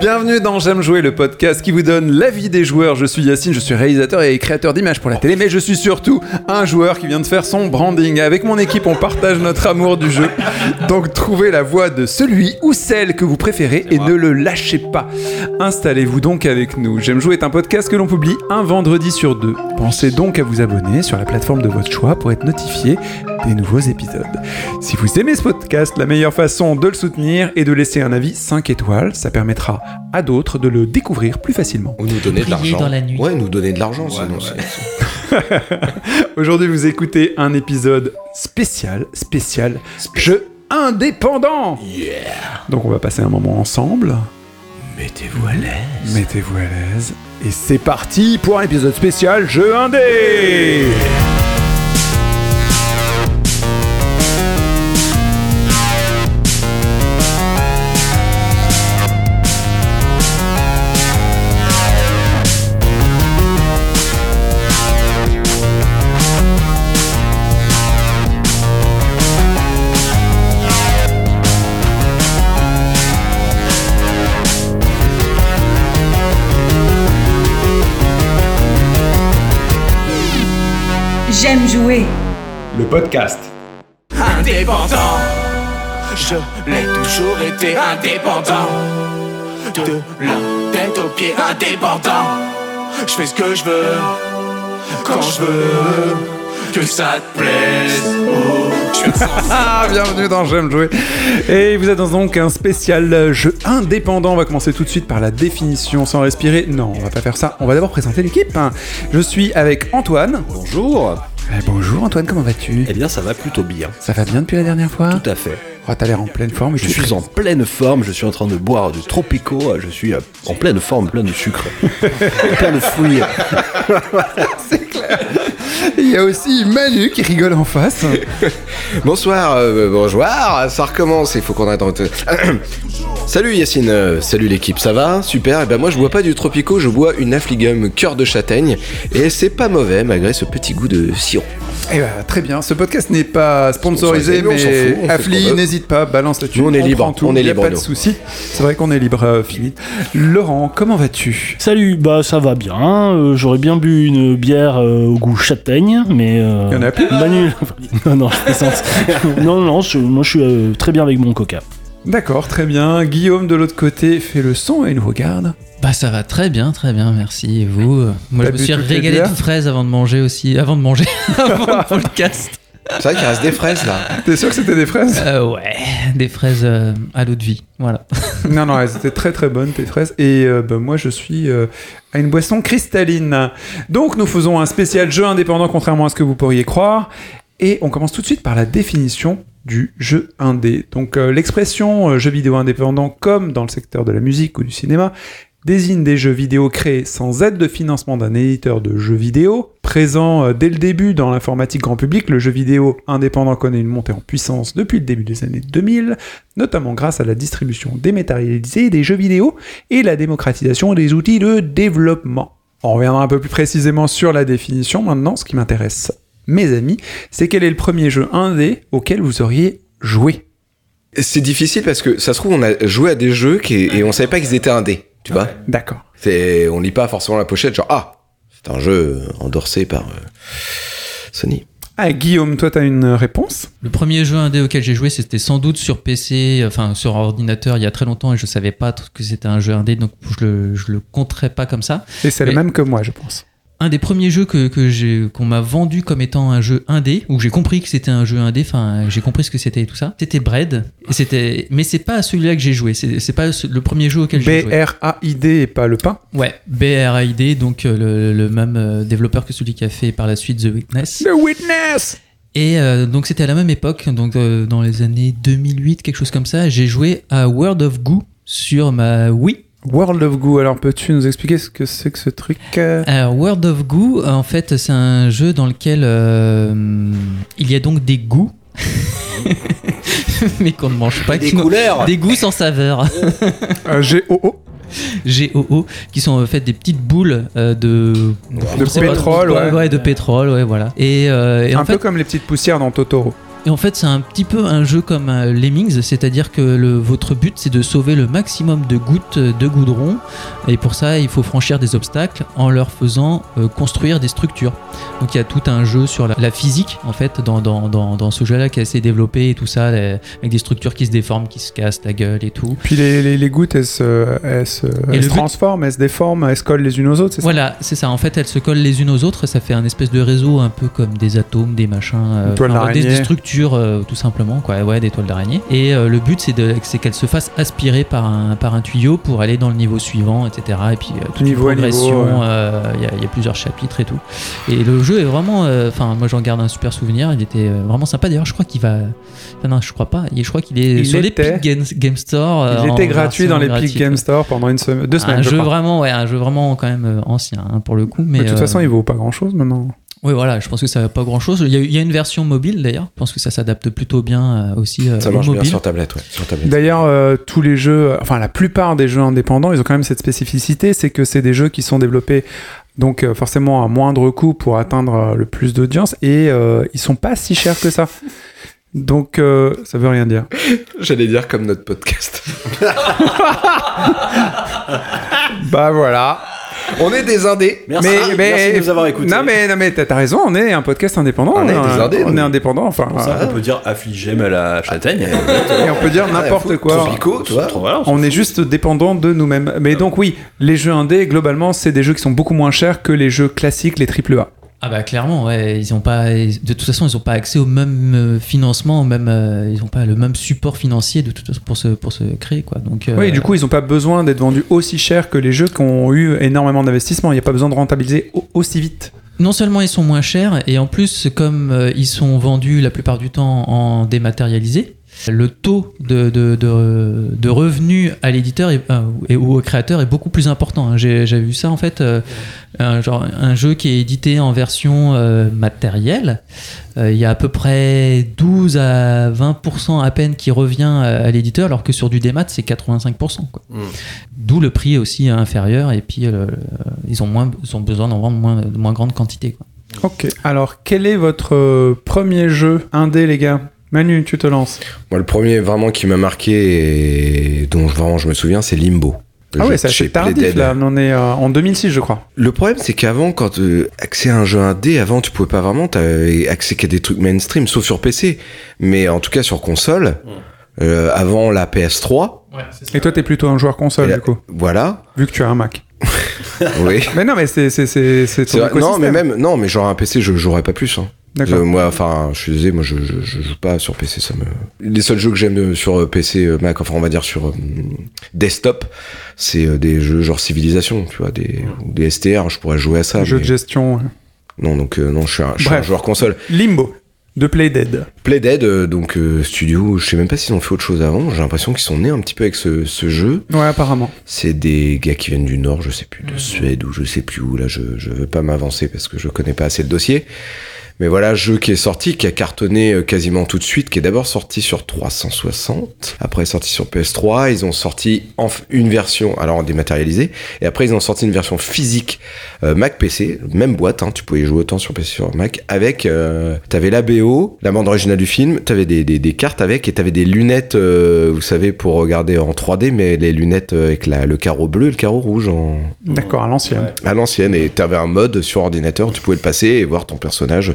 Bienvenue dans J'aime jouer, le podcast qui vous donne l'avis des joueurs. Je suis Yacine, je suis réalisateur et créateur d'images pour la télé, mais je suis surtout un joueur qui vient de faire son branding. Avec mon équipe, on partage notre amour du jeu. Donc trouvez la voix de celui ou celle que vous préférez et ne le lâchez pas. Installez-vous donc avec nous. J'aime jouer est un podcast que l'on publie un vendredi sur deux. Pensez donc à vous abonner sur la plateforme de votre choix pour être notifié des nouveaux épisodes. Si vous aimez ce podcast, la meilleure façon de le soutenir est de laisser un avis 5 étoiles. Ça permettra à d'autres de le découvrir plus facilement. Ou nous donner de l'argent. dans la nuit. Ouais, nous donner de l'argent, sinon c'est- Aujourd'hui, vous écoutez un épisode spécial, spécial, jeu indépendant. Donc on va passer un moment ensemble. Mettez-vous à l'aise. Mettez-vous à l'aise. Et c'est parti pour un épisode spécial jeu indé. Le podcast. indépendant. Je l'ai toujours été indépendant. De la tête aux pieds indépendant. Je fais ce que je veux, quand je veux. Que ça te plaise. Oh, suis Ah, bienvenue dans J'aime jouer. Et vous êtes dans donc un spécial jeu indépendant. On va commencer tout de suite par la définition sans respirer. Non, on va pas faire ça. On va d'abord présenter l'équipe. Je suis avec Antoine. Bonjour. Eh, bonjour Antoine, comment vas-tu? Eh bien, ça va plutôt bien. Ça va bien depuis la dernière fois? Tout à fait. Oh, T'as l'air en pleine forme. Je suis en pleine forme, je suis en train de boire du Tropico, je suis euh, en pleine forme, plein de sucre, plein de fruits. Il y a aussi Manu qui rigole en face. Bonsoir, euh, bonjour, ça recommence, il faut qu'on attende. salut Yacine, euh, salut l'équipe, ça va? Super, et ben moi je bois pas du Tropico, je bois une Affligum cœur de châtaigne, et c'est pas mauvais malgré ce petit goût de sirop. Eh ben, très bien. Ce podcast n'est pas sponsorisé, mais on s'en mais veut. n'hésite pas, balance là-dessus. Nous, on est libre, tout, on est libre, pas de souci. C'est vrai qu'on est libre, euh, Philippe. Laurent, comment vas-tu? Salut, bah ça va bien. euh, J'aurais bien bu une bière euh, au goût châtaigne, mais. Euh, Y en a plus? Manu. non, non, je non, non, je- moi je suis euh, très bien avec mon coca. D'accord, très bien. Guillaume de l'autre côté fait le son et nous regarde. Bah ça va très bien, très bien, merci. Et vous euh, Moi je me suis régalé de fraises avant de manger aussi, avant de manger, avant le podcast. C'est vrai qu'il reste des fraises là. T'es sûr que c'était des fraises? Euh, ouais, des fraises euh, à l'eau de vie, voilà. Non, non, elles étaient très très bonnes, tes fraises. Et euh, bah, moi, je suis euh, à une boisson cristalline. Donc, nous faisons un spécial jeu indépendant, contrairement à ce que vous pourriez croire. Et on commence tout de suite par la définition du jeu indé. Donc, euh, l'expression euh, jeu vidéo indépendant, comme dans le secteur de la musique ou du cinéma, désigne des jeux vidéo créés sans aide de financement d'un éditeur de jeux vidéo. Présent euh, dès le début dans l'informatique grand public, le jeu vidéo indépendant connaît une montée en puissance depuis le début des années 2000, notamment grâce à la distribution dématérialisée des jeux vidéo et la démocratisation des outils de développement. On reviendra un peu plus précisément sur la définition maintenant. Ce qui m'intéresse, mes amis, c'est quel est le premier jeu indé auquel vous auriez joué? C'est difficile parce que ça se trouve on a joué à des jeux et on savait pas qu'ils étaient indés, tu vois D'accord. C'est, on lit pas forcément la pochette, genre ah, c'est un jeu endorsé par euh, Sony. Ah, Guillaume, toi, t'as une réponse? Le premier jeu indé auquel j'ai joué, c'était sans doute sur PC, enfin sur ordinateur, il y a très longtemps, et je savais pas que c'était un jeu indé, donc je le, je le compterais pas comme ça. Et c'est le même que moi, je pense. Un des premiers jeux que, qu'on m'a vendu comme étant un jeu indé, où j'ai compris que c'était un jeu indé, enfin j'ai compris ce que c'était et tout ça. C'était Bread, et c'était, mais c'est pas celui-là que j'ai joué. C'est c'est pas le premier jeu auquel j'ai joué. B-R-A-I-D et pas le pain. Ouais, BRAID, donc euh, le, le même euh, développeur que celui qui a fait par la suite The Witness. The Witness Et euh, donc c'était à la même époque, donc euh, dans les années 2008, quelque chose comme ça. J'ai joué à World of Goo sur ma Wii. World of Goo, alors peux-tu nous expliquer ce que c'est que ce truc euh Alors, World of Goo, en fait, c'est un jeu dans lequel euh, il y a donc des goûts, mais qu'on ne mange pas. Des couleurs. Des goûts sans saveur. Euh, G-O-O G-O-O, qui sont en fait des petites boules euh, de, De sais pas, pétrole, ouais. de pétrole, ouais, voilà. Et, euh, et Un en peu fait, comme les petites poussières dans Totoro. Et en fait, c'est un petit peu un jeu comme euh, Lemmings, c'est-à-dire que le, votre but, c'est de sauver le maximum de gouttes de goudron. Et pour ça, il faut franchir des obstacles en leur faisant euh, construire des structures. Donc il y a tout un jeu sur la, la physique, en fait, dans, dans, dans, dans ce jeu-là qui est assez développé et tout ça, les- avec des structures qui se déforment, qui se cassent la gueule et tout. Puis les, les, les gouttes, elles se, elles se, elles le se but- transforment, elles se déforment, elles se collent les unes aux autres, c'est ça? Voilà, c'est ça. En fait, elles se collent les unes aux autres et ça fait un espèce de réseau un peu comme des atomes, des machins, euh, enfin, des structures euh, tout simplement, quoi. Ouais, des toiles d'araignée. Et euh, le but, c'est de- c'est qu'elles se fassent aspirer par un, par un tuyau pour aller dans le niveau suivant, etc. Et puis euh, toute Niveau une progression. ouais. Il y, a- il y a plusieurs chapitres et tout. Et le jeu est vraiment, enfin, moi j'en garde un super souvenir. Il était vraiment sympa. D'ailleurs, je crois qu'il va, enfin, non, je crois pas. Je crois qu'il est Il sur était. l'Epic Game, Game Store. Il était gratuit dans l'Epic gratuite, Game ouais. Store pendant une semaine, deux semaines, Un je jeu crois. vraiment, ouais, un jeu vraiment quand même ancien hein, pour le coup. Mais Mais de toute façon, il vaut pas grand chose maintenant. Oui, voilà, je pense que ça va pas grand chose. Il y a, il y a une version mobile d'ailleurs. Je pense que ça s'adapte plutôt bien euh, aussi euh, Ça marche bien sur tablette, ouais. Sur tablette. D'ailleurs, euh, tous les jeux, enfin la plupart des jeux indépendants, ils ont quand même cette spécificité, c'est que c'est des jeux qui sont développés donc euh, forcément à moindre coût pour atteindre euh, le plus d'audience et euh, ils sont pas si chers que ça. Donc euh, ça veut rien dire. J'allais dire comme notre podcast. Bah voilà. On est des indés. Merci, Mais- mais- merci de nous avoir écoutés. Non mais non mais t'as raison, on est un podcast indépendant. On est des euh, indés, on est indépendant. Enfin, ça euh, qu'on peut dire affligé mais à la châtaigne. et on peut dire n'importe quoi. On est juste dépendant de nous-mêmes. Mais donc oui, les jeux indés, globalement, c'est des jeux qui sont beaucoup moins chers que les jeux classiques, les AAA. Ah bah clairement, ouais, ils ont pas, de toute façon, ils ont pas accès au même euh, financement, au même, euh, ils ont pas le même support financier de toute façon pour se, pour se créer quoi. Donc euh, Oui, du coup, ils n'ont pas besoin d'être vendus aussi cher que les jeux qui ont eu énormément d'investissement. Il n'y a pas besoin de rentabiliser au- aussi vite. non seulement ils sont moins chers et en plus comme euh, ils sont vendus la plupart du temps en dématérialisé, le taux de, de, de, de revenus à l'éditeur euh, et- ou au créateur est beaucoup plus important. hein. J'ai j'ai vu ça en fait, euh, un, genre, un jeu qui est édité en version euh, matérielle, euh, il y a à peu près 12 à 20% à peine qui revient à, à l'éditeur, alors que sur du démat c'est 85%. quoi. Mm. D'où le prix aussi inférieur et puis euh, ils, ont moins, ils ont besoin d'en vendre moins, de moins grande quantité. quoi. Ok. Alors, quel est votre premier jeu indé, les gars? Manu, tu te lances. Moi, le premier vraiment qui m'a marqué et dont je- vraiment je me souviens, c'est Limbo. Le Ah ouais, de c'est tardif là. On est euh, en 2006, je crois. Le problème, c'est qu'avant, quand euh, accès à un jeu indé, avant, tu pouvais pas vraiment, t'avais accès qu'à des trucs mainstream, sauf sur PC. Mais en tout cas, sur console, euh, avant la PS3, Et toi, t'es plutôt un joueur console, du coup, voilà. vu que tu as un Mac. oui. mais non, mais c'est c'est c'est. Non, mais même, non, mais genre un PC, je jouerais pas plus. Hein. Euh, moi, enfin, je suis désolé, moi, je, je, je joue pas sur PC. Ça me. Les seuls jeux que j'aime euh, sur euh, PC, euh, Mac, enfin, on va dire sur euh, desktop, c'est des jeux genre Civilisation, tu vois, des, ou des STR. Je pourrais jouer à ça. Jeu mais- de gestion. ouais. Non, donc euh, non, je suis un, je suis un Bref. joueur console. Limbo de Playdead. Playdead, euh, donc euh, studio, je sais même pas s'ils ont fait autre chose avant. J'ai l'impression qu'ils sont nés un petit peu avec ce, ce jeu. Ouais, apparemment. C'est des gars qui viennent du Nord, je sais plus, de Suède ou je sais plus où. Là, je, je veux pas m'avancer parce que je connais pas assez le dossier. Mais voilà, jeu qui est sorti, qui a cartonné euh, quasiment tout de suite, qui est d'abord sorti sur 360, après sorti sur PS3, ils ont sorti une version, alors en dématérialisé, et après ils ont sorti une version physique euh, Mac PC, même boîte, hein, tu pouvais y jouer autant sur PC sur Mac, avec, euh, t'avais la BO, la bande originale du film, t'avais des, des, des cartes avec, et t'avais des lunettes, euh, vous savez, pour regarder en 3D, mais les lunettes avec la, le carreau bleu et le carreau rouge en, D'accord, à l'ancienne. à l'ancienne et t'avais un mode sur ordinateur tu pouvais le passer et voir ton personnage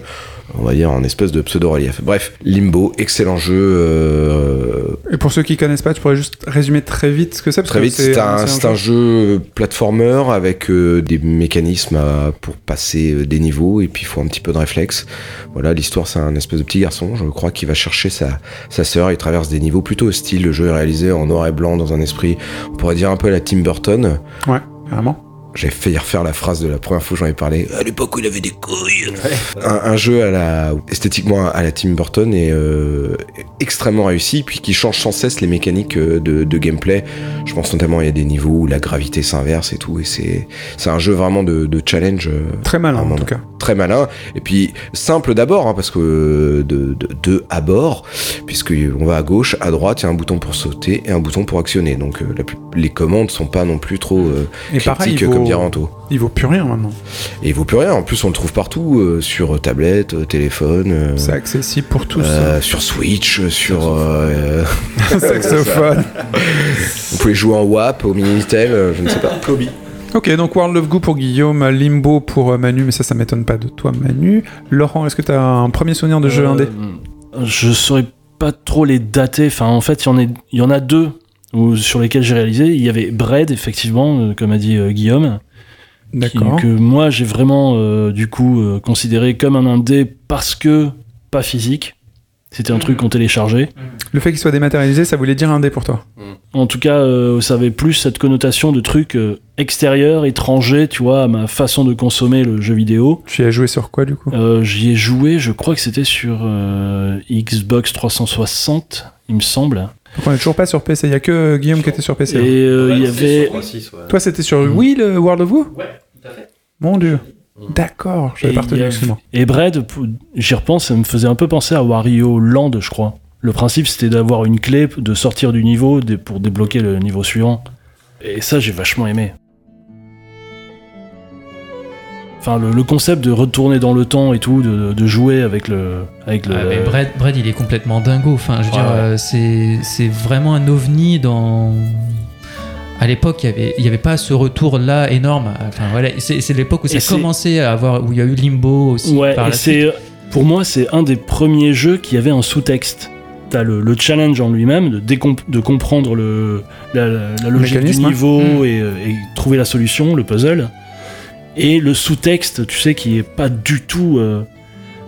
on va dire en espèce de pseudo relief bref Limbo excellent jeu euh, Et pour ceux qui connaissent pas, tu pourrais juste résumer très vite ce que c'est très que vite c'est un, jeu platformer avec euh, des mécanismes à- pour passer euh, des niveaux et puis il faut un petit peu de réflexe. Voilà l'histoire c'est un espèce de petit garçon je crois qui va chercher sa, sa sœur il traverse des niveaux plutôt hostiles. Le jeu est réalisé en noir et blanc dans un esprit on pourrait dire un peu à la Tim Burton. Ouais, carrément. J'ai failli refaire la phrase de la première fois que j'en ai parlé. À l'époque où il avait des couilles. Un, un jeu à la, esthétiquement à la Tim Burton et euh, extrêmement réussi, puis qui change sans cesse les mécaniques euh, de, de gameplay. Je pense notamment il y a des niveaux où la gravité s'inverse et tout, et c'est c'est un jeu vraiment de, de challenge. euh, Très malin en tout cas. très malin et puis simple d'abord hein, parce que de, de, de à bord puisque on va à gauche à droite il y a un bouton pour sauter et un bouton pour actionner donc la les commandes sont pas non plus trop euh, Et pareil, vaut. Il vaut plus rien maintenant. Et il vaut plus rien. En plus, on le trouve partout euh, sur tablette, euh, téléphone. euh, C'est accessible pour tous. euh, sur Switch, sur. euh, Saxophone. vous pouvez jouer en WAP, au Minitel, euh, je ne sais pas. Ok, donc World of Goo pour Guillaume, Limbo pour euh, Manu, mais ça, ça m'étonne pas de toi, Manu. Laurent, est-ce que tu as un premier souvenir de jeu indé? Je saurais pas trop les dater. Enfin, en fait, il y en, est- il y en a deux où- sur lesquels j'ai réalisé. Il y avait Bread, effectivement, euh, comme a dit euh, Guillaume. D'accord. que moi j'ai vraiment euh, du coup considéré comme un indé parce que pas physique. C'était un truc qu'on téléchargeait. Le fait qu'il soit dématérialisé, ça voulait dire indé pour toi. En tout cas, euh, ça avait plus cette connotation de truc euh, extérieur, étranger, tu vois, à ma façon de consommer le jeu vidéo. Tu y as joué sur quoi du coup? Euh, J'y ai joué, je crois que c'était sur euh, Xbox 360, il me semble. Donc on est toujours pas sur PC, il y a que euh, Guillaume qui était sur PC. Et euh, il y avait. Toi, c'était sur. Wii, le World of Goo Ouais, tout à fait. Mon dieu. D'accord, je Et l'avais pas retenu. Et Bread, p- j'y repense, ça me faisait un peu penser à Wario Land, je crois. Le principe, c'était d'avoir une clé, de sortir du niveau pour débloquer le niveau suivant. Et ça, j'ai vachement aimé. Enfin, le, le concept de retourner dans le temps et tout, de, de jouer avec le. Avec le Ah, mais Brad, Brad, il est complètement dingo. Enfin, je veux Ouais, dire, ouais. euh, c'est c'est vraiment un ovni dans. À l'époque, il y avait, y avait pas ce retour-là énorme. Enfin, voilà, c'est l'époque où ça Et a commencé à avoir, où il y a eu Limbo aussi. Ouais, par et la suite. c'est. Pour moi, c'est un des premiers jeux qui avait un sous-texte. T'as le, le challenge en lui-même, de, de comprendre le, la, la- la logique du mécanisme, hein. niveau Mm. et, et trouver la solution, le puzzle. Et le sous-texte, tu sais, qui est pas du tout euh,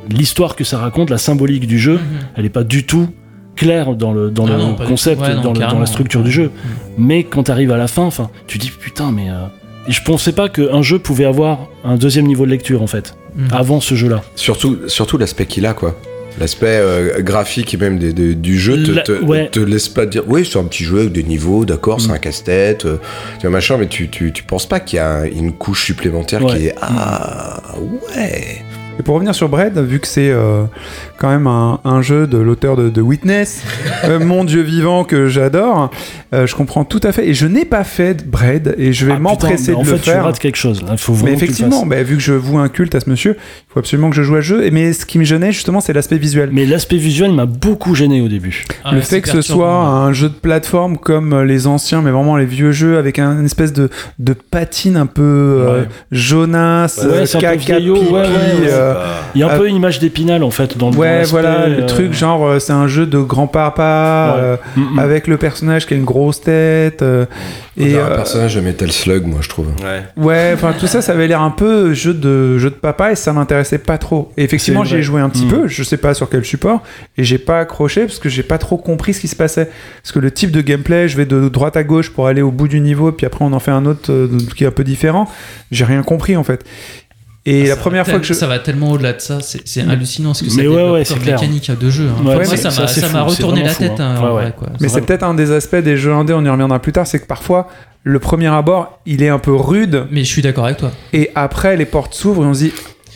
l'histoire que ça raconte, la symbolique du jeu, Mhm. elle est pas du tout claire dans le, dans Ah le non, concept, tout. Ouais, non, dans, le- dans carrément. la structure du jeu. Mm. Mais quand t'arrives à la fin, enfin, tu dis putain, mais. euh, je pensais pas qu'un jeu pouvait avoir un deuxième niveau de lecture en fait, Mhm. avant ce jeu-là. Surtout, surtout l'aspect qu'il a, quoi. L'aspect euh, graphique et même du jeu te, La- te, ouais. te laisse pas dire oui c'est un petit jeu avec des niveaux d'accord c'est Mm. un casse-tête euh, tu vois machin mais tu, tu, tu penses pas qu'il y a une couche supplémentaire Ouais. qui est ah ouais Et pour revenir sur Bread, vu que c'est euh, quand même un, un jeu de l'auteur de, de Witness, euh, mon dieu vivant que j'adore, euh, je comprends tout à fait. Et je n'ai pas fait de Bread et je vais Ah, m'empresser de en le fait, tu faire. rates quelque chose. Il faut Mais tu effectivement, bah, vu que je voue un culte à ce monsieur, il faut absolument que je joue à ce jeu. Et- Mais ce qui me gênait justement, c'est l'aspect visuel. Mais l'aspect visuel m'a beaucoup gêné au début. Ah, le ouais, fait que ce soit un jeu de plateforme comme les anciens, mais vraiment les vieux jeux, avec un, une espèce de, de patine un peu euh, Ouais. jaunasse, Ouais, c'est un peu caca, vieillot, pipi, ouais, ouais, ouais. euh, Il y a un Ah. peu une image d'épinal en fait dans le Ouais, voilà, le euh, truc genre euh, c'est un jeu de grand-papa Ouais. euh, mm, mm. avec le personnage qui a une grosse tête euh, et un euh, personnage de Metal Slug moi je trouve Ouais. ouais, enfin tout ça ça avait l'air un peu jeu de jeu de papa et ça m'intéressait pas trop. Et effectivement, C'est j'y ai vrai. joué un petit Mm. peu, je sais pas sur quel support et j'ai pas accroché parce que j'ai pas trop compris ce qui se passait parce que le type de gameplay, je vais de droite à gauche pour aller au bout du niveau puis après on en fait un autre euh, qui est un peu différent. J'ai rien compris en fait. Et la Ça va première fois que je Ça va tellement au-delà de ça, c'est c'est hallucinant ce que ça Mais ouais, ouais, c'est mécanique de jeu. hein. Ouais, Moi, ça c'est m'a fou, c'est retourné la fou, tête. hein. hein, en vrai, quoi. Mais c'est peut-être un des aspects des jeux indés, on y reviendra plus tard, c'est que parfois le premier abord, il est un peu rude Mais je suis d'accord avec toi. et après les portes s'ouvrent et on se dit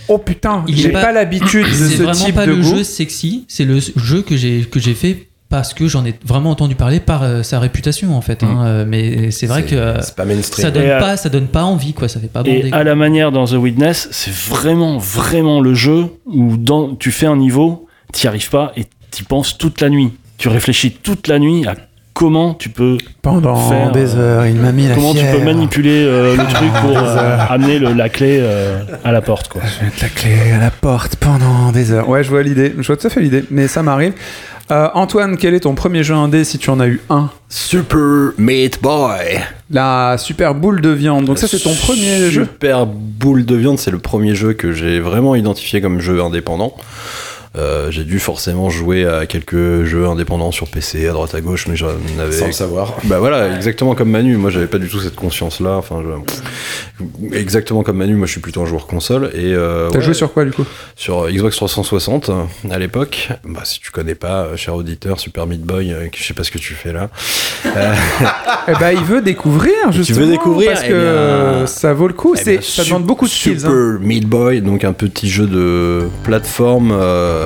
oh putain, j'ai pas- pas, l'habitude de C'est ce vraiment type pas de le goût. jeu sexy, c'est le jeu que j'ai que j'ai fait parce que j'en ai vraiment entendu parler par euh, sa réputation en fait. hein. Euh, mais c'est vrai que euh, c'est pas mainstream ça donne Et, euh, pas ça donne pas envie quoi. Ça fait pas bander. Et quoi. à la manière dans The Witness, c'est vraiment, vraiment le jeu où dans, tu fais un niveau, t'y arrives pas et t'y penses toute la nuit. Tu réfléchis toute la nuit à comment tu peux, Pendant Faire, des heures, il m'a mis la comment tu peux manipuler euh, le truc pour euh, amener le- la clé euh, à la porte, quoi. Je vais mettre la clé à la porte pendant des heures. Ouais, je vois l'idée, je vois tout à fait l'idée, mais ça m'arrive. Euh, Antoine, quel est ton premier jeu indé si tu en as eu un Super Meat Boy. La super boule de viande. Donc ça, c'est ton premier jeu Super boule de viande, c'est le premier jeu que j'ai vraiment identifié comme jeu indépendant. Euh, j'ai dû forcément jouer à quelques jeux indépendants sur PC à droite à gauche, mais j'en avais. sans le savoir Bah voilà, exactement comme Manu. Moi, j'avais pas du tout cette conscience-là. Enfin, je- exactement comme Manu. Moi, je suis plutôt un joueur console et euh, T'as ouais, joué sur quoi du coup? Sur Xbox 360 euh, à l'époque. Bah, si tu connais pas, euh, cher auditeur, Super Meat Boy, je sais pas ce que tu fais là. Eh ben, il veut découvrir, justement. veux découvrir, Parce eh que bien- ça vaut le coup. Eh c'est ça demande beaucoup de skills. Super hein. Meat Boy, donc un petit jeu de plateforme euh,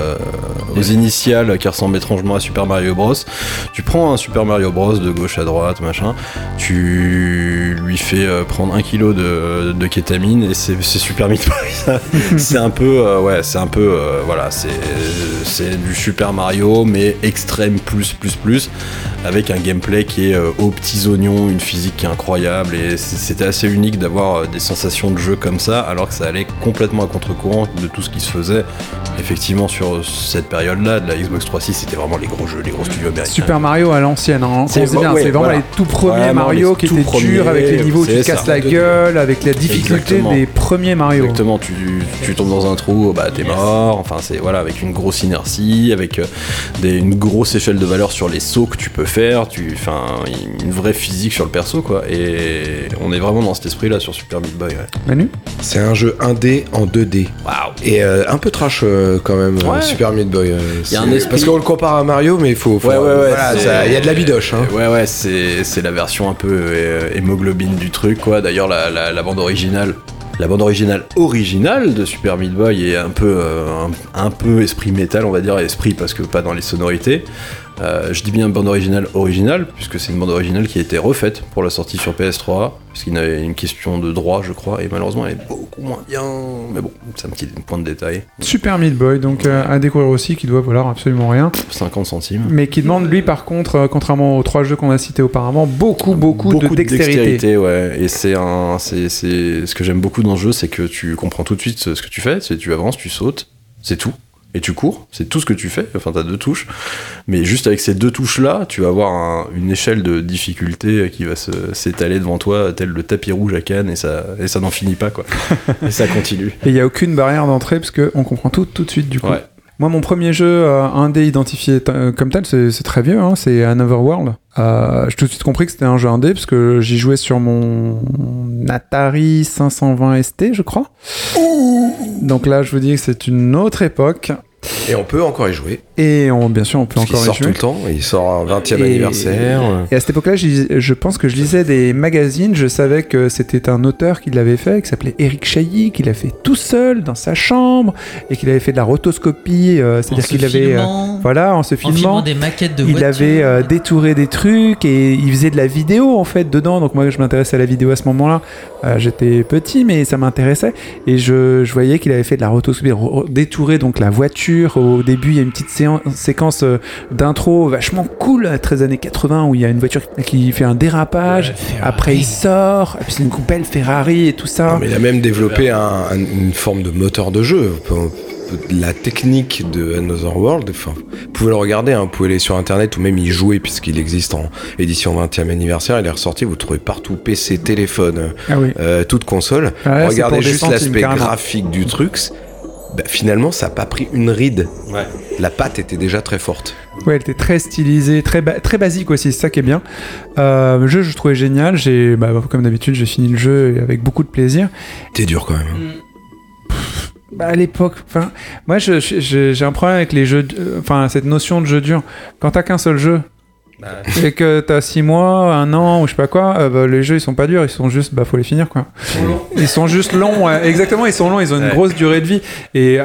aux initiales qui ressemble étrangement à Super Mario Bros. Tu prends un Super Mario Bros de gauche à droite, machin. Tu lui fais euh, prendre un kilo de, de kétamine et c'est Super Meat Boy. c'est un peu, euh, ouais, c'est un peu, euh, voilà, c'est du Super Mario mais extrême plus plus plus avec un gameplay qui est euh, aux petits oignons, une physique qui est incroyable et c'était assez unique d'avoir euh, des sensations de jeu comme ça alors que ça allait complètement à contre-courant de tout ce qui se faisait effectivement sur cette période-là de la Xbox 360 c'était vraiment les gros jeux, les gros studios américains. Super Mario à l'ancienne, hein. C'est- bien, ouais, vraiment voilà. les tout premiers Mario qui étaient premiers, durs avec les niveaux où tu te casses la gueule, avec la difficulté Exactement. des premiers Mario. Exactement, tu, tu tombes dans un trou, bah t'es mort. Enfin, c'est voilà, avec une grosse inertie, avec euh, des- une grosse échelle de valeur sur les sauts que tu peux faire, tu, enfin, une vraie physique sur le perso, quoi. Et on est vraiment dans cet esprit-là sur Super Meat Boy. ouais. Manu? C'est un jeu 1D en 2D. Waouh! Et euh, un peu trash euh, quand même, euh, Ouais. Super Meat Boy. euh, Il y a un esprit- Parce qu'on le compare à Mario, mais il faut. faut- Ouais, ouais, ouais. voilà, c'est- ça- Il y a de la bidoche. Hein. Ouais, ouais, c'est c'est la version un peu euh, hémoglobine du truc, quoi. D'ailleurs, la, la- la bande originale. La bande originale originale de Super Meat Boy est un peu, euh, un, un peu esprit métal, on va dire, esprit parce que pas dans les sonorités. Euh, je dis bien bande originale originale, puisque c'est une bande originale qui a été refaite pour la sortie sur PS3, puisqu'il y avait une question de droit, je crois, et malheureusement elle est beaucoup moins bien. Mais bon, c'est un petit point de détail. Super Meat Boy, donc euh, à découvrir aussi, qui doit valoir absolument rien. 50 centimes. Mais qui demande, lui, par contre, euh, contrairement aux trois jeux qu'on a cités auparavant, beaucoup, beaucoup, de dextérité. ouais. Et c'est un, c'est, ce que j'aime beaucoup dans ce jeu, c'est que tu comprends tout de suite ce que tu fais. C'est tu avances, tu sautes, c'est tout. Et tu cours, c'est tout ce que tu fais. Enfin, t'as deux touches. Mais juste avec ces deux touches-là, tu vas avoir un- une échelle de difficulté qui va s'étaler devant toi, tel le tapis rouge à Cannes, et ça, et ça n'en finit pas, quoi. et ça continue. Et il n'y a aucune barrière d'entrée, parce qu'on comprend tout tout de suite, du coup. Ouais. Moi, mon premier jeu euh, indé identifié euh, comme tel, c'est c'est très vieux, hein, c'est Another World. Euh, J'ai tout de suite compris que c'était un jeu indé, parce que j'y jouais sur mon Atari 520 ST, je crois. Donc là, je vous dis que c'est une autre époque. Et on peut encore y jouer. Et on, bien sûr, on peut Parce encore y sort tout le temps. Il sort un 20 e Et- anniversaire. Et à cette époque-là, je, pense que je lisais des magazines. Je savais que c'était un auteur qui l'avait fait, qui s'appelait Eric Chailly, qui l'a fait tout seul dans sa chambre et qu'il avait fait de la rotoscopie. euh, C'est-à-dire qu'il avait, euh, filmant, voilà, en se en filmant filmant. des maquettes de Il voitures. avait euh, détouré des trucs et il faisait de la vidéo en fait dedans. Donc moi je m'intéressais à la vidéo à ce moment-là. Euh, J'étais petit mais ça m'intéressait et je, je voyais qu'il avait fait de la rotoscopie, détouré donc la voiture. Au début il y a une petite séquence euh, d'intro vachement cool, à 13 années 80 où il y a une voiture qui fait un dérapage. Après il sort, et puis c'est une belle Ferrari et tout ça. Non, mais il a même développé un- un- une forme de moteur de jeu. La technique de Another World, enfin, vous pouvez le regarder, hein, vous pouvez aller sur internet ou même y jouer puisqu'il existe en édition 20e anniversaire. Il est ressorti, vous le trouvez partout PC, téléphone, Ah oui. euh, toute console. Ah, Regardez juste l'aspect graphique du truc. Bah, finalement, ça n'a pas pris une ride. Ouais. La patte était déjà très forte. Ouais, elle était très stylisée, très, ba- très basique aussi, c'est ça qui est bien. Euh, le jeu, je le trouvais génial. J'ai, bah, comme d'habitude, j'ai fini le jeu avec beaucoup de plaisir. T'es dur quand même. Bah, à l'époque, enfin, moi, je- je- je- j'ai un problème avec les jeux, euh, enfin, cette notion de jeu dur. Quand t'as qu'un seul jeu et que t'as 6 mois, un an ou je sais pas quoi, euh, bah, les jeux ils sont pas durs, ils sont juste, bah, faut les finir quoi. Ils sont juste longs, ouais. exactement, ils sont longs, ils ont une Ouais. grosse durée de vie. Et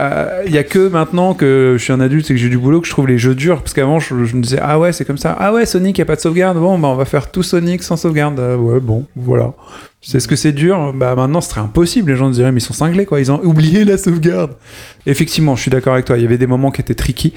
il y a que maintenant que je suis un adulte et que j'ai du boulot que je trouve les jeux durs. Parce qu'avant, je, je me disais, ah ouais, c'est comme ça. Ah ouais, Sonic, y a pas de sauvegarde. Bon, bah on va faire tout Sonic sans sauvegarde. Euh, ouais, bon, voilà. C'est ce que c'est dur. Bah maintenant, ce serait impossible. Les gens se diraient, mais ils sont cinglés quoi. Ils ont oublié la sauvegarde. Effectivement, je suis d'accord avec toi. Il y avait des moments qui étaient tricky.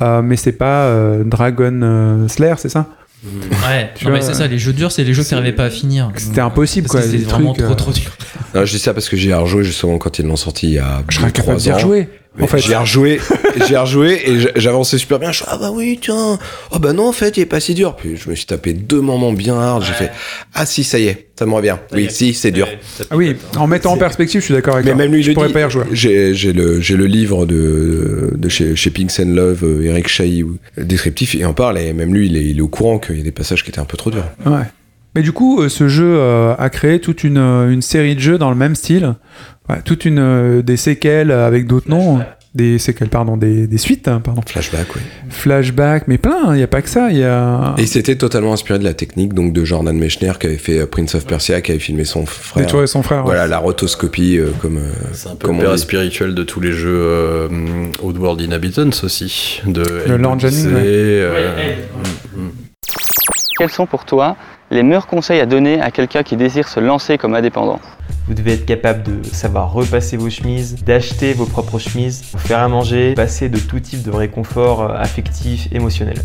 euh, mais c'est pas euh, Dragon euh, Slayer, c'est ça? Ouais, Tu non, mais c'est ça, les jeux durs, c'est les jeux que t'arrivais pas à finir. C'était impossible Parce quoi. C'était vraiment trucs, trop trop dur. Non, je dis ça parce que j'y ai rejoué justement quand ils l'ont sorti il y a Je serais deux, capable trois d'y rejouer. Mais En fait, J'y ai rejoué, j'y ai rejoué et j'avançais super bien. Je suis ah bah oui tiens, oh bah non en fait il est pas si dur. Puis je me suis tapé deux moments bien hard. J'ai fait ah si ça y est, ça me revient. Oui si c'est dur. Ah oui, en mettant en perspective, je suis d'accord avec Mais toi. même lui il je le pourrais dit. pas y rejouer. J'ai j'ai le j'ai le livre de de chez chez Pinks and Love, euh, Eric Chahi, le descriptif il en parle et même lui il est, il est au courant qu'il y a des passages qui étaient un peu trop durs. Ouais. Mais du coup, euh, ce jeu euh, a créé toute une, euh, une série de jeux dans le même style, Ouais, toute une des séquelles avec d'autres noms, des séquelles pardon, des, des suites, hein, pardon, Flashback oui. flashback, mais plein. Il n'y a pas que ça. Il y a Et c'était totalement inspiré de la technique donc de Jordan Mechner qui avait fait Prince of Persia, qui avait filmé son frère. détruire son frère. ouais. Voilà la rotoscopie euh, comme. euh, C'est un peu Comme le on père dit. spirituel de tous les jeux euh, Oddworld Inhabitants aussi. De Le Lord Jennings, ouais. euh, mm, mm. quels sont pour toi les meilleurs conseils à donner à quelqu'un qui désire se lancer comme indépendant Vous devez être capable de savoir repasser vos chemises, d'acheter vos propres chemises, vous faire à manger, passer de tout type de réconfort euh, affectif, émotionnel.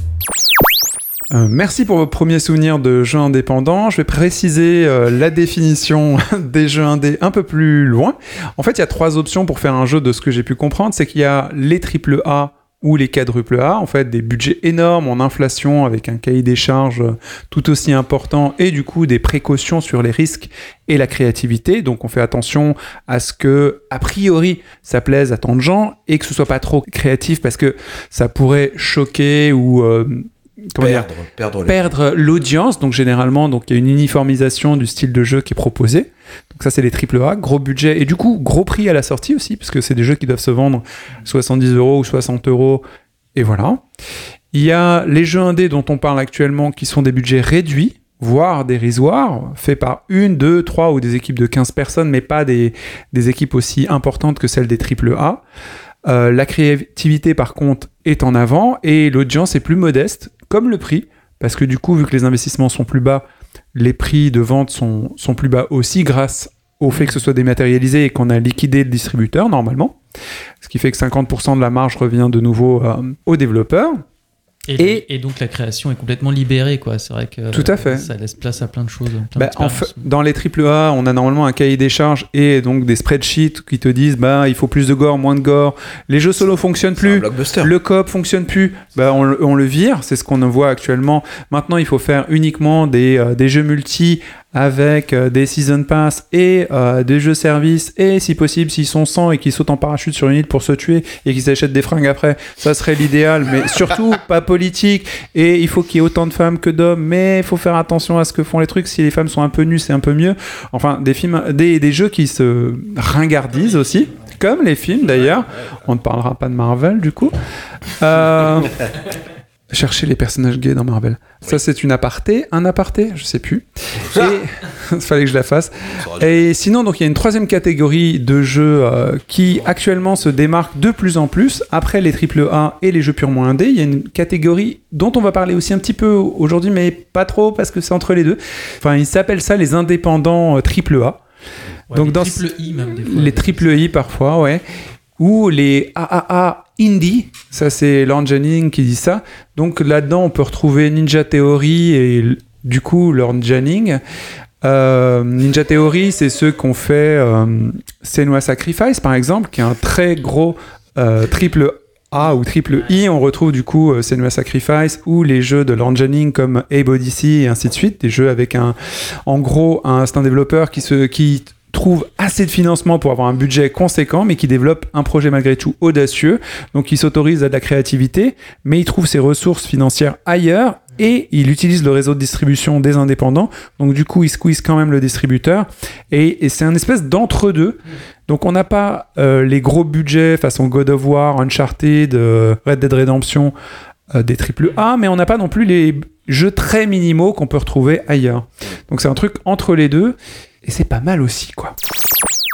Euh, merci pour vos premiers souvenirs de jeux indépendants. Je vais préciser euh, la définition des jeux indés un peu plus loin. En fait, il y a trois options pour faire un jeu de ce que j'ai pu comprendre. C'est qu'il y a les triple A ou les quadruple A, en fait, des budgets énormes en inflation avec un cahier des charges tout aussi important et du coup des précautions sur les risques et la créativité. Donc on fait attention à ce que, a priori, ça plaise à tant de gens et que ce soit pas trop créatif parce que ça pourrait choquer ou euh, Perdre, perdre les- perdre l'audience. Donc généralement, donc il y a une uniformisation du style de jeu qui est proposé. Donc ça, c'est les triple A, gros budget et du coup gros prix à la sortie aussi, parce que c'est des jeux qui doivent se vendre 70 euros ou 60 euros. Et voilà. Il y a les jeux indés dont on parle actuellement qui sont des budgets réduits voire dérisoires, faits par une, deux, trois ou des équipes de 15 personnes, mais pas des, des équipes aussi importantes que celles des triple A. Euh, la créativité, par contre, est en avant et l'audience est plus modeste, comme le prix, parce que du coup, vu que les investissements sont plus bas, les prix de vente sont, plus bas aussi grâce au fait que ce soit dématérialisé et qu'on a liquidé le distributeur normalement. Ce qui fait que 50% de la marge revient de nouveau euh, aux développeurs. Et, Et- et donc la création est complètement libérée, quoi. C'est vrai que Tout à fait. ça laisse place à plein de choses. plein Bah, en d'expériences. fait, dans les AAA, on a normalement un cahier des charges et donc des spreadsheets qui te disent bah il faut plus de gore, moins de gore. Les jeux solo fonctionnent plus. blockbuster. Le coop fonctionne plus, bah on, le- on le vire, c'est ce qu'on voit actuellement. Maintenant, il faut faire uniquement des, euh, des jeux multi avec euh, des season pass et euh, des jeux service et si possible s'ils sont 100 et qu'ils sautent en parachute sur une île pour se tuer et qu'ils s'achètent des fringues après, ça serait l'idéal, mais surtout pas politique et il faut qu'il y ait autant de femmes que d'hommes, mais il faut faire attention à ce que font les trucs. Si les femmes sont un peu nues, c'est un peu mieux. Enfin, des films, des, des jeux qui se ringardisent aussi, comme les films d'ailleurs. On ne parlera pas de Marvel du coup. Euh, Chercher les personnages gays dans Marvel. Ça, c'est une aparté. Un aparté Je sais plus. Et il fallait que je la fasse. Et sinon, donc il y a une troisième catégorie de jeux euh, qui actuellement se démarque de plus en plus après les AAA et les jeux purement indés. Il y a une catégorie dont on va parler aussi un petit peu aujourd'hui, mais pas trop parce que c'est entre les deux. Enfin, ils s'appellent ça les indépendants euh, AAA. Ouais, donc les dans triple I même des fois. Les triple I parfois, ouais. Ou les AAA indie, ça c'est Jennings qui dit ça. Donc là-dedans, on peut retrouver Ninja Theory et du coup Lorne Jennings. Euh, Ninja Theory, c'est ceux qu'on fait euh, Senua Sacrifice par exemple, qui est un très gros euh, triple A ou triple I. On retrouve du coup Senua Sacrifice ou les jeux de Lorne Jennings comme Abe Odyssey et ainsi de suite. Des jeux avec un, en gros, un, c'est un développeur qui se, qui trouve assez de financement pour avoir un budget conséquent, mais qui développe un projet malgré tout audacieux. Donc il s'autorise à de la créativité, mais il trouve ses ressources financières ailleurs et il utilise le réseau de distribution des indépendants. Donc du coup, il squeeze quand même le distributeur. Et, c'est un espèce d'entre-deux. Donc on n'a pas euh, les gros budgets façon God of War, Uncharted, euh, Red Dead Redemption, euh, des triple A, mais on n'a pas non plus les jeux très minimaux qu'on peut retrouver ailleurs. Donc c'est un truc entre les deux. Et c'est pas mal aussi, quoi.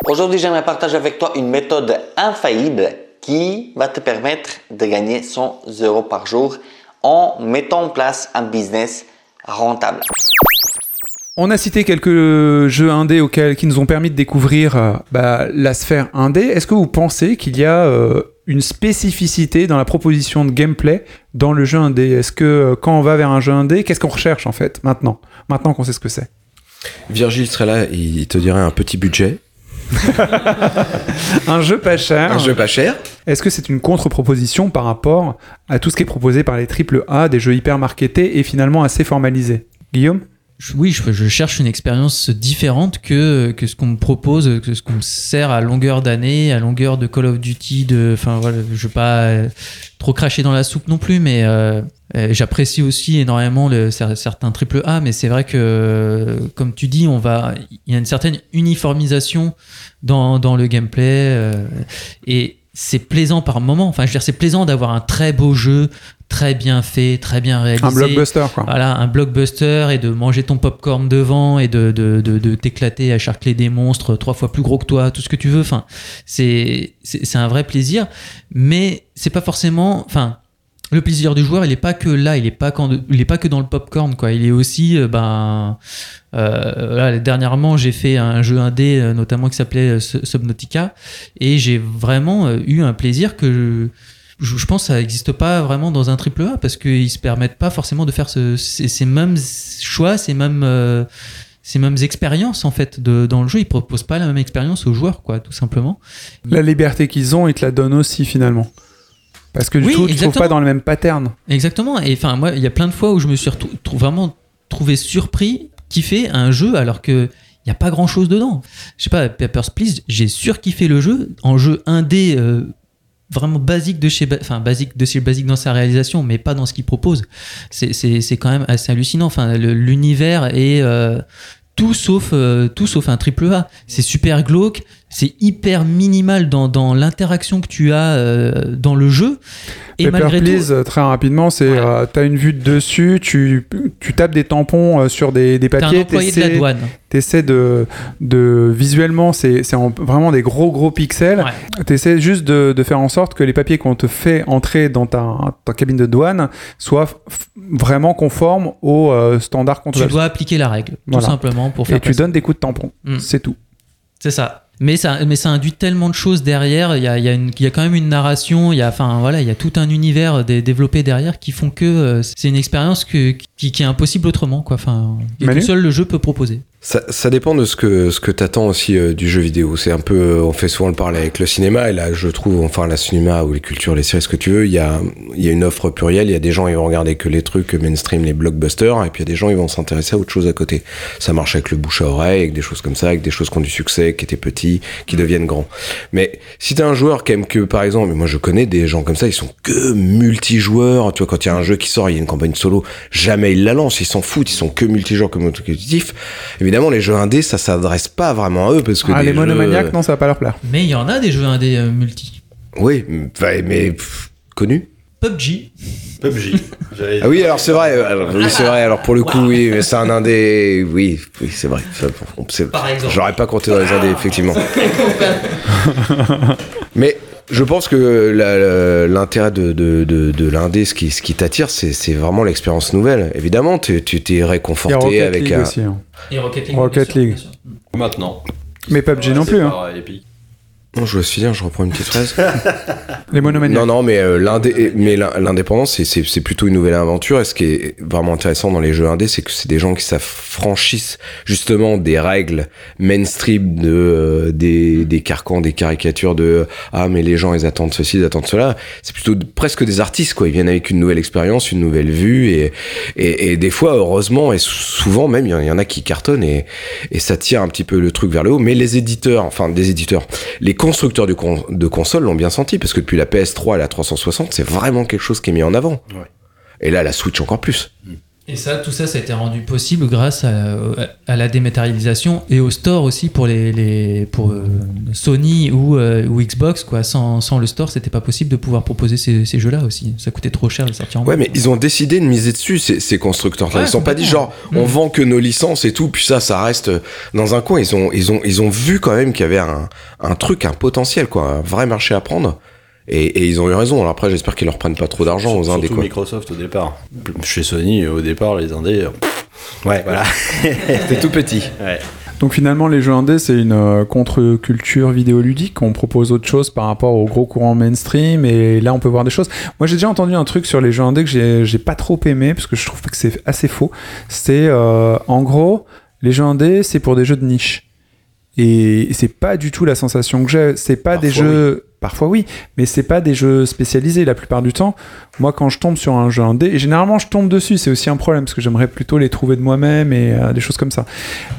Aujourd'hui, j'aimerais partager avec toi une méthode infaillible qui va te permettre de gagner 100 euros par jour en mettant en place un business rentable. On a cité quelques jeux indés auxquels, qui nous ont permis de découvrir euh, bah, la sphère indé. Est-ce que vous pensez qu'il y a euh, une spécificité dans la proposition de gameplay dans le jeu indé? Est-ce que euh, quand on va vers un jeu indé, qu'est-ce qu'on recherche en fait maintenant? Maintenant qu'on sait ce que c'est. Virgile serait là, il te dirait un petit budget, Un jeu pas cher. un jeu pas cher. Est-ce que c'est une contre-proposition par rapport à tout ce qui est proposé par les triple A, des jeux hyper marketés et finalement assez formalisés? Guillaume? Oui, je, cherche une expérience différente que, que ce qu'on me propose, que ce qu'on me sert à longueur d'année, à longueur de Call of Duty. De, enfin voilà, je veux pas euh, trop cracher dans la soupe non plus, mais euh, euh, j'apprécie aussi énormément certains triple A. Mais c'est vrai que, comme tu dis, il y a une certaine uniformisation dans, dans le gameplay et c'est plaisant par moment. Enfin, je veux c'est plaisant d'avoir un très beau jeu, très bien fait, très bien réalisé. Un blockbuster, quoi. Voilà, un blockbuster et de manger ton popcorn devant et de, de, de, de t'éclater à charcler des monstres trois fois plus gros que toi, tout ce que tu veux. Enfin, c'est, un vrai plaisir, mais c'est pas forcément. Enfin, Le plaisir du joueur, il est pas que là, il est pas quand, il est pas que dans le popcorn, quoi. Il est aussi, euh, ben, euh, là, dernièrement, j'ai fait un jeu indé, euh, notamment qui s'appelait Su- Subnautica, et j'ai vraiment eu un plaisir que je, je pense que ça n'existe pas vraiment dans un triple A parce qu'ils se permettent pas forcément de faire ce- ces, ces mêmes choix, ces mêmes euh, ces mêmes expériences en fait de, dans le jeu. Ils proposent pas la même expérience aux joueurs, quoi, tout simplement. La liberté qu'ils ont, ils te la donnent aussi finalement. Parce que du Oui, tout, tu trouves exactement. pas dans le même pattern. Exactement. Et enfin, moi, il y a plein de fois où je me suis vraiment trouvé surpris, kiffé un jeu alors que il y a pas grand chose dedans. Je sais pas, Papers Please, j'ai surkiffé le jeu en jeu indé. euh, vraiment basique de chez enfin basique de basique dans sa réalisation mais pas dans ce qu'il propose. C'est quand même assez hallucinant. Enfin l'univers est euh, tout sauf euh, tout sauf un triple A. C'est super glauque c'est hyper minimal dans, dans l'interaction que tu as euh, dans le jeu et Paper malgré Please, tout euh, très rapidement, c'est Ouais. euh, t'as une vue de dessus, tu, tu tapes des tampons euh, sur des, papiers, employé de la douane t'essaies de, de visuellement, c'est c'est en- vraiment des gros gros pixels. Ouais. T'essaies juste de, de faire en sorte que les papiers qu'on te fait entrer dans ta, ta cabine de douane soient vraiment conformes aux standards qu'on te tu dois appliquer la règle Voilà. tout simplement pour faire Et tu donnes des coups de tampon, Mm. c'est tout. C'est ça. Mais ça, mais ça induit tellement de choses derrière. Il y a, il y a, une- il y a quand même une narration. Il y a, enfin voilà, il y a tout un univers dé- développé derrière qui font que euh, c'est une expérience que, qui, qui est impossible autrement, quoi. Enfin, et Manu que seul le jeu peut proposer. Ça, ça dépend de ce que ce que t'attends aussi euh, du jeu vidéo. C'est un peu, euh, on fait souvent le parler avec le cinéma et là, je trouve, enfin, la cinéma ou les cultures, les séries, ce que tu veux, il y a il y a une offre plurielle. Il y a des gens ils vont regarder que les trucs mainstream, les blockbusters, et puis il y a des gens ils vont s'intéresser à autre chose à côté. Ça marche avec le bouche à oreille, avec des choses comme ça, avec des choses qui ont du succès, qui étaient petits, qui deviennent grands. Mais si t'es un joueur qui aime que, par exemple, moi je connais des gens comme ça, ils sont que multijoueurs. Tu vois, quand il y a un jeu qui sort, il y a une campagne solo, jamais ils la lancent, ils s'en foutent, ils sont que multijoueurs, compétitifs. Évidemment, les jeux indés, ça s'adresse pas vraiment à eux parce que Ah, les jeux- monomaniaques, non, ça va pas leur plaire. Mais il y en a des jeux indés euh, multi. Oui, mais, mais pff, connus. PUBG. PUBG. Ah oui, alors c'est vrai. Alors, oui, c'est vrai. Alors pour le coup, oui, mais c'est un indé. Oui, oui, c'est vrai. Par exemple. J'aurais pas compté dans les indés, effectivement. mais je pense que l'intérêt de, de, de, de l'indé, ce qui, ce qui t'attire, c'est vraiment l'expérience nouvelle. Évidemment, tu t'es réconforté Rocket avec League un. aussi. hein. Et Rocket League. Rocket. Maintenant. Mais PUBG non plus. Hein. Non, je veux finir, je reprends une petite phrase. Les monomaniaques. Non, non, mais euh, l'indé- mais l'in- l'indépendance, c'est- c'est c'est plutôt une nouvelle aventure. Et ce qui est vraiment intéressant dans les jeux indés, c'est que c'est des gens qui s'affranchissent justement des règles mainstream de euh, des, des carcans, des caricatures de ah mais les gens ils attendent ceci, ils attendent cela. C'est plutôt de- presque des artistes quoi. Ils viennent avec une nouvelle expérience, une nouvelle vue et et, et des fois heureusement et sou- souvent même il y y en a qui cartonnent et et ça tire un petit peu le truc vers le haut. Mais les éditeurs, enfin des éditeurs, les constructeurs de, con- de consoles l'ont bien senti parce que depuis la PS3 et la 360, c'est vraiment quelque chose qui est mis en avant. Ouais. Et là, la Switch encore plus. Et ça, tout ça, ça a été rendu possible grâce à, à la dématérialisation et au store aussi pour les, les pour euh, Sony ou, euh, ou Xbox quoi. Sans, sans le store, c'était pas possible de pouvoir proposer ces, ces jeux-là aussi. Ça coûtait trop cher de sortir en Ouais, mais ils ont décidé de miser dessus, ces, ces constructeurs-là. Ouais, ils sont pas dit genre, complètement. on Mm. vend que nos licences et tout, puis ça, ça reste dans un coin. Ils ont, ils ont, ils ont vu quand même qu'il y avait un, un truc, un potentiel, quoi, un vrai marché à prendre. Et, et ils ont eu raison. Alors après, j'espère qu'ils leur prennent pas trop d'argent aux indés, Surtout quoi. Microsoft au départ. Chez Sony, au départ, les indés. euh, Ouais, voilà. C'était tout petit. Ouais. Donc finalement, les jeux indés, c'est une euh, contre-culture vidéoludique. On propose autre chose par rapport au gros courant mainstream. Et là, on peut voir des choses. Moi, j'ai déjà entendu un truc sur les jeux indés que j'ai j'ai pas trop aimé, parce que je trouve que c'est assez faux. C'est, euh, en gros, les jeux indés, c'est pour des jeux de niche. Et c'est pas du tout la sensation que j'ai. C'est pas des jeux. Parfois oui, mais c'est pas des jeux spécialisés la plupart du temps. Moi, quand je tombe sur un jeu indé, et généralement je tombe dessus, c'est aussi un problème parce que j'aimerais plutôt les trouver de moi-même et euh, des choses comme ça.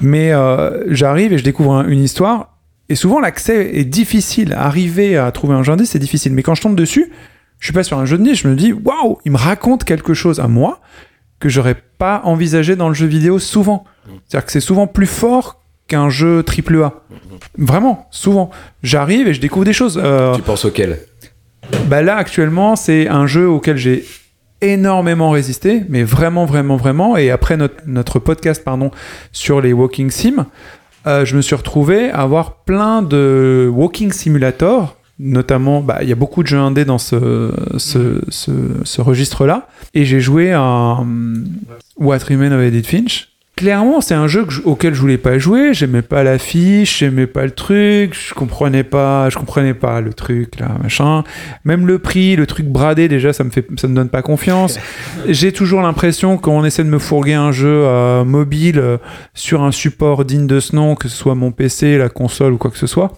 Mais euh, j'arrive et je découvre un- une histoire, et souvent l'accès est difficile. Arriver à trouver un jeu indé, c'est difficile. Mais quand je tombe dessus, je suis pas sur un jeu de niche, je me dis waouh, il me raconte quelque chose à moi que j'aurais pas envisagé dans le jeu vidéo souvent. C'est-à-dire que c'est souvent plus fort qu'un jeu triple A. Vraiment, souvent. J'arrive et je découvre des choses. Euh, Tu penses auquel? bah là, actuellement, c'est un jeu auquel j'ai énormément résisté, mais vraiment, vraiment, vraiment. Et après notre, notre podcast, pardon, sur les walking sim, euh, je me suis retrouvé à avoir plein de walking simulator Notamment, bah, il y a beaucoup de jeux indés dans ce, ce, ce, ce registre-là. Et j'ai joué à hum, What Remains of Edith Finch. Clairement, c'est un jeu que je- auquel je voulais pas jouer. J'aimais pas l'affiche, j'aimais pas le truc, je comprenais pas, je comprenais pas le truc là, machin. Même le prix, le truc bradé, déjà, ça me fait, ça me donne pas confiance. J'ai toujours l'impression quand on essaie de me fourguer un jeu euh, mobile euh, sur un support digne de ce nom, que ce soit mon PC, la console ou quoi que ce soit.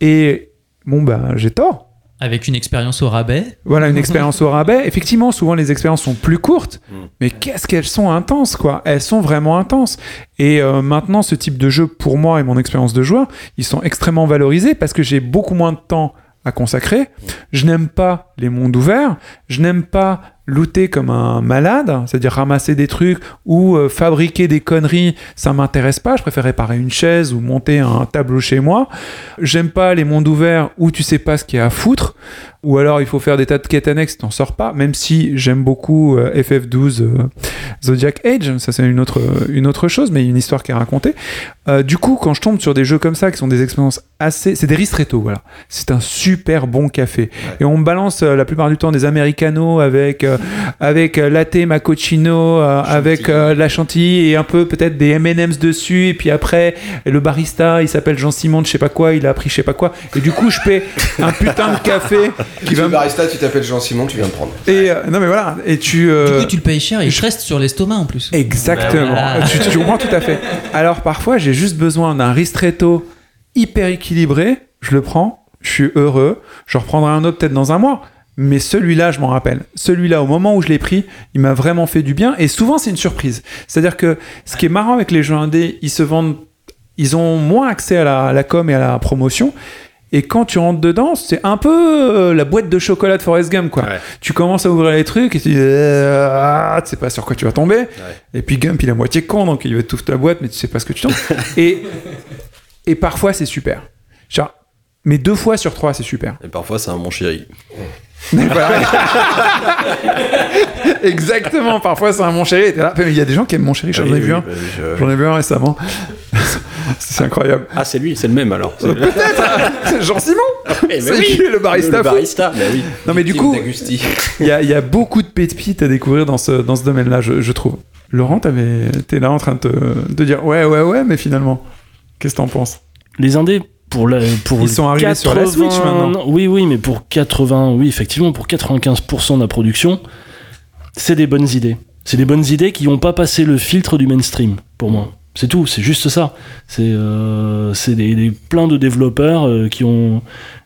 Et bon, ben, j'ai tort. Avec une expérience au rabais. Voilà, une expérience au rabais. Effectivement, souvent les expériences sont plus courtes, mais qu'est-ce qu'elles sont intenses, quoi. Elles sont vraiment intenses. Et euh, maintenant, ce type de jeu, pour moi et mon expérience de joueur, ils sont extrêmement valorisés parce que j'ai beaucoup moins de temps à consacrer. Je n'aime pas les mondes ouverts. Je n'aime pas looter comme un malade, c'est-à-dire ramasser des trucs ou euh, fabriquer des conneries, ça m'intéresse pas. Je préfère réparer une chaise ou monter un tableau chez moi. J'aime pas les mondes ouverts où tu sais pas ce qu'il y a à foutre, ou alors il faut faire des tas de quêtes annexes, t'en sors pas. Même si j'aime beaucoup euh, FF12 euh, Zodiac Age, ça c'est une autre, une autre chose, mais une histoire qui est racontée. Du coup, quand je tombe sur des jeux comme ça, qui sont des expériences assez... C'est des ristretto, voilà. C'est un super bon café. Et on me balance la plupart du temps des americanos avec, euh, avec euh, latte macchiato, euh, avec euh, la chantilly et un peu peut-être des M&M's dessus. Et puis après, le barista, il s'appelle Jean-Simon de je sais pas quoi, il a appris je sais pas quoi. Et du coup, je paie un putain de café qui va me... barista, tu t'appelles Jean-Simon, tu viens me prendre. Et euh, non mais voilà, et tu... euh, Du coup, tu le payes cher et il te reste sur l'estomac en plus. Exactement. Bah voilà. tu, tu comprends tout à fait. Alors parfois, j'ai juste besoin d'un ristretto hyper équilibré. Je le prends, je suis heureux. Je reprendrai un autre peut-être dans un mois. Mais celui-là, je m'en rappelle. Celui-là, au moment où je l'ai pris, il m'a vraiment fait du bien. Et souvent, c'est une surprise. C'est-à-dire que ce qui est marrant avec les jeux indés, ils se vendent, ils ont moins accès à la, à la com et à la promotion. Et quand tu rentres dedans, c'est un peu euh, la boîte de chocolat de Forrest Gump, quoi. Tu commences à ouvrir les trucs et tu dis, euh, ah, tu sais pas sur quoi tu vas tomber. Et puis Gump, il est à moitié con, donc il va t'ouvrir ta boîte, mais tu sais pas ce que tu tombes. et, et parfois, c'est super. Genre, mais deux fois sur trois, c'est super. Et parfois, c'est un mon chéri. Mais voilà. Exactement, parfois c'est un mon chéri. là. Mais Il y a des gens qui aiment mon chéri, j'en Oui, ai vu oui, un. bah oui, je- J'en ai vu un récemment. c'est incroyable. Ah, c'est lui, c'est le même alors. C'est- Peut-être C'est Jean-Simon Eh ben C'est oui, qui, le barista Le barista, bah oui. Non mais du coup, il y a, il y a beaucoup de pépites à découvrir dans ce, dans ce domaine-là, je, je trouve. Laurent, t'es là en train de, te- de dire ouais, ouais, ouais, mais finalement, qu'est-ce que t'en penses? Les indés, pour la, pour Ils sont arrivés sur la Switch, maintenant. Oui, oui, mais pour 80, oui, effectivement, pour 95% de la production, c'est des bonnes idées. C'est des bonnes idées qui n'ont pas passé le filtre du mainstream, pour moi. C'est tout, c'est juste ça. C'est euh, des, des- plein de développeurs euh, qui ont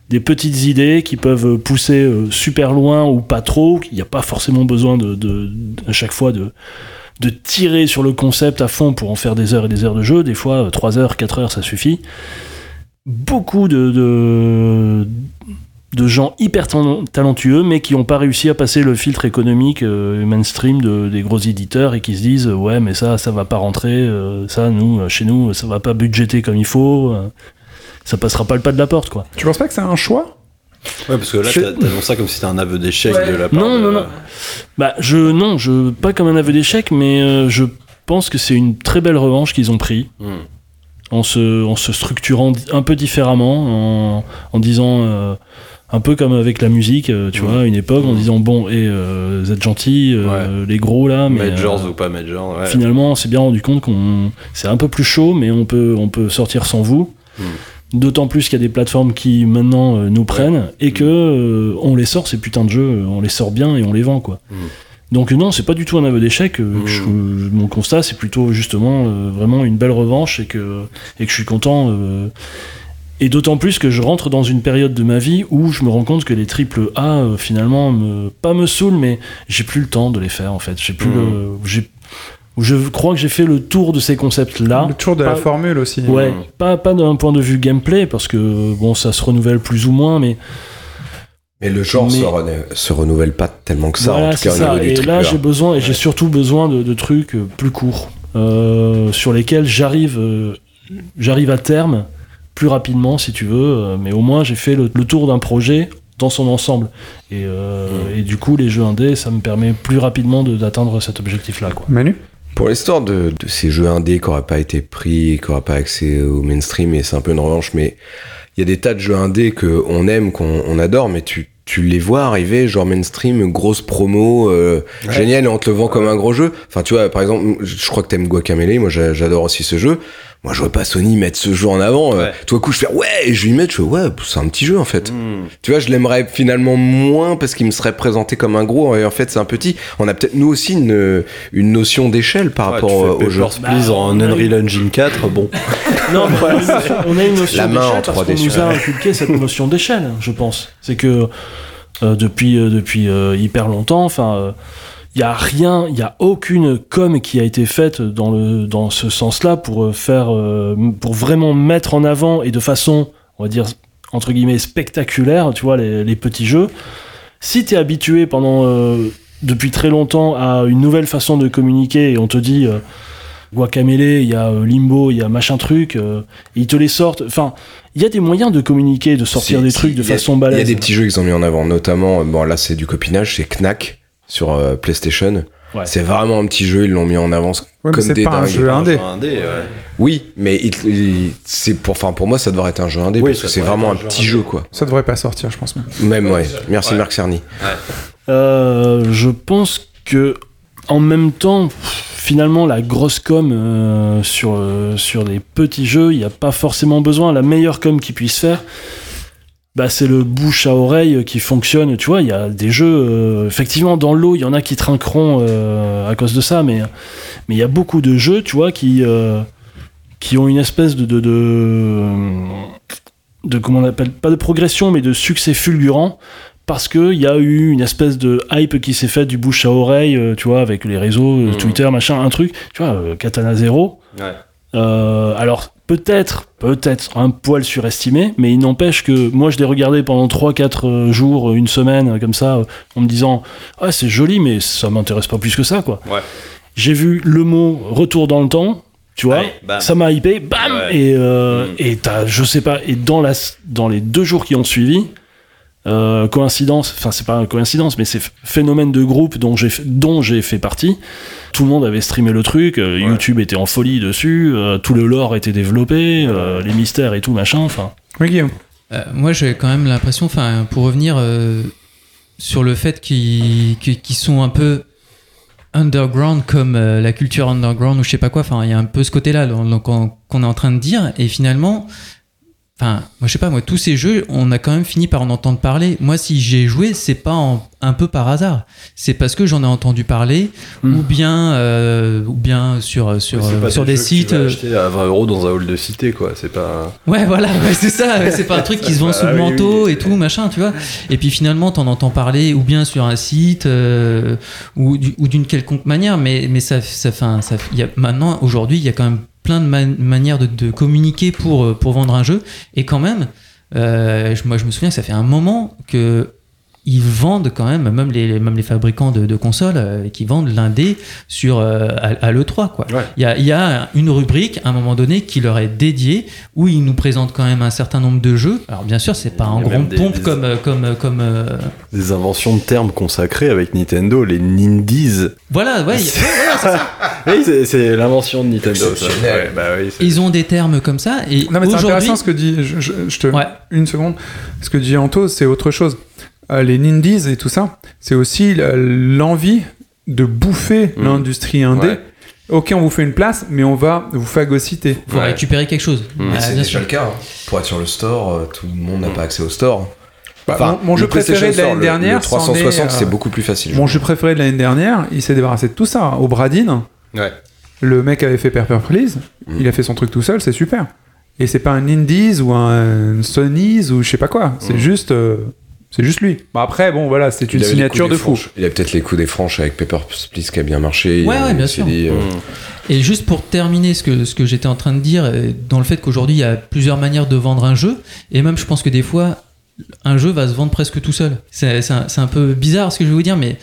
des petites idées qui peuvent pousser euh, super loin ou pas trop. Il n'y a pas forcément besoin de, de- à chaque fois de, de tirer sur le concept à fond pour en faire des heures et des heures de jeu. Des fois, 3 heures, 4 heures, ça suffit. Beaucoup de, de, de gens hyper talentueux, mais qui n'ont pas réussi à passer le filtre économique euh, mainstream de, des gros éditeurs et qui se disent Ouais, mais ça, ça va pas rentrer. euh, ça, nous, euh, chez nous, ça va pas budgéter comme il faut. euh, ça passera pas le pas de la porte, quoi. Tu penses pas que c'est un choix? Ouais, parce que là, Je- t'as- t'annonces ça comme si c'était un aveu d'échec Ouais. de la part Non, de- non, non. Bah, je, non, je, pas comme un aveu d'échec, mais euh, je pense que c'est une très belle revanche qu'ils ont pris Hmm. En se, en se structurant un peu différemment, en, en disant euh, un peu comme avec la musique, euh, tu vois, à une époque, en disant bon, et euh, vous êtes gentils, euh, les gros là, mais Majors euh, ou pas Majors, ouais. finalement, on s'est bien rendu compte qu'on c'est un peu plus chaud, mais on peut, on peut sortir sans vous. Mhm. D'autant plus qu'il y a des plateformes qui maintenant nous prennent et que euh, on les sort ces putains de jeux, on les sort bien et on les vend quoi. Mhm. Donc euh, non, c'est pas du tout un aveu d'échec. euh, Mhm. je- mon constat, c'est plutôt justement euh, vraiment une belle revanche et que et que je suis content. euh, et d'autant plus que je rentre dans une période de ma vie où je me rends compte que les triple A euh, finalement me pas me saoulent, mais j'ai plus le temps de les faire en fait. J'ai plus Mhm. le- j'ai je crois que j'ai fait le tour de ces concepts là. Le tour de la Pas- formule aussi. Ouais, pas, pas d'un point de vue gameplay, parce que bon, ça se renouvelle plus ou moins, mais Mais le genre Mais- se, rene- se renouvelle pas tellement que ça, voilà, en tout cas au niveau du Et triple là, j'ai besoin, et j'ai surtout besoin de, de trucs euh, plus courts, euh, sur lesquels j'arrive, euh, j'arrive à terme plus rapidement, si tu veux. mais au moins, j'ai fait le, le tour d'un projet dans son ensemble. Et, euh, Mm. et du coup, les jeux indés, ça me permet plus rapidement de- d'atteindre cet objectif-là. Manu? Pour l'histoire de, de ces jeux indés qui n'auraient pas été pris, qui n'auraient pas accès au mainstream, et c'est un peu une revanche, mais il y a des tas de jeux indés qu'on aime, qu'on on adore, mais tu, tu les vois arriver, genre mainstream, grosse promo, euh, génial, et on te le vend comme un gros jeu. Enfin, tu vois, par exemple, je crois que t'aimes Guacamele, moi j'a- j'adore aussi ce jeu. Moi, je vois pas Sony mettre ce jeu en avant. euh, Ouais. Tout à coup, je fais ouais, et je lui mets, je fais ouais, c'est un petit jeu en fait. Tu vois, je l'aimerais finalement moins parce qu'il me serait présenté comme un gros et en fait c'est un petit. On a peut-être nous aussi une, une notion d'échelle par Ouais, rapport euh, au jeu. Please en Unreal Engine 4, bon. Non, mais on a une notion- d'échelle parce 3D qu'on nous a inculqué cette notion d'échelle, je pense. C'est que euh, depuis, euh, depuis euh, hyper longtemps, enfin, il y a rien, il y a aucune com qui a été faite dans le dans ce sens-là pour euh, faire, euh, pour vraiment mettre en avant et de façon, on va dire entre guillemets spectaculaire, tu vois, les, les petits jeux. Si t'es habitué pendant euh, depuis très longtemps à une nouvelle façon de communiquer et on te dit euh, Guacamele, il y a Limbo, il y a machin truc, euh, et ils te les sortent. Enfin, il y a des moyens de communiquer, de sortir Si, des si, trucs de a- façon Il y balèze. a des petits jeux qu'ils ont mis en avant, notamment, bon là c'est du copinage, c'est Knack sur euh, PlayStation. Ouais. C'est vraiment un petit jeu, ils l'ont mis en avant Ouais, comme c'est des pas un dingues. jeu indé. indé, ouais. Oui, mais il- il- c'est pour, enfin pour moi ça devrait être un jeu indé Oui, parce que c'est vraiment un un jeu petit indé. jeu quoi. Ça devrait pas sortir, je pense. même. Même ouais. Merci Ouais. Marc Cerny. Euh, je pense que en même temps, finalement, la grosse com euh, sur, euh, sur les petits jeux, il n'y a pas forcément besoin. La meilleure com qu'ils puissent faire, bah, c'est le bouche à oreille qui fonctionne. Tu vois, il y a des jeux, euh, effectivement, dans l'eau, il y en a qui trinqueront euh, à cause de ça, mais mais il y a beaucoup de jeux, tu vois, qui, euh, qui ont une espèce de, de, de, de comment on appelle, pas de progression, mais de succès fulgurant parce qu'il y a eu une espèce de hype qui s'est faite du bouche à oreille, tu vois, avec les réseaux, Mhm. Twitter, machin, un truc, tu vois, Katana Zero. Ouais. Alors, peut-être, peut-être un poil surestimé, mais il n'empêche que moi, je l'ai regardé pendant 3-4 jours, une semaine, euh, comme ça, euh, en me disant, ah, c'est joli, mais ça m'intéresse pas plus que ça, quoi. Ouais. J'ai vu le mot retour dans le temps, tu vois, Allez, ça m'a hypé, bam, Ouais. et, euh, et t'as, je sais pas, et dans, la, dans les deux jours qui ont suivi, euh, coïncidence, enfin c'est pas une coïncidence, mais c'est ph- phénomène de groupe dont j'ai fait, dont j'ai fait partie. Tout le monde avait streamé le truc, euh, YouTube était en folie dessus, euh, tout le lore était développé, euh, les mystères et tout machin. Enfin, Oui, Guillaume. Euh, moi, j'ai quand même l'impression, enfin, pour revenir euh, sur le fait qu'ils qu'ils- qu'ils sont un peu underground comme euh, la culture underground ou je sais pas quoi. Enfin, il y a un peu ce côté-là donc, qu'on qu'on est en train de dire. Et finalement, enfin, moi, je sais pas, moi, tous ces jeux, on a quand même fini par en entendre parler. Moi, si j'ai joué, c'est pas en- un peu par hasard. C'est parce que j'en ai entendu parler Mm. ou bien, euh, ou bien sur sur C'est pas sur des jeux que tu sites. vas euh, à 20 euros dans un hall de cité, quoi. C'est pas. Ouais, voilà, ouais, c'est ça. C'est pas un truc qui se vend Ah sous le oui, manteau oui. et tout, machin, tu vois. Et puis finalement, t'en entends parler ou bien sur un site euh, ou, du- ou d'une quelconque manière, mais, mais ça, ça, fin, ça, y a, maintenant, aujourd'hui, il y a quand même plein de man- manières de, communiquer pour, euh, pour vendre un jeu. Et quand même, euh, moi, je me souviens que ça fait un moment que ils vendent quand même, même les, même les fabricants de, de consoles, euh, qui vendent l'indé sur euh, à, à l'E3, quoi. Ouais. Il y, a, il y a une rubrique à un moment donné qui leur est dédiée où ils nous présentent quand même un certain nombre de jeux. Alors bien sûr, c'est pas en a grande pompe des- comme euh, comme comme euh, Des inventions de termes consacrés avec Nintendo, les Nindies. voilà, ouais, c'est l'invention de Nintendo. ça. Exceptionnel. Ouais, bah oui, c'est- Ils ont des termes comme ça et Non, mais c'est aujourd'hui, intéressant ce que dit. Je, je- je te. Ouais. Une seconde. Ce que dit Anto, c'est autre chose. Euh, les Nindies et tout ça, c'est aussi la- l'envie de bouffer Mm. l'industrie indé. Ouais. Ok, on vous fait une place, mais on va vous phagocyter. faut Ouais. récupérer quelque chose. Mm. Ah, c'est déjà sûr. le cas. hein. Pour être sur le store, euh, tout le monde n'a pas accès au store. Bah, Enfin, mon, jeu préféré de l'année dernière, le 360, c'en est, euh, c'est beaucoup plus facile. je Mon jeu préféré de l'année dernière, il s'est débarrassé de tout ça. Au Bradin, Ouais. le mec avait fait Pepper Please, Mm. il a fait son truc tout seul, c'est super. Et c'est pas un Indies ou un Sony's ou je sais pas quoi. C'est juste, euh, c'est juste lui. Bon après, bon voilà, c'est une signature de fou. franches. Il a peut-être les coups des franches avec Pepper Please qui a bien marché. Ouais, bien sûr. dit, euh, Mm. Et juste pour terminer ce que, ce que j'étais en train de dire, euh, dans le fait qu'aujourd'hui il y a plusieurs manières de vendre un jeu, et même je pense que des fois un jeu va se vendre presque tout seul. C'est un, peu bizarre ce que je vais vous dire, mais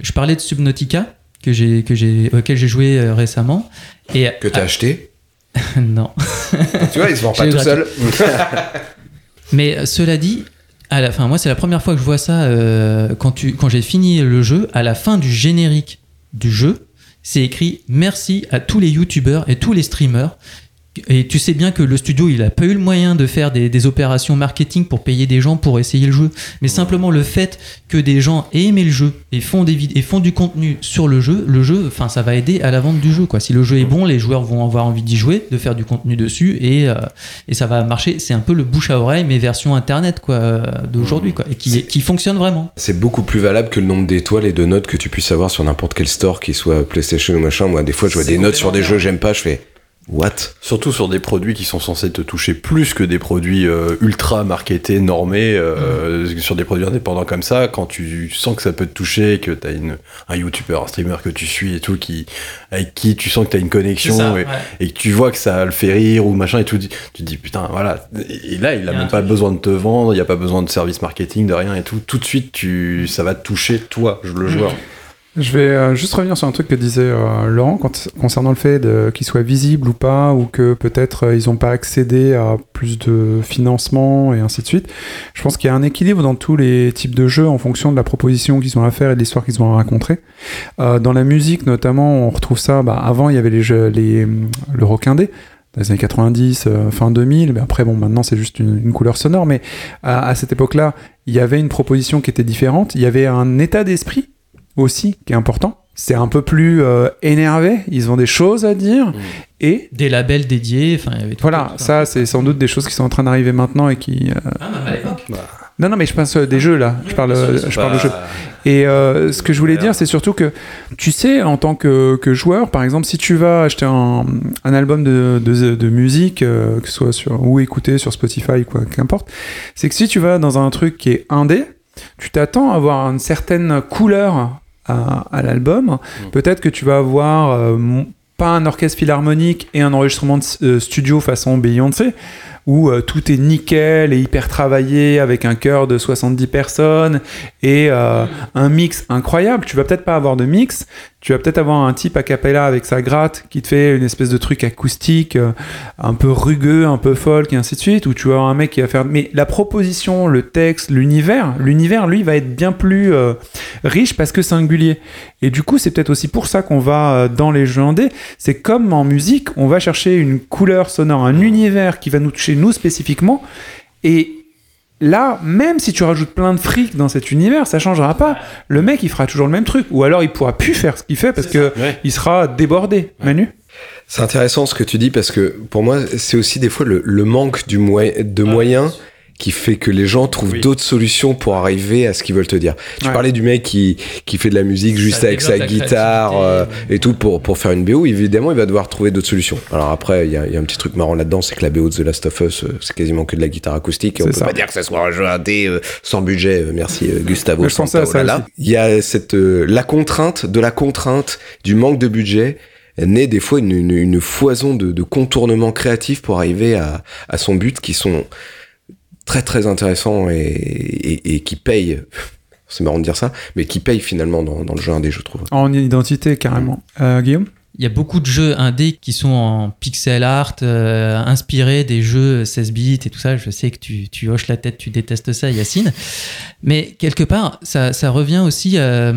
je parlais de Subnautica que j'ai que j'ai auquel j'ai joué euh, récemment et Que t'as acheté? non. tu vois, il se vend pas tout gratuit. seul. Mais cela dit, à la fin, moi c'est la première fois que je vois ça euh, quand quand j'ai fini le jeu. À la fin du générique du jeu, c'est écrit merci à tous les youtubeurs et tous les streamers. Et tu sais bien que le studio, il a pas eu le moyen de faire des, des opérations marketing pour payer des gens pour essayer le jeu. Mais simplement le fait que des gens aient aimé le jeu et font, des et font du contenu sur le jeu, le jeu, enfin, ça va aider à la vente du jeu. Quoi. Si le jeu est bon, les joueurs vont avoir envie d'y jouer, de faire du contenu dessus et, euh, et ça va marcher. C'est un peu le bouche à oreille, mais version internet quoi, euh, d'aujourd'hui, quoi, et qui, qui fonctionne vraiment. C'est beaucoup plus valable que le nombre d'étoiles et de notes que tu puisses avoir sur n'importe quel store, qui soit PlayStation ou machin. Moi, des fois, je vois des notes sur des jeux, j'aime pas, je fais what? Surtout sur des produits qui sont censés te toucher plus que des produits euh, ultra marketés, normés, euh, sur des produits indépendants comme ça, quand tu sens que ça peut te toucher, que t'as une un youtubeur, un streamer que tu suis et tout, qui avec qui tu sens que t'as une connexion ça, et, ouais. et que tu vois que ça le fait rire ou machin et tout, tu te dis putain voilà. Et là, il a Il y a même pas besoin de te vendre, il y a pas besoin de service marketing, de rien et tout. Tout de suite, tu ça va te toucher toi, le joueur. Je vais euh, juste revenir sur un truc que disait euh, Laurent concernant le fait qu'ils soient visibles ou pas, ou que peut-être euh, ils n'ont pas accédé à plus de financement et ainsi de suite. Je pense qu'il y a un équilibre dans tous les types de jeux en fonction de la proposition qu'ils ont à faire et de l'histoire qu'ils ont à raconter. Dans la musique notamment, on retrouve ça. Bah, avant, il y avait les, le rock indé. Dans les années 90, euh, fin 2000, mais après, bon, maintenant c'est juste une, couleur sonore, mais à cette époque-là, il y avait une proposition qui était différente, il y avait un état d'esprit aussi qui est important. C'est un peu plus euh, énervé, ils ont des choses à dire, et Des labels dédiés, enfin, il y avait tout voilà, ça c'est sans doute des choses qui sont en train d'arriver maintenant et qui... euh, Ah, à l'époque. Non, non, mais je pense euh, des jeux là, je parle, je parle de jeux. Et euh, ce que je voulais dire, c'est surtout que, tu sais, en tant que, que joueur, par exemple, si tu vas acheter un, un album de, de, de musique, euh, que ce soit sur, ou écouter sur Spotify, quoi, qu'importe, c'est que si tu vas dans un truc qui est indé, tu t'attends à avoir une certaine couleur à, à l'album. Peut-être que tu vas avoir euh, pas un orchestre philharmonique et un enregistrement de euh, studio façon Beyoncé, où euh, tout est nickel et hyper travaillé avec un chœur de 70 personnes et euh, un mix incroyable. Tu vas peut-être pas avoir de mix, tu vas peut-être avoir un type a cappella avec sa gratte qui te fait une espèce de truc acoustique euh, un peu rugueux, un peu folk et ainsi de suite, ou tu vas avoir un mec qui va faire... Mais la proposition, le texte, l'univers, l'univers, lui, va être bien plus euh, riche parce que singulier. Et du coup, c'est peut-être aussi pour ça qu'on va euh, dans les jeux indés. C'est comme en musique, on va chercher une couleur sonore, un univers qui va nous toucher nous spécifiquement. Et là, même si tu rajoutes plein de fric dans cet univers, ça changera pas. Le mec, il fera toujours le même truc. Ou alors, il pourra plus faire ce qu'il fait parce que il sera débordé. Manu C'est intéressant ce que tu dis parce que pour moi, c'est aussi des fois le, le manque du de moyens qui fait que les gens trouvent d'autres solutions pour arriver à ce qu'ils veulent te dire. Tu Ouais. parlais du mec qui, qui fait de la musique juste avec sa guitare euh, et tout pour, pour faire une BO. Évidemment, il va devoir trouver d'autres solutions. Alors après, il y a, il y a un petit truc marrant là-dedans, c'est que la BO de The Last of Us, euh, c'est quasiment que de la guitare acoustique. Et on peut ça. pas dire que ça soit un jeu indé euh, sans budget. Euh, Merci euh, Gustavo. Je pensais à ça. Il y a cette euh, la contrainte de la contrainte du manque de budget naît des fois une, une, une foison de, de contournements créatifs pour arriver à, à son but qui sont très très intéressants et, et, et qui payent. C'est marrant de dire ça, mais qui payent finalement dans, dans le jeu indé, je trouve. En identité, carrément. Euh, Guillaume? Il y a beaucoup de jeux indés qui sont en pixel art, euh, inspirés des jeux 16 bits et tout ça. Je sais que tu, tu hoches la tête, tu détestes ça, Yacine. Mais quelque part, ça, ça revient aussi à,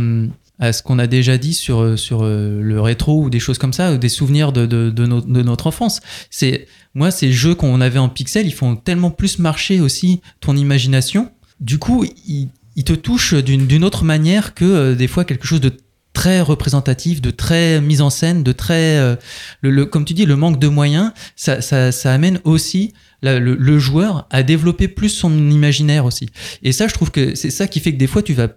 à ce qu'on a déjà dit sur, sur euh, le rétro ou des choses comme ça, ou des souvenirs de, de, de, no- de notre enfance. C'est Moi, ces jeux qu'on avait en pixel, ils font tellement plus marcher aussi ton imagination. Du coup, ils, te touchent d'une autre manière que euh, des fois quelque chose de très représentatif, de très mise en scène, de très, euh, le, le- comme tu dis, le manque de moyens, ça, ça, amène aussi le joueur à développer plus son imaginaire aussi. Et ça, je trouve que c'est ça qui fait que des fois, tu vas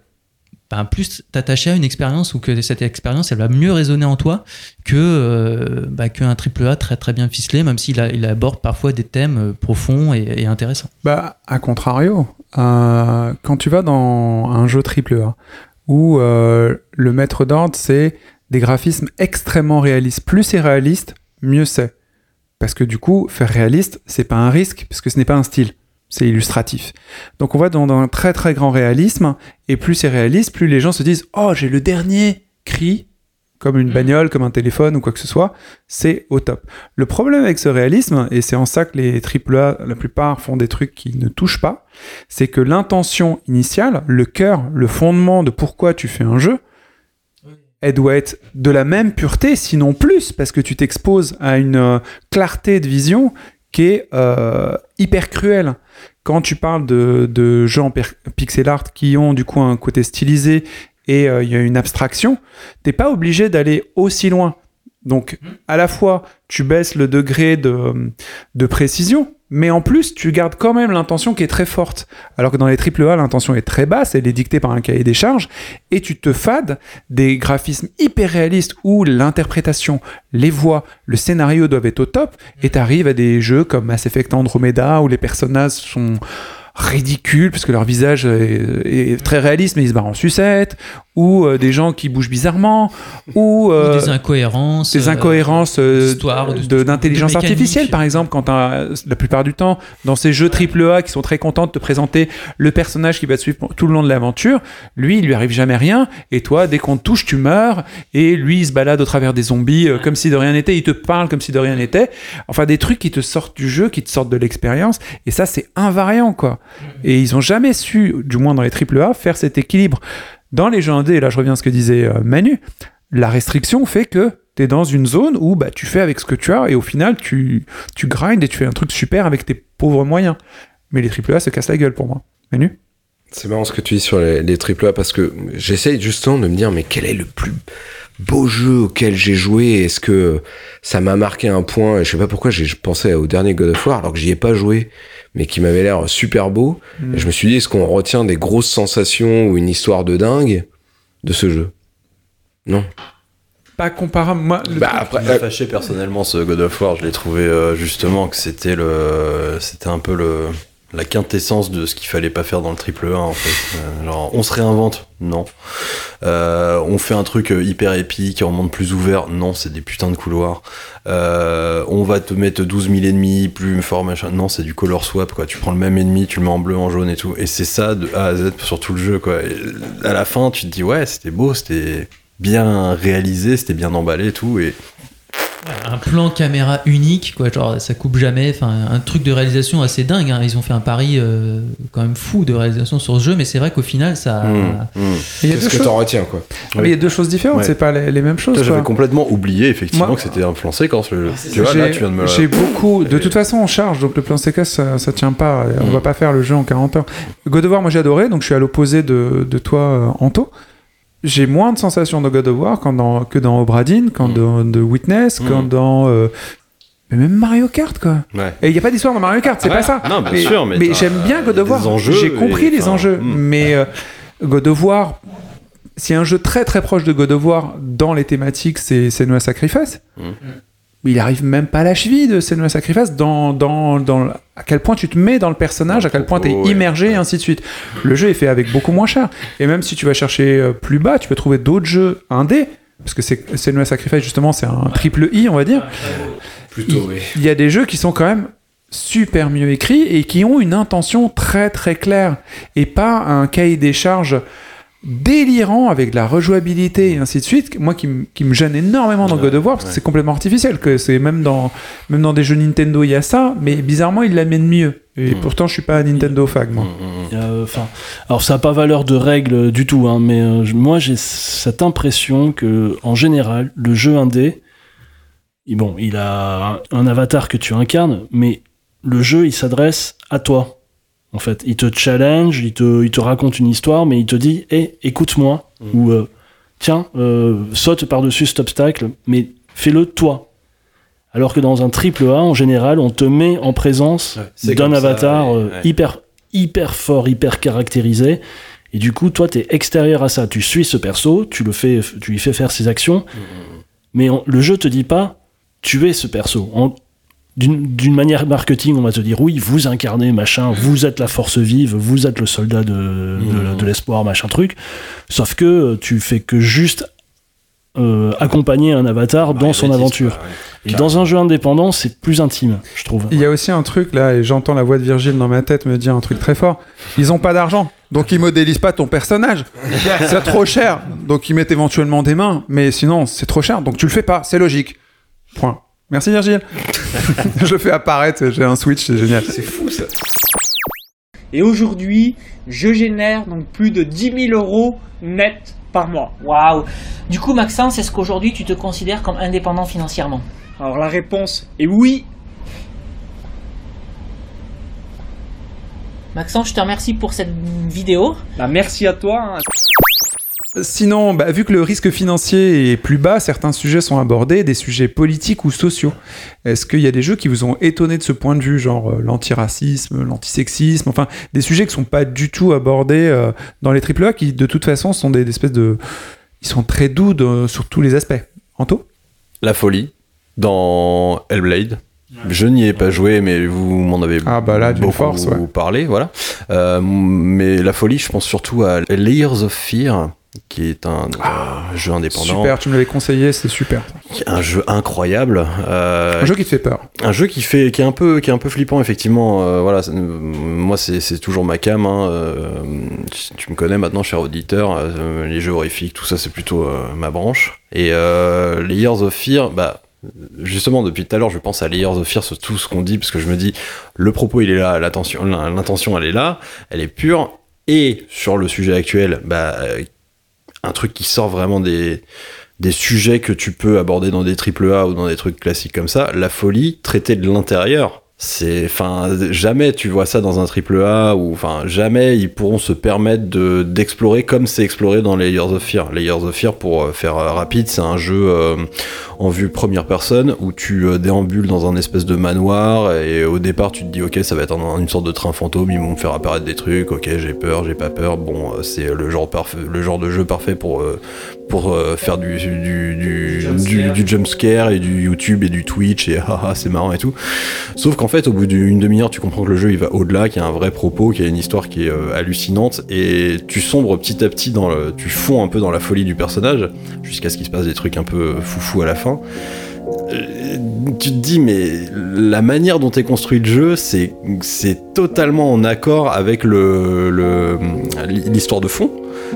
ben, plus t'attacher à une expérience ou que cette expérience, va mieux résonner en toi que euh, bah, qu'un triple A très très bien ficelé, même s'il a- il aborde parfois des thèmes euh, profonds et, intéressants. Bah, à contrario, euh, quand tu vas dans un jeu AAA où euh, le maître d'ordre c'est des graphismes extrêmement réalistes, plus c'est réaliste, mieux c'est. Parce que du coup, faire réaliste, c'est pas un risque, parce que ce n'est pas un style, c'est illustratif. Donc on va dans, dans un très très grand réalisme, et plus c'est réaliste, plus les gens se disent Oh, j'ai le dernier cri, comme une bagnole, comme un téléphone ou quoi que ce soit, c'est au top. Le problème avec ce réalisme, et c'est en ça que les AAA, la plupart, font des trucs qui ne touchent pas, c'est que l'intention initiale, le cœur, le fondement de pourquoi tu fais un jeu, elle doit être de la même pureté, sinon plus, parce que tu t'exposes à une euh, clarté de vision qui est euh, hyper cruelle. Quand tu parles de, de jeux en pixel art qui ont du coup un côté stylisé et euh, il y a une abstraction, t'es pas obligé d'aller aussi loin. Donc, à la fois, tu baisses le degré de, de précision, mais en plus, tu gardes quand même l'intention qui est très forte. Alors que dans les AAA, l'intention est très basse, elle est dictée par un cahier des charges, et tu te fades des graphismes hyper réalistes où l'interprétation, les voix, le scénario doivent être au top, et t'arrives à des jeux comme Mass Effect Andromeda où les personnages sont ridicules parce que leur visage est, est très réaliste mais ils se barrent en sucette ou euh, des gens qui bougent bizarrement ou, Ou euh, des incohérences. des euh, incohérences d'intelligence de artificielle par exemple quand la plupart du temps dans ces jeux AAA qui sont très contents de te présenter le personnage qui va te suivre tout le long de l'aventure lui il lui arrive jamais rien et toi dès qu'on te touche tu meurs et lui il se balade au travers des zombies euh, comme si de rien n'était il te parle comme si de rien n'était. Enfin des trucs qui te sortent du jeu qui te sortent de l'expérience et ça c'est invariant quoi. Et ils ont jamais su du moins dans les AAA faire cet équilibre dans les jeux indés, là je reviens à ce que disait euh, Manu, la restriction fait que tu es dans une zone où bah, tu fais avec ce que tu as et au final tu, tu grindes et tu fais un truc super avec tes pauvres moyens. Mais les AAA se cassent la gueule pour moi. Manu? C'est marrant ce que tu dis sur les, les AAA parce que j'essaye justement de me dire mais quel est le plus beau jeu auquel j'ai joué Est-ce que ça m'a marqué un point Je sais pas pourquoi j'ai pensé au dernier God of War alors que j'y ai pas joué mais qui m'avait l'air super beau. Mm. Et je me suis dit est-ce qu'on retient des grosses sensations ou une histoire de dingue de ce jeu? Non. Pas comparable. Moi, le Bah après euh, fâché personnellement ce God of War. Je l'ai trouvé euh, justement que c'était le, c'était un peu le, la quintessence de ce qu'il fallait pas faire dans le triple A en fait. Euh, on se réinvente, non. Euh, on fait un truc euh, hyper épique, en monde plus ouvert, non, c'est des putains de couloirs. On va te mettre 12 000 ennemis plus fort machin, non, c'est du color swap quoi. Tu prends le même ennemi, tu le mets en bleu, en jaune et tout, et c'est ça de A à Z sur tout le jeu quoi. Et à la fin, tu te dis ouais, c'était beau, c'était bien réalisé, c'était bien emballé et tout, et un plan caméra unique, quoi, genre ça coupe jamais, enfin un truc de réalisation assez dingue. hein. Ils ont fait un pari euh, quand même fou de réalisation sur ce jeu, mais c'est vrai qu'au final ça. Mmh, mmh. il y a deux qu'est-ce que choses- t'en retiens quoi mais il y a deux choses différentes, Ouais. c'est pas les, les mêmes choses. J'avais complètement oublié effectivement Moi- que c'était un plan séquence le jeu. Tu vois, là J'ai tu viens de me j'ai beaucoup. De toute façon, on charge, donc le plan séquence, ça, ça tient pas. On Mm. va pas faire le jeu en 40 heures. God of War, moi j'ai adoré, donc je suis à l'opposé de, de toi, euh, Anto. J'ai moins de sensations de God of War quand dans- que dans Obradin, quand Mm. dans The Witness, quand Mm. dans. euh, mais même Mario Kart, quoi. Ouais. Et il n'y a pas d'histoire dans Mario Kart, c'est Ouais. pas ça. Non, bien sûr, mais t'as- j'aime bien God of War. J'ai compris et- les enfin, enjeux, mm. mais euh, God of War, a un jeu très très proche de God of War dans les thématiques, c'est Senua Sacrifice. Il arrive même pas à la cheville de Senua Sacrifice dans, dans, dans à quel point tu te mets dans le personnage, à quel point tu es ouais. immergé et ainsi de suite. Le jeu est fait avec beaucoup moins cher. Et même si tu vas chercher euh, plus bas, tu peux trouver d'autres jeux indés. Parce que Senua Sacrifice, justement, c'est un triple I, on va dire. Plutôt oui. Il y a des jeux qui sont quand même super mieux écrits et qui ont une intention très très claire et pas un cahier des charges délirant avec de la rejouabilité et ainsi de suite moi qui, m- qui me gêne énormément dans God of War parce que ouais. c'est complètement artificiel que c'est même dans même dans des jeux Nintendo il y a ça mais bizarrement ils l'amènent mieux et Mm. pourtant je suis pas un Nintendo fag moi Mm, mm, Il y a, euh, Enfin, alors ça n'a pas valeur de règle du tout, hein, mais euh, moi j'ai cette impression que en général le jeu indé, il- bon, il a un, un avatar que tu incarnes, mais le jeu il s'adresse à toi. En fait, il te challenge, il te, il te raconte une histoire, mais il te dit, hé, écoute-moi, Mm. ou euh, tiens, euh, saute par-dessus cet obstacle, mais fais-le toi. Alors que dans un triple A, en général, on te met en présence Ouais, d'un ça, avatar ouais, euh, ouais. hyper hyper fort, hyper caractérisé. Et du coup, toi, t'es extérieur à ça. Tu suis ce perso, tu le fais, tu lui fais faire ses actions, mais on- le jeu te dit pas, tu es ce perso. En- D'une manière marketing, on va te dire oui, vous incarnez machin, vous êtes la force vive, vous êtes le soldat de, de, de l'espoir, machin truc. Sauf que euh, tu fais que juste euh, accompagner un avatar dans son aventure. ouais. Et dans un jeu indépendant, c'est plus intime, je trouve. il y a aussi un truc là et j'entends la voix de Virgile dans ma tête me dire un truc très fort ils ont pas d'argent donc ils modélisent pas ton personnage c'est trop cher donc ils mettent éventuellement des mains mais sinon c'est trop cher donc tu le fais pas c'est logique point merci Virgile je le fais apparaître j'ai un switch c'est génial C'est fou ça. Et aujourd'hui, je génère donc plus de 10 000 euros net par mois. Waouh Du coup, Maxence, est-ce qu'aujourd'hui tu te considères comme indépendant financièrement? Alors la réponse est oui. Maxence, je te remercie pour cette vidéo. Bah, merci à toi. hein. Sinon, bah, vu que le risque financier est plus bas, certains sujets sont abordés, des sujets politiques ou sociaux. Est-ce qu'il y a des jeux qui vous ont étonné de ce point de vue, genre euh, l'antiracisme, l'antisexisme, enfin des sujets qui sont pas du tout abordés euh, dans les AAA, qui de toute façon sont des, des espèces de... Ils sont très doux de- sur tous les aspects. Anto? La folie dans Hellblade. Je n'y ai pas joué, mais vous m'en avez Ah bah là, beaucoup force, ouais. parlé, voilà. Euh, mais la folie, je pense surtout à Layers of Fear, qui est un euh, jeu indépendant, Ah, Super, tu me l'avais conseillé, c'est super. un jeu incroyable. euh, Un jeu qui te fait peur. un jeu qui fait qui est un peu qui est un peu flippant effectivement euh, voilà moi c'est toujours ma cam hein, euh, tu- tu me connais maintenant cher auditeur les jeux horrifiques tout ça c'est plutôt ma branche et euh, Layers of Fear bah justement depuis tout à l'heure je pense à Layers of Fear sur tout ce qu'on dit parce que je me dis le propos il est là l'intention elle est là elle est pure et sur le sujet actuel bah un truc qui sort vraiment des sujets que tu peux aborder dans des triple A ou dans des trucs classiques comme ça, la folie traitée de l'intérieur. C'est, enfin, jamais tu vois ça dans un triple A ou, enfin, jamais ils pourront se permettre de d'explorer comme c'est exploré dans Layers of Fear. Layers of Fear, pour euh, faire euh, rapide, c'est un jeu euh, en vue première personne où tu euh, déambules dans un espèce de manoir et au départ tu te dis ok ça va être un- une sorte de train fantôme, ils vont me faire apparaître des trucs, ok j'ai peur, j'ai pas peur, bon c'est le genre parfait, le genre de jeu parfait pour euh, pour euh, faire du du du, du, du jump scare et du YouTube et du Twitch et haha c'est marrant et tout. Sauf qu'en fait au bout d'une demi-heure tu comprends que le jeu il va au-delà, qu'il y a un vrai propos, qu'il y a une histoire qui est euh, hallucinante et tu sombres petit à petit dans le, tu fonds un peu dans la folie du personnage jusqu'à ce qu'il se passe des trucs un peu foufou à la fin. Euh, tu te dis mais la manière dont est construit le jeu c'est totalement en accord avec l'histoire de fond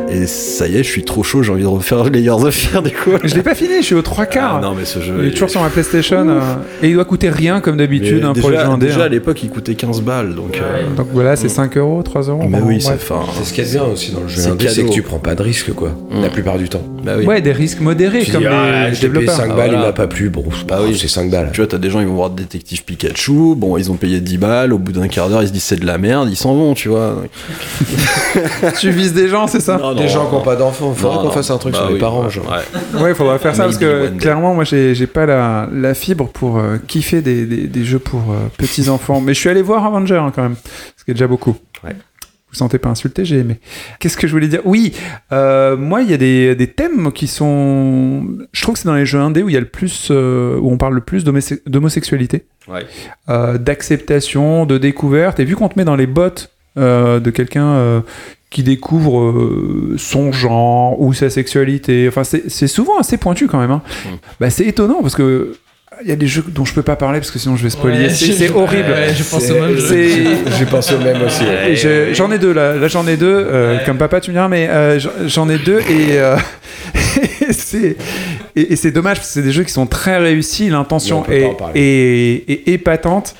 et ça y est je suis trop chaud j'ai envie de refaire Layers of Fear du coup Je l'ai pas fini, je suis aux trois quarts. Ah non mais ce jeu il est toujours sur ma PlayStation euh, et il doit coûter rien comme d'habitude hein, pour les indés, déjà hein. à l'époque il coûtait 15 balles donc euh, Donc voilà, c'est 5 euros, 3 euros. mais bon, oui c'est enfin C'est ce qu'il y a de bien aussi dans le jeu C'est indé, c'est cadeau. que tu prends pas de risques, quoi, la plupart du temps. bah oui Ouais, des risques modérés Tu comme dis, ah, les je développeurs. 5 Ah, balles, il m'a pas plu, bon, Bah oui. c'est 5 balles. Tu vois, t'as des gens, ils vont voir Détective Pikachu, bon, ils ont payé 10 balles, au bout d'un quart d'heure, ils se disent c'est de la merde, ils s'en vont, tu vois. tu vises des gens, c'est ça? Non, Des gens qui non. n'ont pas d'enfants, faudrait Non, qu'on fasse un truc Bah sur les parents, ouais, genre. ouais. Ouais, il faudra faire ça parce que clairement, moi, j'ai j'ai pas la, la fibre pour euh, kiffer des, des, des jeux pour euh, petits enfants. Mais je suis allé voir Avenger hein, quand même, ce qui est déjà beaucoup. Ouais. Vous sentez pas insulté, j'ai aimé. Qu'est-ce que je voulais dire? Oui, euh, moi, il y a des, des thèmes qui sont. Je trouve que c'est dans les jeux indés où il y a le plus, euh, où on parle le plus d'homose- d'homosexualité, Ouais. euh, d'acceptation, de découverte. Et vu qu'on te met dans les bottes euh, de quelqu'un euh, qui découvre euh, son genre ou sa sexualité, enfin, c'est c'est souvent assez pointu quand même. hein. Mm. Bah, c'est étonnant parce que. Il y a des jeux dont je peux pas parler parce que sinon je vais spoiler. Ouais, c'est horrible. ouais, je pense au même J'ai pensé au même aussi. ouais. J'en ai deux là, là j'en ai deux, euh, comme papa tu me diras, mais euh, j'en- ai deux et, euh, et c'est et, et c'est dommage parce que c'est des jeux qui sont très réussis, l'intention est, est épatante.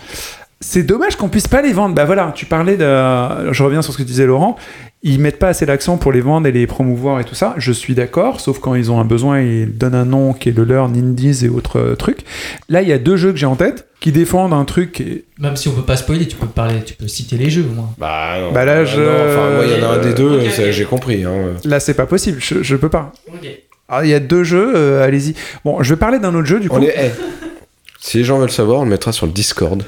C'est dommage qu'on puisse pas les vendre. Bah voilà, tu parlais de, je reviens sur ce que disait Laurent, ils mettent pas assez l'accent pour les vendre et les promouvoir et tout ça. Je suis d'accord, sauf quand ils ont un besoin, ils donnent un nom qui est le leur, Nindies et autres euh, trucs. Là, il y a deux jeux que j'ai en tête qui défendent un truc Même si on peut pas spoiler, tu peux parler, tu peux citer les jeux au moins. Bah, non. Bah là, Ah, je- non, enfin, moi, il y en a un des deux, ça, j'ai compris. Hein. Là, c'est pas possible, je, je peux pas. Alors, il y a deux jeux, euh, allez-y. Bon, je vais parler d'un autre jeu, du coup. On est, Si les gens veulent savoir, on le mettra sur le Discord.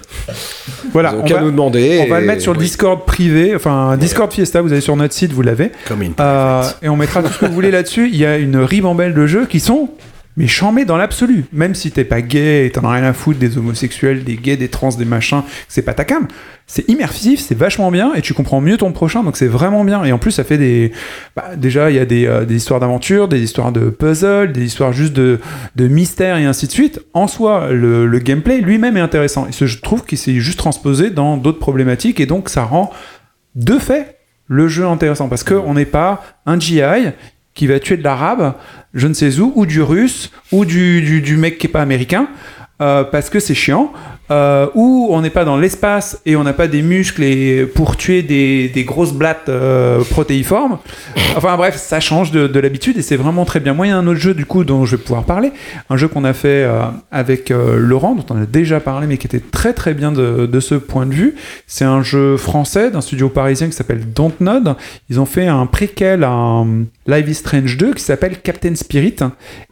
Voilà, Ils ont on qu'à va, nous demander. on va le mettre sur le Oui. Discord privé, enfin, Discord Fiesta, vous allez sur notre site, vous l'avez. Comme une Euh, et on mettra tout ce que vous voulez là-dessus. Il y a une ribambelle de jeux qui sont mais chambés dans l'absolu. Même si t'es pas gay et t'en as rien à foutre des homosexuels, des gays, des trans, des machins, c'est pas ta cam. C'est immersif, c'est vachement bien et tu comprends mieux ton prochain, donc c'est vraiment bien. Et en plus, ça fait des. bah, déjà, il y a des, euh, histoires d'aventure, des histoires de puzzle, des histoires juste de, de mystère et ainsi de suite. En soi, le, gameplay lui-même est intéressant. Et je trouve qu'il s'est juste transposé dans d'autres problématiques et donc ça rend de fait le jeu intéressant parce que on n'est pas un GI qui va tuer de l'arabe, je ne sais où, ou du russe, ou du, du, mec qui est pas américain, euh, parce que c'est chiant. Euh, où on n'est pas dans l'espace et on n'a pas des muscles et pour tuer des, grosses blattes euh, protéiformes. Enfin bref, ça change de, de l'habitude et c'est vraiment très bien. Moi, il y a un autre jeu du coup dont je vais pouvoir parler, un jeu qu'on a fait euh, avec Laurent, dont on a déjà parlé, mais qui était très très bien de, ce point de vue. C'est un jeu français d'un studio parisien qui s'appelle Dontnod. Ils ont fait un préquel à un Live is Strange 2 qui s'appelle Captain Spirit.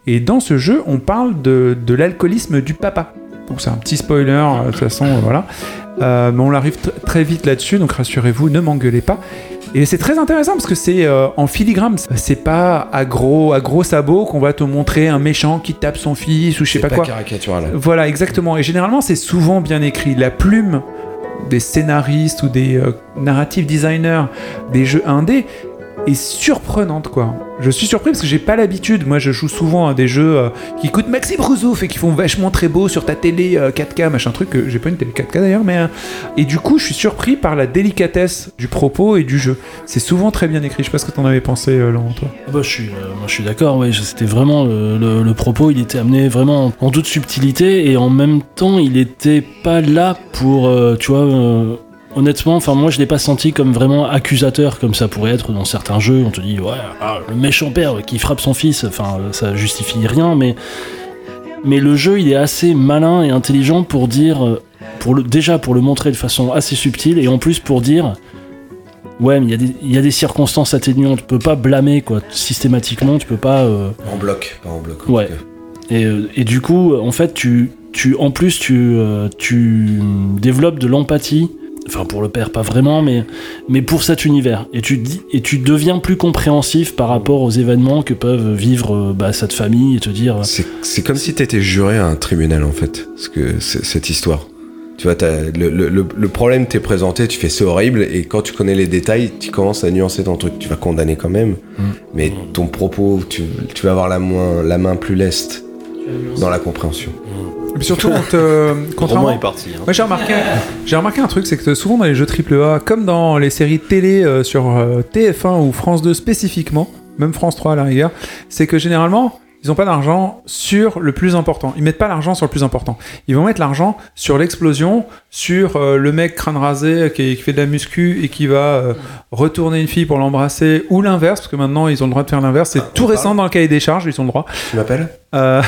Et dans ce jeu, on parle de l'alcoolisme du papa. Donc c'est un petit spoiler, euh, de toute façon, euh, voilà. Euh, mais on arrive tr- très vite là-dessus, donc rassurez-vous, ne m'engueulez pas. Et c'est très intéressant parce que c'est euh, en filigrane, c'est pas à gros, à gros sabots qu'on va te montrer un méchant qui tape son fils ou je sais C'est pas, quoi. caricatural. Voilà, exactement. Et généralement, c'est souvent bien écrit. La plume des scénaristes ou des euh, narrative designers des jeux indés est surprenante, quoi. Je suis surpris parce que j'ai pas l'habitude. Moi, je joue souvent à des jeux euh, qui coûtent Maxime Rouzouf et qui font vachement très beau sur ta télé euh, 4K, machin truc. J'ai pas une télé 4K d'ailleurs, mais. euh, et du coup, je suis surpris par la délicatesse du propos et du jeu. C'est souvent très bien écrit. Je sais pas ce que t'en avais pensé, euh, Laurent, toi. Ah bah, je suis, euh, je suis d'accord, je- c'était vraiment le, propos, il était amené vraiment en toute subtilité et en même temps, il était pas là pour, euh, tu vois, euh, honnêtement, enfin moi je l'ai pas senti comme vraiment accusateur comme ça pourrait être dans certains jeux. On te dit ouais, ah, le méchant père qui frappe son fils, enfin ça justifie rien, mais mais le jeu il est assez malin et intelligent pour dire, euh, pour le, déjà pour le montrer de façon assez subtile et en plus pour dire Ouais, mais il y, a des- il y a des circonstances atténuantes. Tu peux pas blâmer, quoi. Systématiquement, tu peux pas. euh, En bloc, pas en bloc. en Ouais. Et, euh, et du coup, en fait, tu, tu en plus, tu, tu développes de l'empathie. Enfin, pour le père, pas vraiment, mais, mais pour cet univers. Et tu, dis, et tu deviens plus compréhensif par rapport aux événements que peuvent vivre euh, bah, cette famille et te dire. C'est c'est comme si t'étais juré à un tribunal en fait, parce que c'est- cette histoire. Tu vois, t'as- le, le, le- problème t'est présenté, tu fais c'est horrible, et quand tu connais les détails, tu commences à nuancer ton truc. Tu vas condamner quand même, mais ton propos, tu, tu vas avoir la, moins, la main plus leste dans la compréhension. Et puis surtout, contrairement- Romain est parti. hein. Moi j'ai remarqué, j'ai remarqué un truc, c'est que souvent dans les jeux AAA, comme dans les séries télé euh, sur euh, TF1 ou France 2 spécifiquement, même France 3 à la rigueur, c'est que généralement, ils n'ont pas d'argent sur le plus important. Ils mettent pas l'argent sur le plus important. Ils vont mettre l'argent sur l'explosion, sur euh, le mec crâne rasé qui, qui fait de la muscu et qui va euh, retourner une fille pour l'embrasser, ou l'inverse, parce que maintenant ils ont le droit de faire l'inverse. C'est tout récent dans le cahier des charges, ils ont le droit. Tu m'appelles Euh,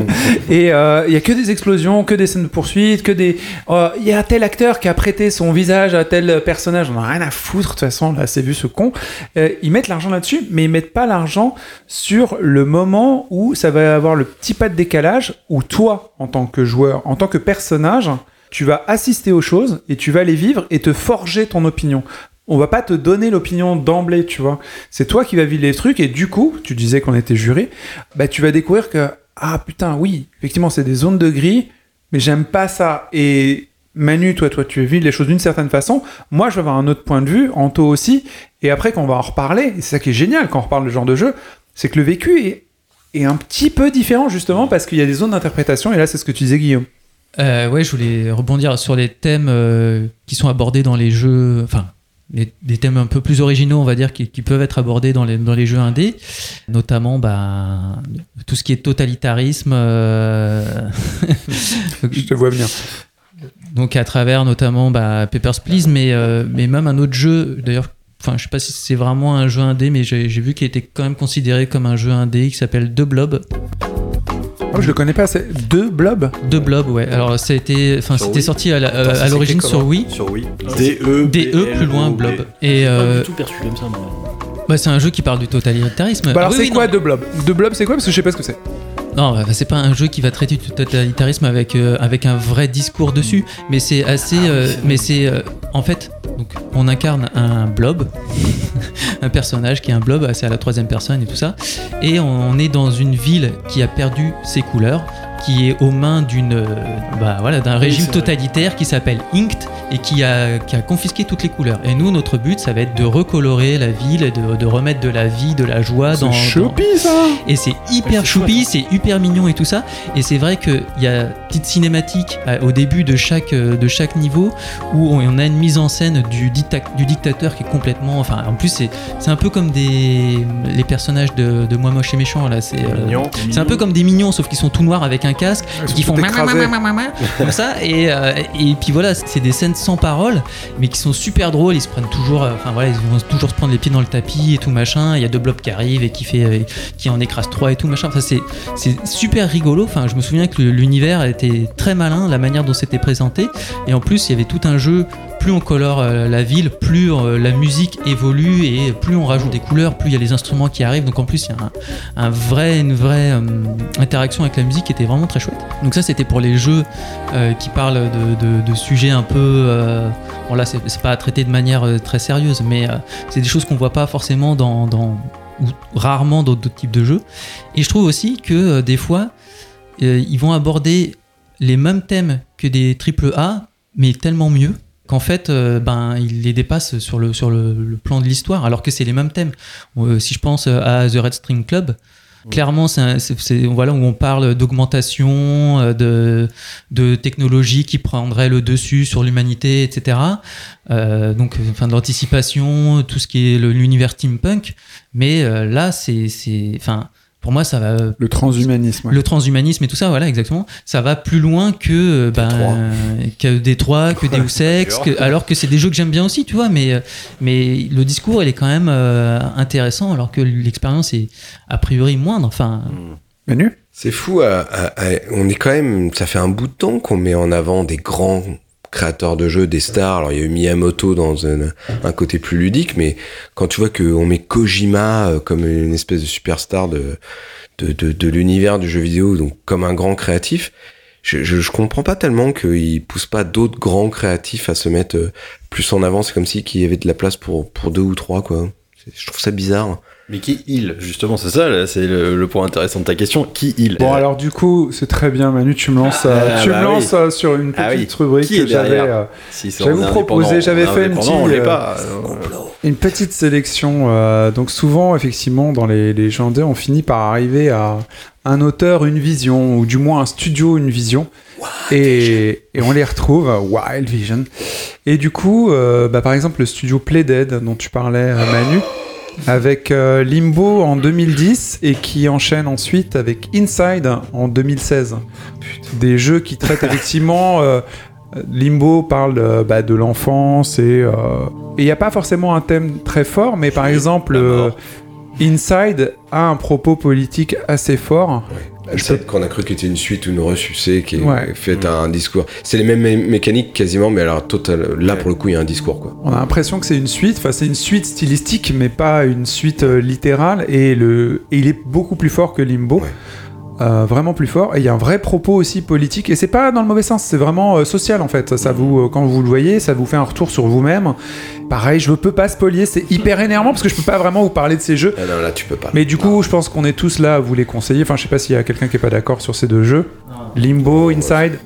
et il y a que des explosions, que des scènes de poursuite, que des. Il y a tel acteur qui a prêté son visage à tel personnage. On a rien à foutre de toute façon. Là, c'est vu ce con. Ils mettent l'argent là-dessus, mais ils mettent pas l'argent sur le moment où ça va avoir le petit pas de décalage où toi, en tant que joueur, en tant que personnage, tu vas assister aux choses et tu vas les vivre et te forger ton opinion. On va pas te donner l'opinion d'emblée, tu vois. C'est toi qui vas vivre les trucs et du coup, tu disais qu'on était juré, bah tu vas découvrir que ah putain oui, effectivement c'est des zones de gris, mais j'aime pas ça. Et Manu, toi, toi, tu vis les choses d'une certaine façon. Moi, je vais avoir un autre point de vue, Anto aussi. Et après, quand on va en reparler, c'est ça qui est génial quand on reparle de ce genre de jeu, c'est que le vécu est un petit peu différent justement parce qu'il y a des zones d'interprétation. Et là, c'est ce que tu disais, Guillaume. Euh, ouais, je voulais rebondir sur les thèmes euh, qui sont abordés dans les jeux, enfin, les- des thèmes un peu plus originaux, on va dire, qui, qui peuvent être abordés dans les, dans les jeux indés, notamment bah, tout ce qui est totalitarisme. euh, Je te vois bien. Donc à travers notamment bah, Papers, Please, mais, euh, mais même un autre jeu, d'ailleurs, enfin je sais pas si c'est vraiment un jeu indé, mais j'ai j'ai vu qu'il était quand même considéré comme un jeu indé qui s'appelle The Blob. Oh, je le connais pas, c'est deux blobs The Blob, ouais. Alors ça a été, enfin c'était Wii sorti à euh, l'origine sur Wii. Sur Wii. D-E. DE plus loin Blob. Et Pas euh, du tout perçu comme ça, moi. bah, c'est un jeu qui parle du totalitarisme. Bah alors Ah oui, c'est oui, quoi non. deux blobs Deux blobs c'est quoi Parce que je sais pas ce que c'est. Non, bah, c'est pas un jeu qui va traiter du totalitarisme avec, euh, avec un vrai discours dessus, mais c'est assez. euh, mais c'est. euh, en fait, donc, on incarne un blob, un personnage qui est un blob, c'est à la troisième personne et tout ça, et on est dans une ville qui a perdu ses couleurs, qui est aux mains d'une. euh, bah, voilà, d'un Oui, régime vrai. totalitaire qui s'appelle Inct et qui a, qui a confisqué toutes les couleurs. Et nous, notre but, ça va être de recolorer la ville, et de, de remettre de la vie, de la joie dans. C'est choupi ça Et c'est hyper choupi, c'est hyper mignon et tout ça. Et c'est vrai qu'il y a une petite cinématique euh, au début de chaque, euh, de chaque niveau où on a une mise en scène du, dicta- du dictateur qui est complètement. Enfin, en plus, c'est c'est un peu comme des, les personnages de, de Moi Moche et Méchant. là. C'est euh, Mignon. c'est un peu comme des mignons, sauf qu'ils sont tout noirs avec un casque sont qui font comme ça. Et, euh, et puis voilà, c'est des scènes sans parole, mais qui sont super drôles. Ils se prennent toujours, euh, enfin voilà, ils vont toujours se prendre les pieds dans le tapis et tout machin. Il y a deux blobs qui arrivent et qui fait, euh, qui en écrase trois et tout machin. Enfin, c'est c'est super rigolo. Enfin, je me souviens que l'univers était très malin, la manière dont c'était présenté. Et en plus, il y avait tout un jeu. Plus on colore euh, la ville, plus euh, la musique évolue et plus on rajoute des couleurs, plus il y a les instruments qui arrivent. Donc en plus, il y a un, vrai, une vraie euh, interaction avec la musique qui était vraiment très chouette. Donc ça, c'était pour les jeux qui parlent de, sujets un peu. bon là, c'est pas traité de manière très sérieuse, mais c'est des choses qu'on voit pas forcément dans, dans- ou rarement dans d'autres types de jeux. Et je trouve aussi que des fois, ils vont aborder les mêmes thèmes que des triple A, mais tellement mieux qu'en fait, euh, ben, ils les dépassent sur le, sur le, plan de l'histoire, alors que c'est les mêmes thèmes. Euh, si je pense à The Red String Club, Clairement, c'est voilà, où on parle d'augmentation, euh, de, de technologie qui prendrait le dessus sur l'humanité, etc. Donc, enfin, de l'anticipation, tout ce qui est l'univers steampunk. Mais là, c'est, enfin, pour moi, ça va. Le transhumanisme. ouais. Le transhumanisme et tout ça, voilà, exactement. Ça va plus loin que euh, que Détroit, que Deus Ex, que- alors que c'est des jeux que j'aime bien aussi, tu vois. Mais euh, mais le discours, il est quand même euh, intéressant, alors que l'expérience est a priori moindre. Enfin, Manu? C'est fou, à- à- à- on est quand même, ça fait un bout de temps qu'on met en avant des grands créateurs de jeux, des stars. Alors il y a eu Miyamoto dans un, côté plus ludique, mais quand tu vois qu'on met Kojima euh, comme une espèce de superstar de, de, de, l'univers du jeu vidéo, donc comme un grand créatif, je, je, comprends pas tellement qu'il pousse pas d'autres grands créatifs à se mettre euh, plus en avant. C'est comme si qu'il y avait de la place pour, pour deux ou trois, quoi. Je trouve ça bizarre. Mais qui il Justement, c'est ça, c'est le, le point intéressant de ta question. Qui il Bon alors du coup c'est très bien Manu tu me lances euh, Ah, tu bah me lances oui. euh, sur une petite Ah oui. rubrique Qui que j'avais euh, Si j'avais fait une petite euh, pas. une petite sélection euh, donc souvent effectivement dans les indés, on finit par arriver à un auteur une vision ou du moins un studio une vision et, et on les retrouve euh, Wild Vision et du coup euh, bah, par exemple le studio Playdead dont tu parlais euh, Manu avec euh, Limbo en 2010 et qui enchaîne ensuite avec Inside en 2016. Des jeux qui traitent effectivement. euh, Limbo parle euh, bah, de l'enfance et et il n'y a pas forcément un thème très fort, mais par exemple, Inside a un propos politique assez fort. Sais qu'on a cru que c'était une suite ou une ressucée qui est Ouais. faite à un discours. C'est les mêmes mé- mécaniques quasiment, mais alors total. Là pour le coup, il y a un discours quoi. On a l'impression que c'est une suite, enfin c'est une suite stylistique, mais pas une suite euh, littérale. Et, le, et il est beaucoup plus fort que Limbo. Euh, vraiment plus fort. Et il y a un vrai propos aussi politique. Et c'est pas dans le mauvais sens, c'est vraiment euh, social en fait. Ça vous, euh, quand vous le voyez, ça vous fait un retour sur vous-même. Pareil, je peux pas spolier, c'est hyper énervant parce que je peux pas vraiment vous parler de ces jeux. Ah non, là tu peux pas. Mais du coup, je pense qu'on est tous là à vous les conseiller. Enfin, je sais pas s'il y a quelqu'un qui est pas d'accord sur ces deux jeux. Limbo, Inside.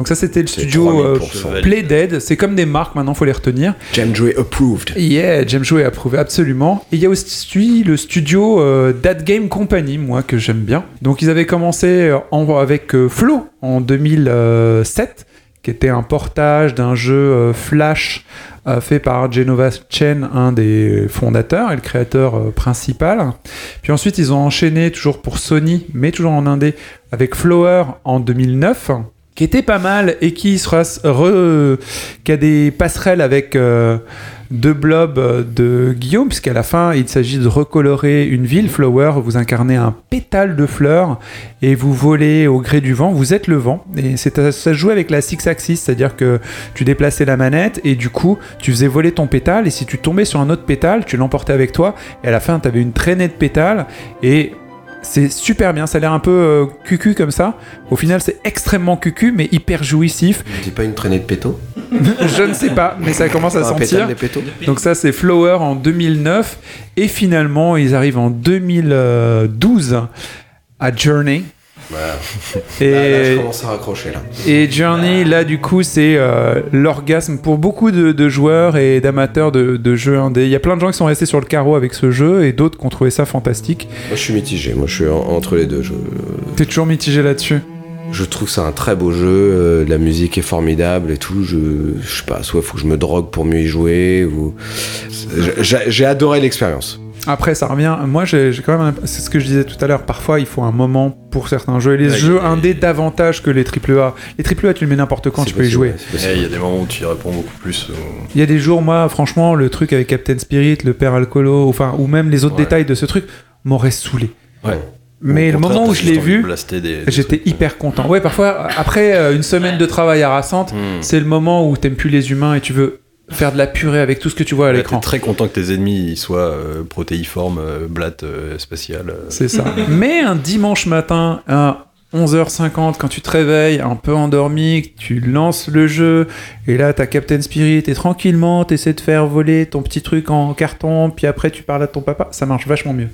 Donc ça, c'était le studio euh, 3000%. Playdead. C'est comme des marques maintenant, faut les retenir. Jamjoy approved. Yeah, James Joy approuvé absolument. Et il y a aussi le studio euh, That Game Company, moi que j'aime bien. Donc ils avaient commencé euh, en- avec euh, Flow en 2007, qui était un portage d'un jeu euh, Flash fait par Genova Chen, un des fondateurs et le créateur principal. Puis ensuite ils ont enchaîné toujours pour Sony, mais toujours en indé, avec Flower en 2009 qui était pas mal et qui sera re- qui a des passerelles avec euh, deux blobs de Guillaume, puisqu'à la fin, il s'agit de recolorer une ville. Flower, vous incarnez un pétale de fleurs et vous volez au gré du vent. Vous êtes le vent. Et c'est, ça joue avec la six axis, c'est-à-dire que tu déplaçais la manette et du coup, tu faisais voler ton pétale. Et si tu tombais sur un autre pétale, tu l'emportais avec toi. Et à la fin, tu avais une traînée de pétales. Et c'est super bien, ça a l'air un peu euh, cucu comme ça. Au final, c'est extrêmement cucu, mais hyper jouissif. C'est pas une traînée de péto Je ne sais pas, mais ça commence à sentir. Donc ça, c'est Flower en 2009. Et finalement, ils arrivent en 2012 à Journey. Et... Là, là, je Et, commence à raccrocher là. et Journey, là, du coup, c'est euh, l'orgasme pour beaucoup de, de joueurs et d'amateurs de, de jeux indés. Il y a plein de gens qui sont restés sur le carreau avec ce jeu et d'autres qui ont trouvé ça fantastique. Moi, je suis mitigé. Moi, je suis en- entre les deux. Je, T'es toujours mitigé là-dessus? je trouve c'est un très beau jeu. euh, la musique est formidable et tout. Je, je sais pas. Soit faut que je me drogue pour mieux y jouer ou. J'ai adoré l'expérience. Après, ça revient. Moi, j'ai quand même. un- C'est ce que je disais tout à l'heure. Parfois, il faut un moment pour certains jeux. Et les Ouais, jeux indés davantage que les AAA. Les AAA, tu le mets n'importe quand, tu peux y jouer. Eh. Il y a des moments où tu y réponds beaucoup plus. Il y a des jours, moi, franchement, le truc avec Captain Spirit, le père Alcolo, enfin, ou même les autres Ouais. détails de ce truc, m'aurait saoulé. Ouais. Mais le moment où je l'ai vu, j'étais hyper content. Ouais, parfois, après euh, une semaine de travail harassante, Hmm. c'est le moment où t'aimes plus les humains et tu veux faire de la purée avec tout ce que tu vois à l'écran. Très content que tes ennemis soient euh, protéiformes, euh, blattes, euh, spatiales. euh. C'est ça. Mais un dimanche matin à 11h50, quand tu te réveilles, un peu endormi, tu lances le jeu, et là, t'as Captain Spirit, et tranquillement, t'essaies de faire voler ton petit truc en carton, puis après, tu parles à ton papa, ça marche vachement mieux.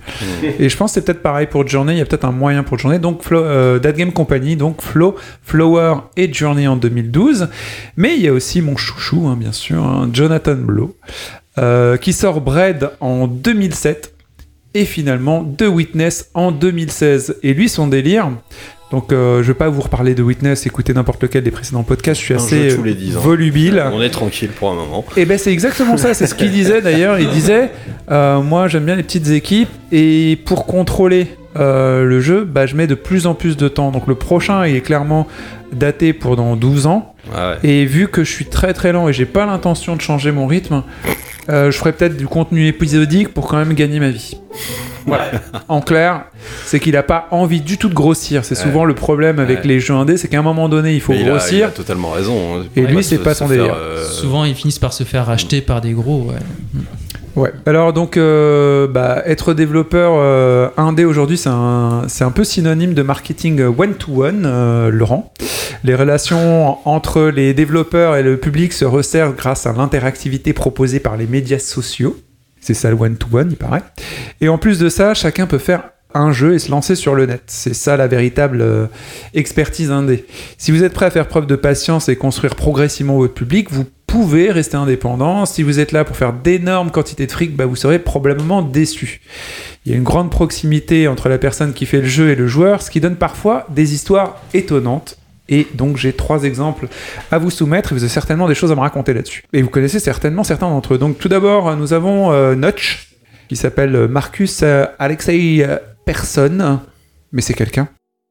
Et je pense que c'est peut-être pareil pour Journey, il y a peut-être un moyen pour Journey. Donc, Flo, euh, That Game Company, donc Flow, Flower et Journey en 2012. Mais il y a aussi mon chouchou, hein, bien sûr, hein, Jonathan Blow, euh, qui sort Bread en 2007 et finalement The Witness en 2016. Et lui, son délire. Donc, euh, je vais pas vous reparler de Witness, écoutez n'importe lequel des précédents podcasts, je suis Un assez jeu tous les 10 ans. volubile. On est tranquille pour un moment. Et ben c'est exactement ça, c'est ce qu'il disait d'ailleurs. Il disait, euh, moi j'aime bien les petites équipes et pour contrôler euh, le jeu, bah, je mets de plus en plus de temps. Donc le prochain il est clairement daté pour dans 12 ans. Ah ouais. Et vu que je suis très très lent et j'ai pas l'intention de changer mon rythme, euh, je ferai peut-être du contenu épisodique pour quand même gagner ma vie. Voilà. en clair, c'est qu'il a pas envie du tout de grossir. C'est souvent le problème avec Ouais. les jeux indés, c'est qu'à un moment donné il faut Mais il a- grossir. il a totalement raison. hein. Et lui, c'est pas son délire. euh, Souvent, ils finissent par se faire racheter par des gros. Ouais. Alors donc, euh, bah, être développeur euh, indé aujourd'hui, c'est un, un peu synonyme de marketing one-to-one, euh, Laurent. Les relations entre les développeurs et le public se resserrent grâce à l'interactivité proposée par les médias sociaux. C'est ça le one-to-one, il paraît. Et en plus de ça, chacun peut faire un jeu et se lancer sur le net. C'est ça la véritable euh, expertise indé. Si vous êtes prêt à faire preuve de patience et construire progressivement votre public, vous pouvez rester indépendant. Si vous êtes là pour faire d'énormes quantités de fric, bah, vous serez probablement déçu. Il y a une grande proximité entre la personne qui fait le jeu et le joueur, ce qui donne parfois des histoires étonnantes. Et donc j'ai trois exemples à vous soumettre et vous avez certainement des choses à me raconter là-dessus. Et vous connaissez certainement certains d'entre eux. Donc tout d'abord, nous avons euh, Notch, qui s'appelle Marcus euh, Alexei euh, Persson, mais c'est quelqu'un.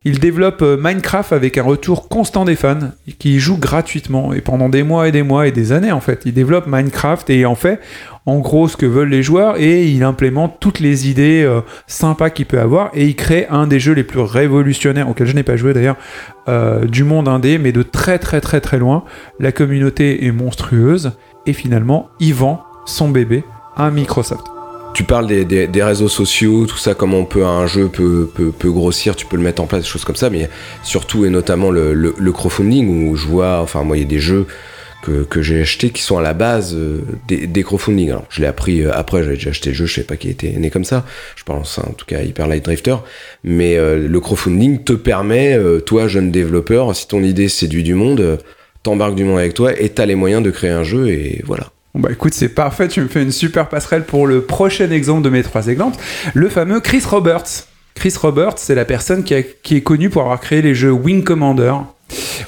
Il développe euh, Minecraft avec un retour constant des fans, qui jouent gratuitement, et pendant des mois et des mois et des années en fait. Il développe Minecraft et en fait en gros ce que veulent les joueurs, et il implémente toutes les idées euh, sympas qu'il peut avoir, et il crée un des jeux les plus révolutionnaires, auquel je n'ai pas joué d'ailleurs, euh, du monde indé, mais de très très très très loin. La communauté est monstrueuse, et finalement, il vend son bébé à Microsoft. Tu parles des, réseaux sociaux, tout ça, comment on peut un jeu peut, peut, grossir, tu peux le mettre en place, des choses comme ça, mais surtout et notamment le, crowdfunding où je vois, enfin moi il y a des jeux que, j'ai achetés qui sont à la base euh, des, des crowdfunding. Alors je l'ai appris euh, après, j'avais déjà acheté le jeu, je sais pas qui était né comme ça, je pense en tout cas Hyper Light Drifter, mais euh, le crowdfunding te permet, toi jeune développeur, si ton idée séduit du monde, t'embarques du monde avec toi et t'as les moyens de créer un jeu et voilà. Bon bah écoute, c'est parfait, tu me fais une super passerelle pour le prochain exemple de mes trois exemples, le fameux Chris Roberts. Chris Roberts, c'est la personne qui, qui est connue pour avoir créé les jeux Wing Commander.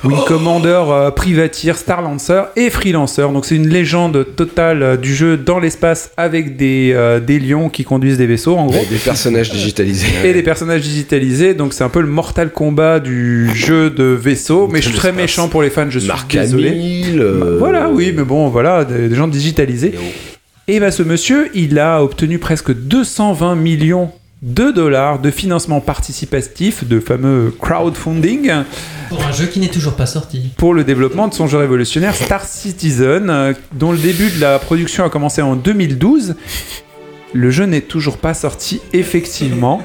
Wing Commander, euh, Privateer, Star Lancer et Freelancer. Donc c'est une légende totale euh, du jeu dans l'espace avec des, euh, des lions qui conduisent des vaisseaux en gros. Et des personnages digitalisés. Et des personnages digitalisés, donc c'est un peu le Mortal Kombat du jeu de vaisseau, mais je suis très méchant pour les fans, je suis Mark désolé. Euh, Bah, voilà, oui, mais bon, voilà, des, des gens digitalisés. Et bah ce monsieur, il a obtenu presque 220 millions de dollars de financement participatif, de fameux crowdfunding, Pour un jeu qui n'est toujours pas sorti. pour le développement de son jeu révolutionnaire Star Citizen, euh, dont le début de la production a commencé en 2012. Le jeu n'est toujours pas sorti, effectivement.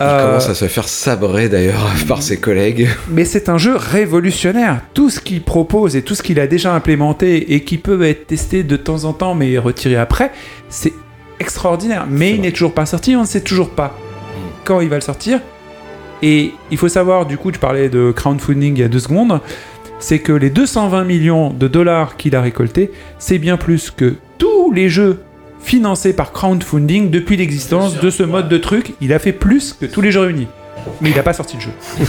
Il Euh, commence à se faire sabrer d'ailleurs par ses collègues. mais c'est un jeu révolutionnaire. Tout ce qu'il propose et tout ce qu'il a déjà implémenté et qui peut être testé de temps en temps mais retiré après, c'est extraordinaire. Mais il n'est toujours pas sorti, on ne sait toujours pas quand il va le sortir Et il faut savoir, du coup, je parlais de crowdfunding il y a deux secondes, c'est que les 220 millions de dollars qu'il a récoltés, c'est bien plus que tous les jeux financés par crowdfunding depuis l'existence de ce mode de truc. Il a fait plus que tous les jeux réunis. Mais il n'a pas sorti de jeu.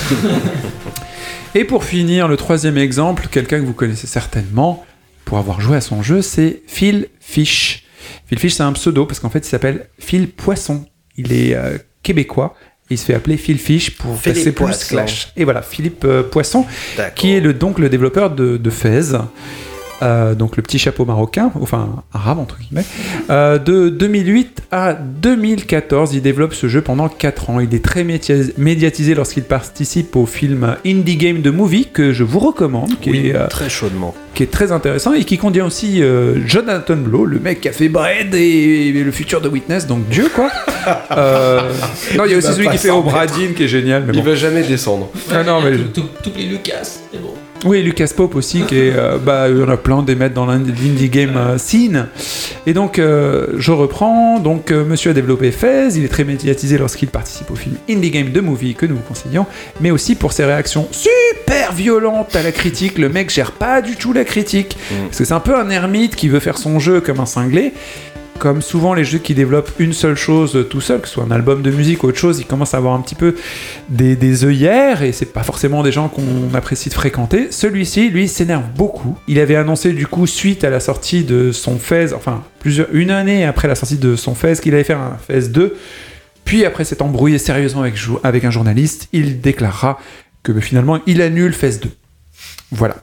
Et pour finir, le troisième exemple, quelqu'un que vous connaissez certainement, pour avoir joué à son jeu, c'est Phil Fish. Phil Fish, c'est un pseudo parce qu'en fait, il s'appelle Phil Poisson. Il est euh, québécois. Il se fait appeler Phil Fish pour Philippe passer Poisson. clash. Et voilà, Philippe euh, Poisson, qui est le, donc le développeur de, de Fez. Euh, donc le petit chapeau marocain, enfin arabe entre guillemets. Euh, de 2008 à 2014, il développe ce jeu pendant 4 ans. Il est très médiatisé lorsqu'il participe au film Indie Game de Movie que je vous recommande, qui, Oui, est, euh, très chaudement. qui est très intéressant et qui contient aussi euh, Jonathan Blow, le mec qui a fait Bread et, et le futur de Witness, donc Dieu quoi. Euh, non, il y a aussi celui qui fait Obradine qui est génial, mais Il bon. va jamais descendre. Ah non, mais je- T'oublies Lucas, c'est bon. Oui, Lucas Pope aussi, qui est, euh, bah, il y en a plein des mettre dans l'indie game euh, scene. Et donc, euh, je reprends. Donc, euh, monsieur a développé Fez. Il est très médiatisé lorsqu'il participe au film Indie Game de Movie que nous vous conseillons, mais aussi pour ses réactions super violentes à la critique. Le mec gère pas du tout la critique. Parce que c'est un peu un ermite qui veut faire son jeu comme un cinglé. Comme souvent les jeux qui développent une seule chose tout seul, que ce soit un album de musique ou autre chose, ils commencent à avoir un petit peu des, œillères et c'est pas forcément des gens qu'on apprécie de fréquenter. Celui-ci, lui, s'énerve beaucoup. Il avait annoncé du coup, suite à la sortie de son Fez, enfin plusieurs, une année après la sortie de son Fez, qu'il allait faire un Fez 2. Puis après s'être embrouillé sérieusement avec, un journaliste, il déclarera que bah, finalement il annule Fez 2. Voilà.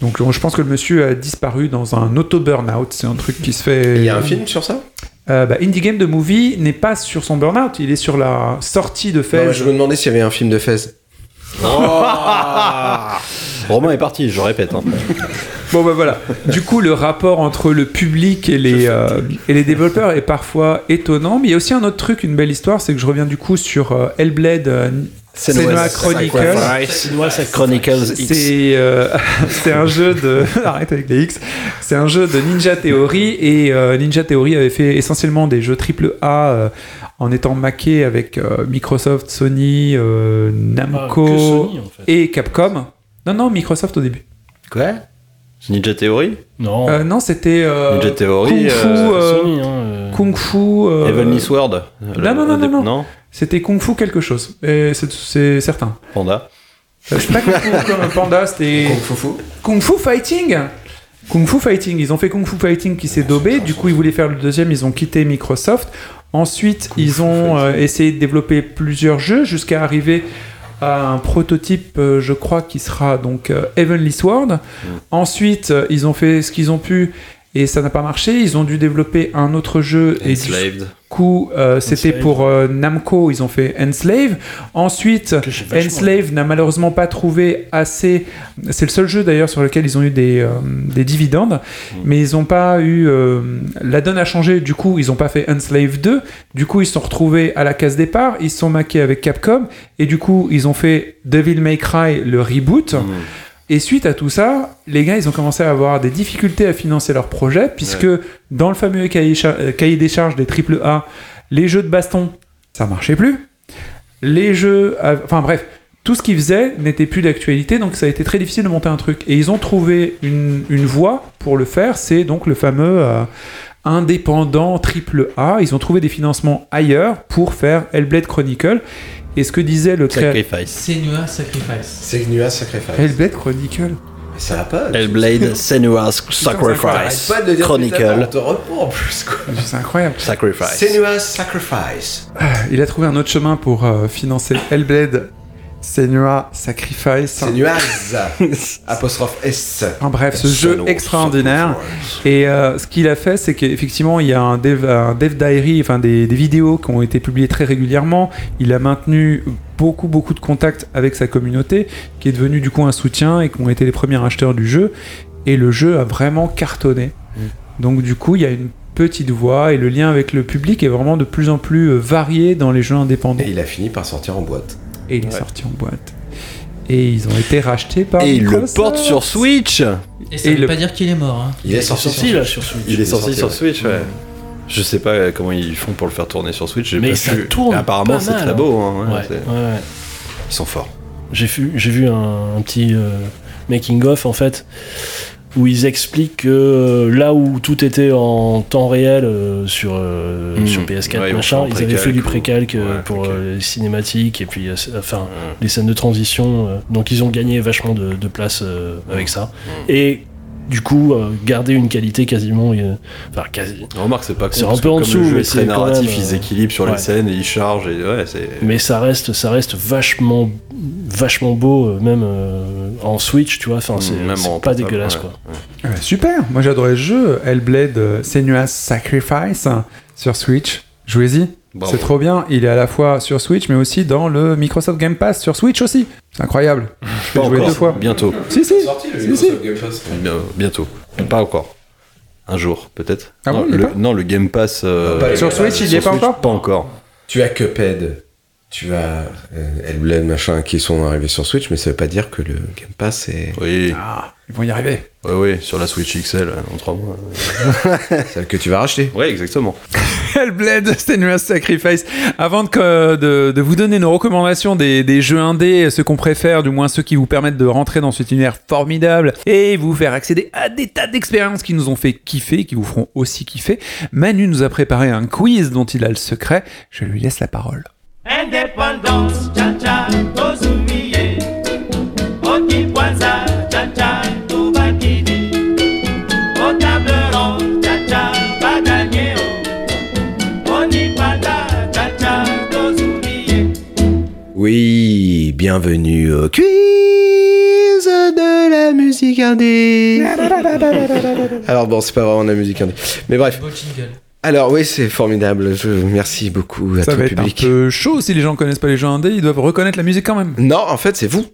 Donc je pense que le monsieur a disparu dans un auto-burnout. C'est un truc qui se fait. Il y a un film sur ça? Euh, bah, Indie Game de Movie n'est pas sur son burnout, il est sur la sortie de Non, Fez. mais Je me demandais s'il y avait un film de Fez. Romain est parti, je répète. hein. Bon bah voilà. Du coup, le rapport entre le public et les, euh, et les développeurs est parfois étonnant. Mais il y a aussi un autre truc, une belle histoire, c'est que je reviens du coup sur euh, Hellblade euh, Senua. Chronicles X. C'est euh, c'est un jeu de arrête avec les X. C'est un jeu de Ninja Theory et euh, Ninja Theory avait fait essentiellement des jeux triple A euh, en étant maqué avec euh, Microsoft, Sony, euh, Ah, Namco que Sony, en fait. et Capcom. Non non Microsoft au début. Quoi? Ninja Theory? Non. Euh, non c'était euh, Ninja Theory, Kung Fu. euh, euh, Sony, hein, euh, Kung Fu. euh, Heavenly Sword non, non, non, non, non? C'était Kung Fu quelque chose. Et c'est- C'est certain. Panda. Euh, C'est pas Kung Fu comme Panda, c'était. Kung Fu Fu. Kung Fu Fighting Kung Fu Fighting, ils ont fait Kung Fu Fighting qui s'est daubé, du coup ils voulaient faire le deuxième, ils ont quitté Microsoft. Ensuite, ils ont euh, essayé de développer plusieurs jeux jusqu'à arriver à un prototype, euh, je crois, qui sera donc euh, Heavenly Sword. Ensuite, euh, ils ont fait ce qu'ils ont pu et ça n'a pas marché. Ils ont dû développer un autre jeu et du Enslaved. Coup, euh, c'était pour euh, Namco, ils ont fait Enslave. Ensuite, Enslave n'a malheureusement pas trouvé assez. C'est le seul jeu d'ailleurs sur lequel ils ont eu des, euh, des dividendes, mais ils n'ont pas eu. La donne a changé, du coup, ils n'ont pas fait Enslave 2. Du coup, ils se sont retrouvés à la case départ, ils se sont maqués avec Capcom, et du coup, ils ont fait Devil May Cry, le reboot. Mm. Et suite à tout ça, les gars, ils ont commencé à avoir des difficultés à financer leur projet, puisque dans le fameux cahier, euh, cahier des charges des AAA, les jeux de baston, ça marchait plus. Les jeux, enfin bref, tout ce qu'ils faisaient n'était plus d'actualité, donc ça a été très difficile de monter un truc. Et ils ont trouvé une, une voie pour le faire, c'est donc le fameux euh, indépendant AAA. Ils ont trouvé des financements ailleurs pour faire Hellblade Chronicle. Et ce que disait le créateur... Sacrifice. Senua Sacrifice. C'est Nua Sacrifice. Hellblade Chronicle Mais ça va pas. Hellblade Senua's Arrête Sacrifice. pas de dire Chronicle. En plus quoi. C'est incroyable. Sacrifice. Senua Sacrifice. Il a trouvé un autre chemin pour euh, financer Hellblade, Senua Sacrifice. Senuaz. Apostrophe S. Enfin, bref, ce jeu extraordinaire. Et euh, ce qu'il a fait, c'est qu'effectivement, il y a un dev, un dev diary, enfin des, des vidéos qui ont été publiées très régulièrement. Il a maintenu beaucoup, beaucoup de contacts avec sa communauté, qui est devenu du coup un soutien et qui ont été les premiers acheteurs du jeu. Et le jeu a vraiment cartonné. Donc du coup, il y a une petite voix et le lien avec le public est vraiment de plus en plus euh, varié dans les jeux indépendants. Et il a fini par sortir en boîte. Et il est sorti en boîte. Et ils ont été rachetés par Et il le Microsoft. porte sur Switch. Et ça Et veut le- pas dire qu'il est mort. Hein. Il est sorti, sorti là sur Switch. Il est sorti sur ouais. Switch, ouais. Je sais pas comment ils font pour le faire tourner sur Switch. j'ai Mais pas ça tourne Et apparemment, c'est très hein. beau. hein, ouais, Ouais, c'est- ouais. Ils sont forts. J'ai vu, j'ai vu un, un petit euh, making of en fait où ils expliquent que euh, là où tout était en temps réel euh, sur euh, Mm. sur PS4 Ouais, machin, ils avaient fait du précalque Ouais, pour les cinématiques et puis enfin Mm. les scènes de transition. donc ils ont gagné vachement de, de place avec ça Mm. et du coup euh, garder une qualité quasiment euh, enfin quasi Remarque, c'est pas C'est un peu en dessous, mais est très c'est narratif, même, ils équilibrent sur ouais. les scènes et ils chargent. Et ouais, mais ça reste ça reste vachement vachement beau même en Switch tu vois enfin c'est Même c'est en pas portable, dégueulasse ouais. quoi super, moi j'adorais le jeu Hellblade euh, Senua's Sacrifice hein, sur Switch. Jouez-y, Bravo. c'est trop bien. Il est à la fois sur Switch mais aussi dans le Microsoft Game Pass sur Switch aussi. C'est incroyable. Je Pas joué encore. deux fois. Bientôt. Si, si. si, si. Bien- Bientôt. Pas encore. Un jour, peut-être. Ah non, bon, il est le, pas non, le Game Pass. euh, pas le Sur Game Pass. Switch, il y est sur pas Switch, encore Pas encore. Tu as Cuphead, tu as euh, Hellblade, machin, qui sont arrivés sur Switch, mais ça veut pas dire que le Game Pass est Oui, Ah, ils vont y arriver. oui, oui, sur la Switch XL en 3 mois. celle que tu vas racheter. Oui, exactement. Hellblade Senua's Sacrifice. Avant de, que- de, de vous donner nos recommandations des, des jeux indés, ceux qu'on préfère, du moins ceux qui vous permettent de rentrer dans cet univers formidable et vous faire accéder à des tas d'expériences qui nous ont fait kiffer, qui vous feront aussi kiffer, Manu nous a préparé un quiz dont il a le secret. Je lui laisse la parole. Indépendance, cha-cha, tozumiye. Okipwanza, cha-cha, tubakidi. Au table ronde, cha-cha, bagagnéo. Onipanda, cha-cha, tozumiye. Oui, bienvenue au quiz de la musique indé. Alors bon, c'est pas vraiment de la musique indé. Mais bref. Beau jingle. Alors oui, c'est formidable. Je merci beaucoup à Ça tout va le être un public. peu chaud si les gens connaissent pas les jeux indés, ils doivent reconnaître la musique quand même. Non, en fait, c'est vous.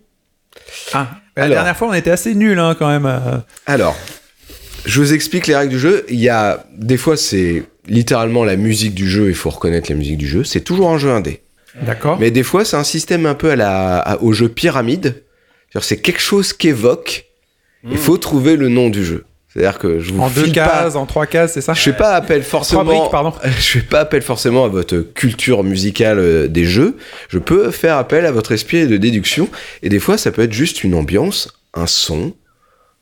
Ah, la Alors. dernière fois on était assez nuls hein, quand même. euh. Alors, je vous explique les règles du jeu. Il y a des fois, c'est littéralement la musique du jeu. Il faut reconnaître la musique du jeu. C'est toujours un jeu indé. D'accord. Mais des fois, c'est un système un peu à la, à- au jeu pyramide. C'est quelque chose qu'évoque. Il faut trouver le nom du jeu. C'est-à-dire que je vous En deux pas- cases, en trois cases, c'est ça Je fais pas appel forcément. briques, pardon. Je fais pas appel forcément à votre culture musicale euh, des jeux. Je peux faire appel à votre esprit de déduction. Et des fois, ça peut être juste une ambiance, un son,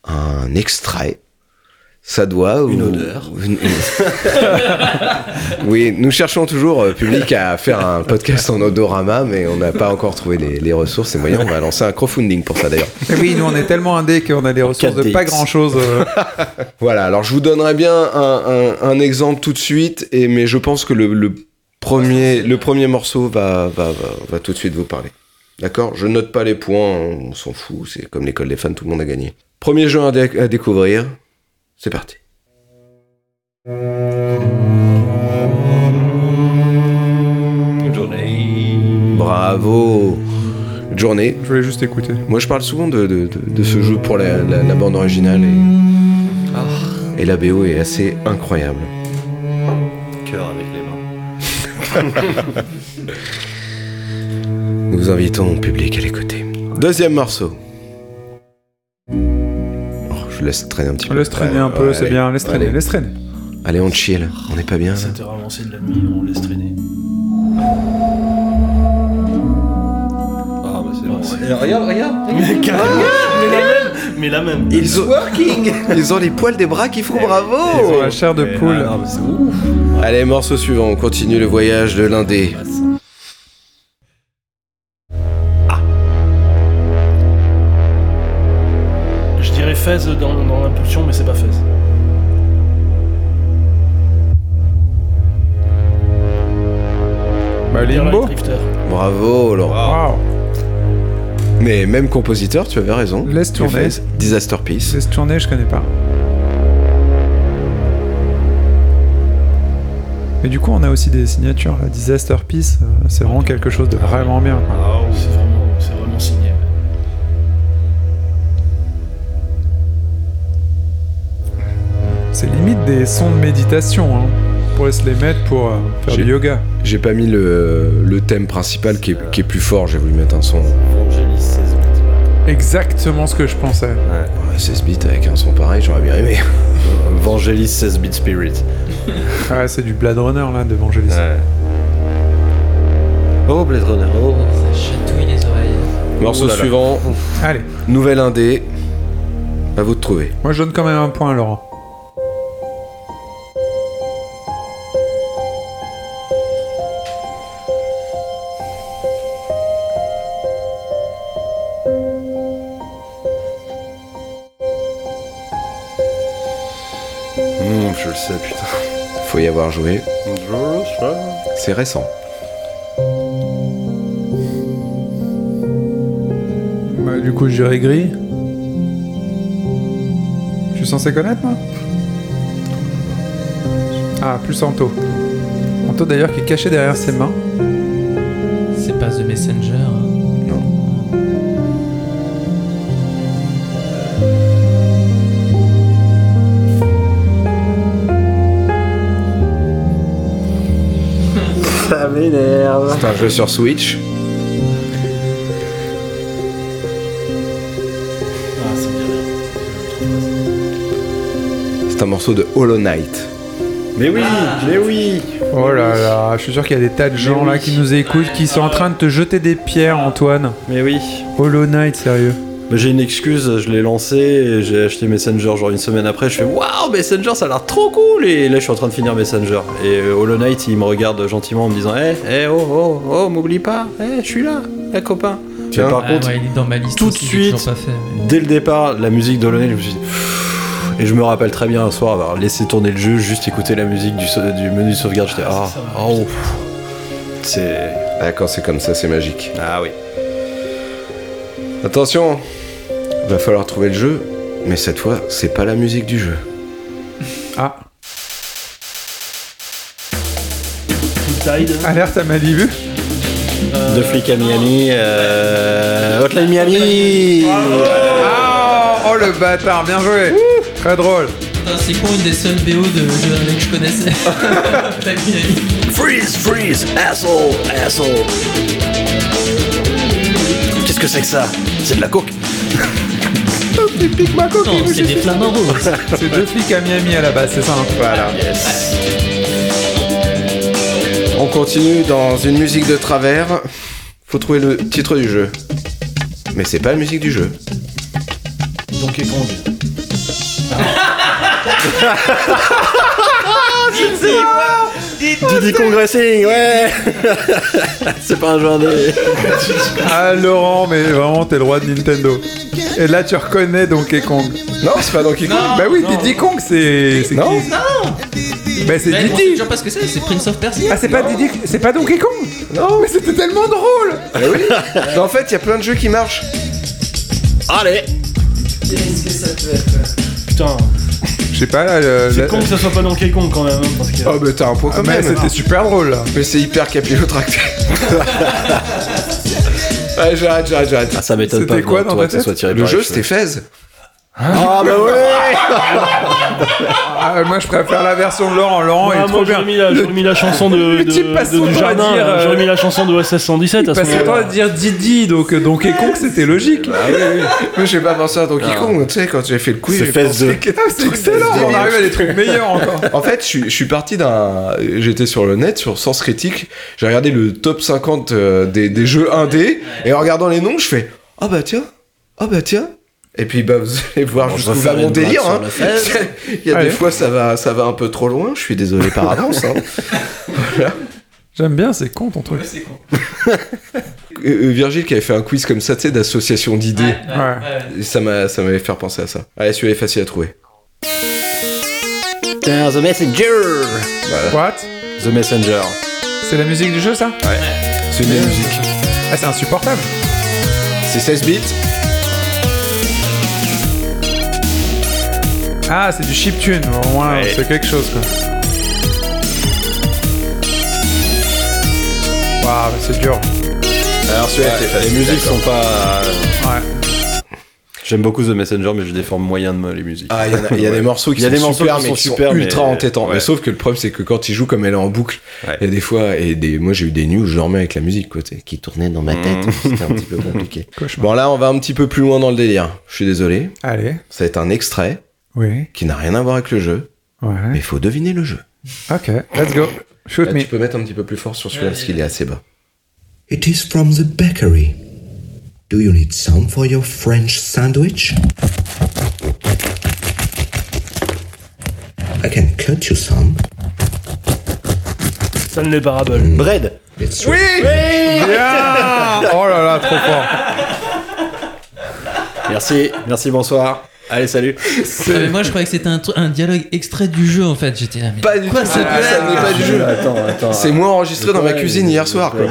un extrait. Ça doit. Une ou- odeur. une- oui, nous cherchons toujours euh, public à faire un podcast en odorama, mais on n'a pas encore trouvé les, les ressources et moyens. On va lancer un crowdfunding pour ça d'ailleurs. Mais oui, nous on est tellement indés qu'on a des ressources de 4DX. pas grand chose. Voilà, alors je vous donnerai bien un, un- un exemple tout de suite, et, mais je pense que le, le premier, le premier morceau va, va, va, va tout de suite vous parler. D'accord? Je note pas les points, on s'en fout, c'est comme l'école des fans, tout le monde a gagné. Premier jeu à, dé- à découvrir, c'est parti. Bravo Journée. Je voulais juste écouter. Moi je parle souvent de, de, de- de ce jeu pour la, la- la bande originale et, et la BO est assez incroyable. Cœur avec les mains. Nous invitons au public à l'écouter. Deuxième morceau. Laisse traîner un petit On peu. laisse traîner Ouais, un peu, ouais, c'est bien, laisse traîner, Allez. laisse traîner. Allez, on chill. On n'est pas bien là c'était avancé de la nuit on laisse traîner Ah, bah c'est bon. c'est- regarde, regarde. mais carrément mais la même mais la même Ils ont... Ils ont les poils des bras qui font bravo Ils ont la chair de Mais, poule. ah, c'est ouf. Allez, morceau suivant. On continue le voyage de l'Indé. je dirais Fez dans, mais c'est pas Fez Bah, Limbo. Bravo, Laurent. Waouh. Mais même compositeur, tu avais raison. Laisse tourner. Disaster Piece. Laisse tourner, je connais pas. Mais du coup, on a aussi des signatures. La Disaster Piece, euh, c'est vraiment quelque chose de vraiment bien. quoi. Ah, c'est vraiment c'est vraiment signé C'est limite des sons de méditation. Hein. On pourrait se les mettre pour euh, faire du yoga. J'ai pas mis le, le thème principal qui est, qui est plus fort. J'ai voulu mettre un son. Vangelis 16 bits. Exactement ce que je pensais. Ouais. Ouais, 16 bits avec un son pareil, j'aurais bien aimé. Vangelis 16 bit spirit. Ah ouais, c'est du Blade Runner là, d'Evangelis. Ouais. Oh, Blade Runner. Oh. Ça chatouille les oreilles. Morceau Oh suivant, Allez, nouvelle indé. À vous de trouver. moi je donne quand même un point à Laurent. Joué. C'est récent. Bah, du coup, je dirais gris. Je suis censé connaître, moi? Ah, plus Anto. Anto, d'ailleurs, qui est caché derrière ses mains. C'est pas The Messenger. C'est un jeu sur Switch. Ah. C'est un morceau de Hollow Knight. Mais oui, mais oui. Oh là là, je suis sûr qu'il y a des tas de gens là qui nous écoutent, qui sont en train de te jeter des pierres, Antoine. Mais oui. Hollow Knight, sérieux. J'ai une excuse, je l'ai lancé et j'ai acheté Messenger genre une semaine après. Je fais waouh, Messenger ça a l'air trop cool. Et là je suis en train de finir Messenger. Et euh, Hollow Knight il me regarde gentiment en me disant Eh, eh, oh, oh, oh, m'oublie pas, eh, je suis là, eh, copain. Tiens. Mais par Ah contre, ouais, il est dans ma liste tout de suite, pas fait. mais- dès le départ, la musique d'Hollow Knight, je me suis dit. Et je me rappelle très bien un soir avoir laissé tourner le jeu, juste écouter la musique du, menu de sauvegarde. J'étais ah, oh, pff. c'est. Ah, quand c'est comme ça, c'est magique. Ah oui. Attention, va falloir trouver le jeu, mais cette fois, c'est pas la musique du jeu. Ah, alerte à Malibu. Euh, De flics à Miami, euh, Hotline Miami Ah, oh le bâtard, bien joué. Très drôle. C'est con, une des seules BO de jeux indé que je connaissais. Freeze, freeze, asshole, asshole. Qu'est-ce que c'est que ça? C'est de la coke? Non, c'est des flamants roses. C'est deux flics à Miami à la base, c'est ça hein Voilà. On continue dans une musique de travers. Faut trouver le titre du jeu. Mais c'est pas la musique du jeu. Donkey Kong. Diddy Congressing, ouais C'est pas un jeu indé. Ah Laurent, mais vraiment t'es le roi de Nintendo. Et là tu reconnais Donkey Kong. Non, c'est pas Donkey Kong. Bah oui, Diddy Kong c'est. c'est Non. qui Non Bah c'est sait Diddy. toujours pas ce que c'est, c'est Prince of Persia. Ah c'est pas Diddy, c'est pas Donkey Kong Non. Mais c'était tellement drôle Ah oui. en fait, il y a plein de jeux qui marchent. Allez Putain. Je sais pas là. le- C'est la- con que ça soit pas Donkey Kong quand même. hein, Parce que... Oh, bah t'as un point Ah, quand mais même. c'était super drôle là. Mais c'est hyper capillotracté. Ouais, j'arrête, j'arrête, j'arrête. Ah, ça m'étonne C'était pas quoi toi, dans toi, ta que ça tête soit tiré Le par jeu, c'était. Fez. Ah bah ouais Ah, moi je préfère la version de Laurent. Laurent Ah, il est moi trop j'aurais bien. mis, la, j'aurais mis la chanson de, le de, type passe de- son du temps à jardin. dire, euh, J'aurais mis la chanson de OSS 117 à ce Parce que moment-là. temps à dire Didi, donc euh, Donkey Kong c'était logique. Ah oui, oui. Moi, j'ai pas pensé à Donkey Ah. Kong, tu sais, quand j'ai fait le quiz. C'est j'ai Fez pensé 2. que- Ah, c'est excellent, on arrive à des trucs meilleurs encore. En fait, je suis, je suis parti d'un. J'étais sur le net, sur Sens Critique. J'ai regardé le top 50 euh, des, des jeux indés. Et en regardant les noms, je fais Ah bah tiens, ah bah tiens. Et puis bah, vous allez voir Bon, je jusqu'où va faire mon délire. hein. Il y a Allez. des fois, ça va, ça va un peu trop loin. Je suis désolé par avance. hein. J'aime bien, c'est con ton truc. Euh, euh, Virgile qui avait fait un quiz comme ça, tu sais, d'association d'idées. Ouais. Et ça m'a, ça m'avait fait penser à ça. Allez, celui-là est facile à trouver. The Messenger What? The Messenger. C'est la musique du jeu ça? C'est une musique. Ah c'est insupportable. C'est 16 bits. Ah c'est du chiptune, au moins Ouais. c'est quelque chose quoi. Waouh, c'est dur. Alors celui-là Les facile. musiques sont pas. Ouais. J'aime beaucoup The Messenger, mais je défends moyen de moi les musiques. Ah, il y, en a- il y a des morceaux qui Il y a sont des morceaux super, qui mais sont qui super, sont mais- ultra entêtants. ouais. Mais sauf que le problème, c'est que quand il joue comme elle est en boucle, Ouais. il y a des fois, et des, moi j'ai eu des nuits où je dormais avec la musique, quoi, qui tournait dans ma tête. C'était un petit peu compliqué. Bon, là, on va un petit peu plus loin dans le délire. Je suis désolé. Allez. Ça va être un extrait Oui. qui n'a rien à voir avec le jeu, mais Ouais. il faut deviner le jeu. Ok, let's go. Shoot Là, me. tu peux mettre un petit peu plus fort sur celui-là parce qu'il est assez bas. It is from the bakery. Do you need some for your French sandwich? I can cut you some. Ça ne l'est pas Rabel. Bread It's Oui Bien Oh là là, trop fort. Merci, merci, bonsoir. Allez, salut. Mais moi, je croyais que c'était un, dialogue extrait du jeu en fait. J'étais là, mais Pas du quoi tout, ce c'est- blague ça n'est pas du jeu. Attends, attends. C'est moi enregistré dans ma cuisine hier soir, quoi.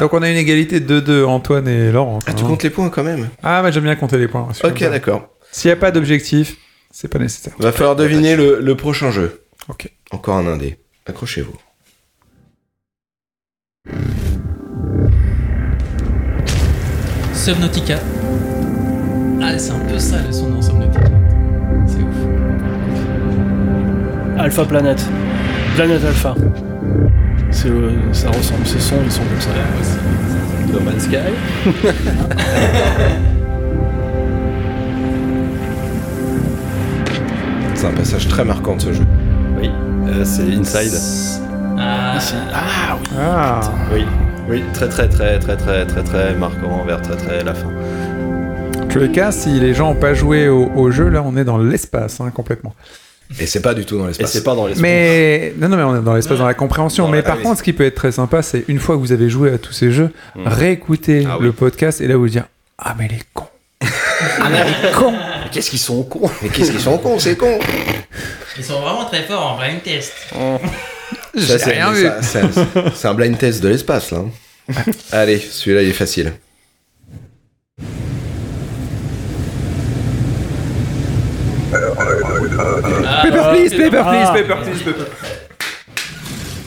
Donc on a une égalité de 2 Antoine et Laurent. Ah, tu comptes les points quand même Ah, bah j'aime bien compter les points. Ok, d'accord. S'il n'y a pas d'objectif, c'est pas nécessaire. Va falloir deviner le, le prochain jeu. Ok. Encore un indé. Accrochez-vous. Subnautica. Ah, c'est un peu ça le son dans Subnautica. C'est ouf. Alpha Planet. Planète Alpha. C'est, euh, ça ressemble, ces sons, ils sont comme ça. No Man's Sky. C'est un passage très marquant de ce jeu. Oui, euh, c'est Inside. Ah, Ah oui. Ah Oui, oui, très très très très très très très marquant vers très très la fin. Les cas, si les gens n'ont pas joué au, au jeu, là, on est dans l'espace, hein, complètement. Et c'est pas du tout dans Et l'espace. c'est pas dans l'espace. Mais non, non, mais on est dans l'espace, dans la compréhension. Dans mais la- par ah oui, contre, ce qui peut être très sympa, c'est une fois que vous avez joué à tous ces jeux, Mm. réécouter Ah oui. le podcast et là vous dire Ah, mais les cons Mais Qu'est-ce qu'ils sont cons Mais qu'est-ce qu'ils sont cons, c'est con Ils sont vraiment très forts en blind test. Ça, c'est- un blind test de l'espace, là. Allez, celui-là, il est facile. Paper please, paper please, Ah. paper please, paper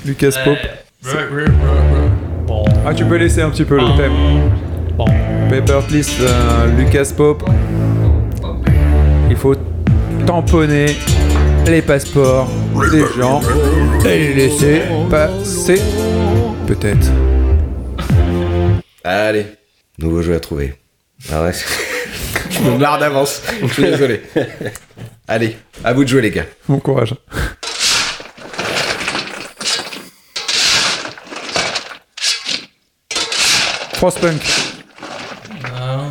Lucas Pope. Ah, tu peux laisser un petit peu le thème. Paper please, euh, Lucas Pope. Il faut tamponner les passeports des gens et les laisser passer. Peut-être. Allez, nouveau jeu à trouver. Ah ouais. Je me marre d'avance. Je suis désolé. Allez, à vous de jouer, les gars. Bon courage. Frostpunk. Ah,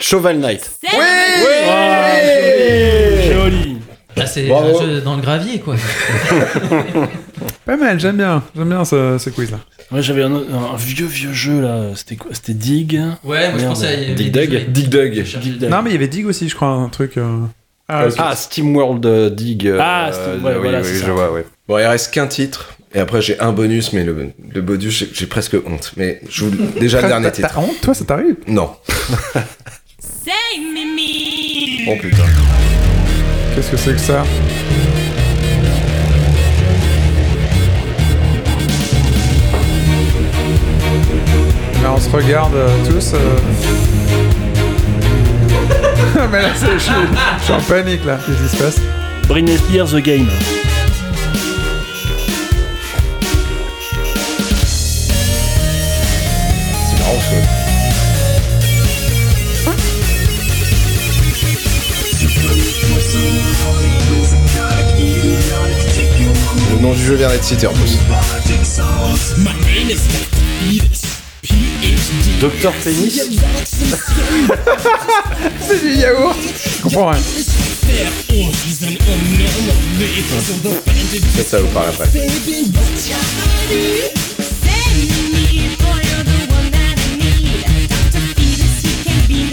Shovel Knight. Joli. C'est un jeu dans le gravier quoi. Pas mal, j'aime bien. J'aime bien ce, ce quiz là. Moi j'avais un, vieux vieux jeu là. C'était quoi? C'était Dig. Ouais, moi je pensais à Dig Dug. Dig Dug. Non, mais il y avait Dig aussi, je crois, un truc. euh, Ah, ok. Ah, SteamWorld euh, Dig. euh, Ah, Steam- ouais, oui, voilà, oui, je vois, ouais. Bon, il reste qu'un titre. Et après, j'ai un bonus, mais le, le bonus, j'ai- presque honte. Mais je vous... déjà le dernier titre. T'as honte, toi, ça t'arrive? Non. Oh putain. Qu'est-ce que c'est que ça Là, on se regarde euh, tous. euh. mais là, c'est- je suis je suis en panique là. Qu'est-ce qui se passe Britney Spears The Game. C'est marrant, ça. Nom du jeu d'être cité en plus. Docteur Pénis C'est du yaourt Je comprends rien. Ça, ça vous parle après.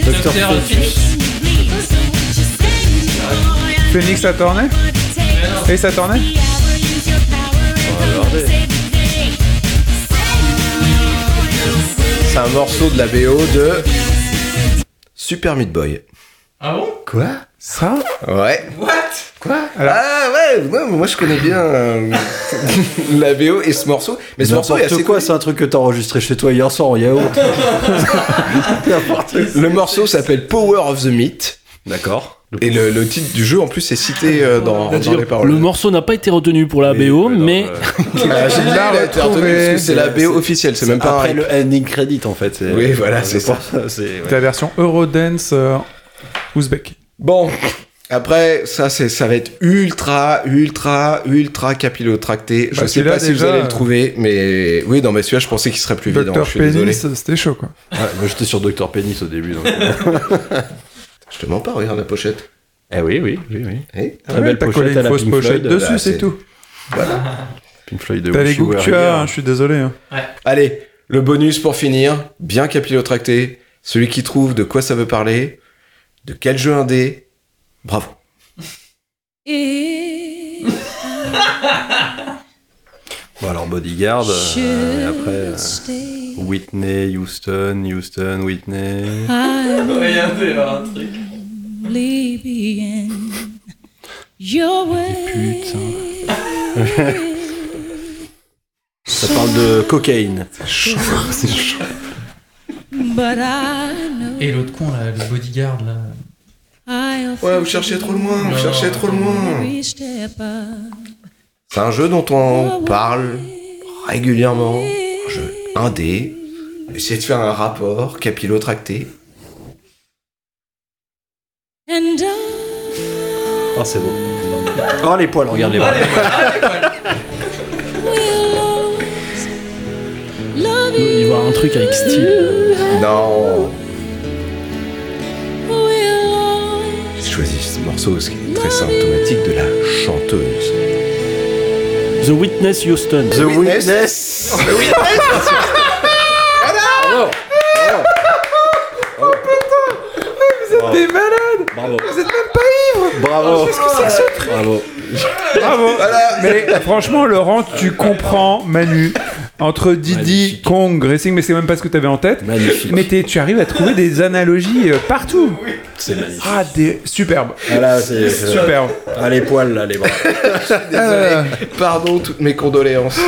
Docteur Phoenix. Phoenix, ça tournait? Et ça tournait? C'est un morceau de la BO de Super Meat Boy. Ah bon? Quoi? Ça? Ouais. What? Quoi? Alors- Ah ouais, ouais, moi je connais bien euh, la BO et ce morceau. Mais ce morceau est assez quoi, c'est un truc que t'as enregistré chez toi hier soir en yaourt. Le morceau s'appelle Power of the Meat. D'accord. Et le, le titre du jeu en plus est cité euh, dans, dans les paroles. Le morceau n'a pas été retenu pour la Oui, BO, non, mais euh, Ah, parce que c'est la BO officielle, c'est même pas après un le ending credit en fait. c'est- Oui, voilà, c'est ça. C'est ouais. La version Eurodance euh, ouzbek. Bon, Après, ça, c'est, ça va être ultra, ultra, ultra capillotracté. Je Bah, sais pas si déjà, vous allez euh, le trouver, mais oui, non, mais celui-là, je pensais qu'il serait plus évident. Dr Je suis désolé. Penis, c'était chaud quoi. Ouais, moi j'étais sur Dr Penis au début. Donc... Je te mens pas, regarde la pochette. eh oui, oui, oui, oui. Eh, Très Ouais, belle pochette collé à une la fausse Pink pochette Floyd. dessus, c'est tout. Pink Floyd de T'as les goûts que tu as, hein, je suis désolé. hein. Allez, le bonus pour finir, bien capillotracté. Celui qui trouve de quoi ça veut parler, de quel jeu indé. Bravo. Bon, alors Bodyguard, euh, et après euh, Whitney, Houston, Houston, Whitney. Regardez, un truc. Ça parle de cocaïne. C'est chaud. Et l'autre con, là, le bodyguard, là. Ouais, vous cherchez trop loin, vous cherchez trop loin. C'est un jeu dont on parle régulièrement. Un jeu indé. Essayez de faire un rapport capillotracté. Oh, c'est beau. Oh, les poils, regarde les poils. Il va un truc avec style. Non. J'ai choisi ce morceau parce qu'il est très symptomatique de la chanteuse. The Witness Houston. The Witness. The Witness. Vous êtes des malades Bravo. Vous êtes même pas ivres Bravo. Qu'est-ce que c'est que ce truc Bravo. Bravo Mais franchement, Laurent, tu comprends Manu entre Didi, Kong, Racing, mais c'est même pas ce que tu avais en tête. Magnifique. Mais tu arrives à trouver des analogies euh, partout. C'est magnifique. Ah, des... superbe. Voilà, c'est. Superbe. Ah, les poils, là, les bras. Euh, Pardon, toutes mes condoléances.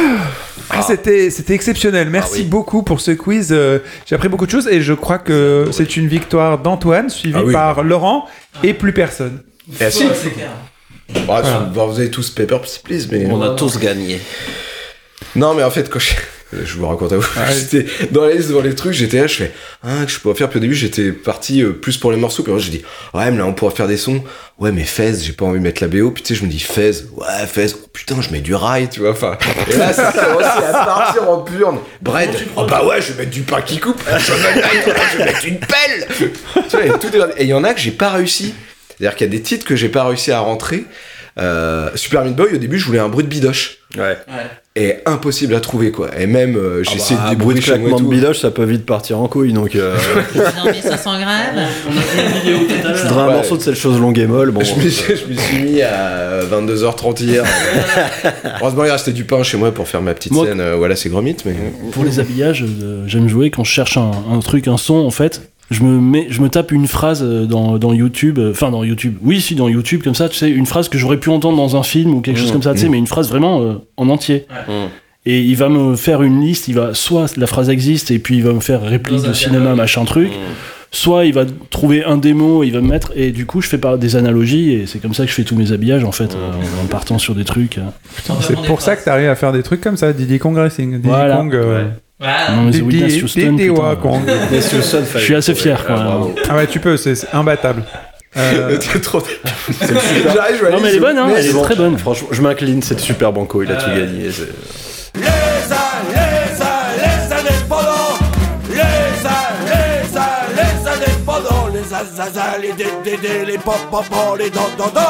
ah, c'était, c'était exceptionnel. Merci Ah oui. beaucoup pour ce quiz. Euh, J'ai appris beaucoup de choses et je crois que c'est une victoire d'Antoine, suivie Ah oui. par Laurent et plus personne. Clair. Bah, vous avez tous Paper Please, mais. On a tous gagné. Non, mais en fait, quand je. Je vous raconte à vous. Ah, J'étais dans la liste, dans les trucs, j'étais là, je fais, ah, que je pourrais faire. Puis au début, j'étais parti euh, plus pour les morceaux. Puis j'ai dit, ouais, mais là, on pourrait faire des sons. Ouais, mais Fez, j'ai pas envie de mettre la BO. Puis tu sais, je me dis, Fez, ouais, Fez, oh, putain, je mets du rail, tu vois. Enfin, et là, ça commence à partir en purne. Bread, oh bah ouais, je vais mettre du pain qui coupe. Je vais mettre, je vais mettre une pelle. tu vois, et tout est- et il y en a que j'ai pas réussi. C'est-à-dire qu'il y a des titres que j'ai pas réussi à rentrer. Euh, Super Meat Boy, au début, je voulais un bruit de bidoche. Ouais. Et impossible à trouver, quoi. Et même, euh, j'ai Ah essayé bah, de de débrouiller claquement de bidoche, ça peut vite partir en couille, donc. Euh... Non, mais 500 grammes. On a fait une vidéo tout à je l'heure. voudrais un Ouais. morceau de cette chose longue et molle. Bon, Je me, suis, je me suis mis à 22h30 hier. Heureusement, il restait du pain chez moi pour faire ma petite Moi- scène. euh, voilà, c'est Gromit, mais. Pour les habillages, euh, j'aime jouer quand je cherche un, un truc, un son, en fait. Je me, mets, je me tape une phrase euh, dans, dans YouTube, euh, enfin dans YouTube, oui, si, dans YouTube, comme ça, tu sais, une phrase que j'aurais pu entendre dans un film ou quelque chose Mmh, comme ça, tu sais, mmh. mais une phrase vraiment euh, en entier. Mmh. Et il va me faire une liste, il va, soit la phrase existe et puis il va me faire réplique de cinéma, dialogue. machin truc, soit il va trouver un démo, il va me mettre, et du coup, je fais par des analogies, et c'est comme ça que je fais tous mes habillages, en fait, en partant sur des trucs. euh. C'est pour ça que t'arrives à faire des trucs comme ça, Diddy Kong Racing. Diddy Voilà. Kong. euh, Voilà. Non, mais The Witness Houston, putain. Je suis assez fier, quoi. Ah. Ah ouais, tu peux, c'est imbattable. Euh, trop. J'arrive, je Non, mais elle est bonne, hein, elle est très bonne. Franchement, je m'incline, c'est super banco, il a tout gagné. c'est- Les les les indépendants Les les les indépendants Les azazas, les dédés, les pop pop les dododos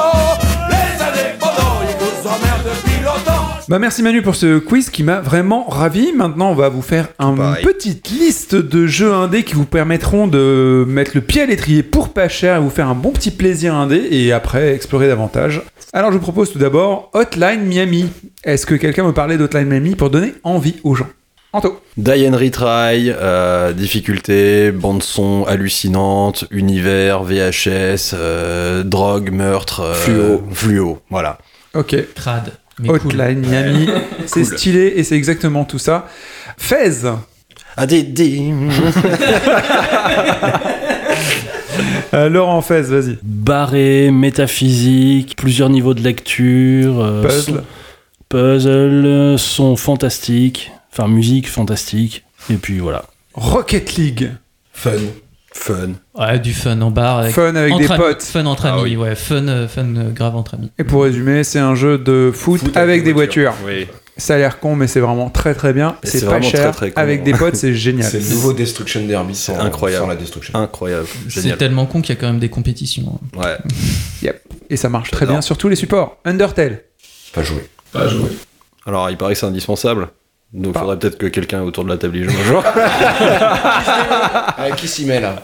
Les indépendants, ils nous emmerdent depuis longtemps Bah merci Manu pour ce quiz qui m'a vraiment ravi. Maintenant, on va vous faire une petite liste de jeux indés qui vous permettront de mettre le pied à l'étrier pour pas cher et vous faire un bon petit plaisir indé et après explorer davantage. Alors je vous propose tout d'abord Hotline Miami. Est-ce que quelqu'un me parlait d'Hotline Miami pour donner envie aux gens? Anto. Die and Retry, euh, difficulté, bande-son hallucinante, univers, VHS, euh, drogue, meurtre, euh, Fluo. fluo, voilà. Ok. Crade. Mais cool. Hotline Miami. C'est Cool. stylé et c'est exactement tout ça. Fez. Ah, des, des- Euh, Laurent Fez, vas-y. barré, métaphysique, plusieurs niveaux de lecture, euh, Puzzle. son- puzzle, son fantastique, enfin musique fantastique, et puis voilà. Rocket League. Fun. Fun. Ouais, du fun en bar. Avec, Fun avec entre des amis, potes. Fun entre Ah amis, oui. ouais. Fun, euh, fun euh, grave entre amis. Et pour résumer, c'est un jeu de foot, Foot avec, des voitures. Oui. Ça a l'air con, mais c'est vraiment très très bien. C'est pas vraiment cher. très, très con. avec des potes, c'est génial. C'est le nouveau Destruction Derby sans, incroyable. sans la destruction. Incroyable. C'est tellement con qu'il y a quand même des compétitions. hein. Ouais. Yep. Et ça marche très bien sur tous les supports. Undertale. Pas joué. Alors, il paraît que c'est indispensable. Donc, faudrait peut-être que quelqu'un autour de la table y joue un jour. Ah, qui s'y met là?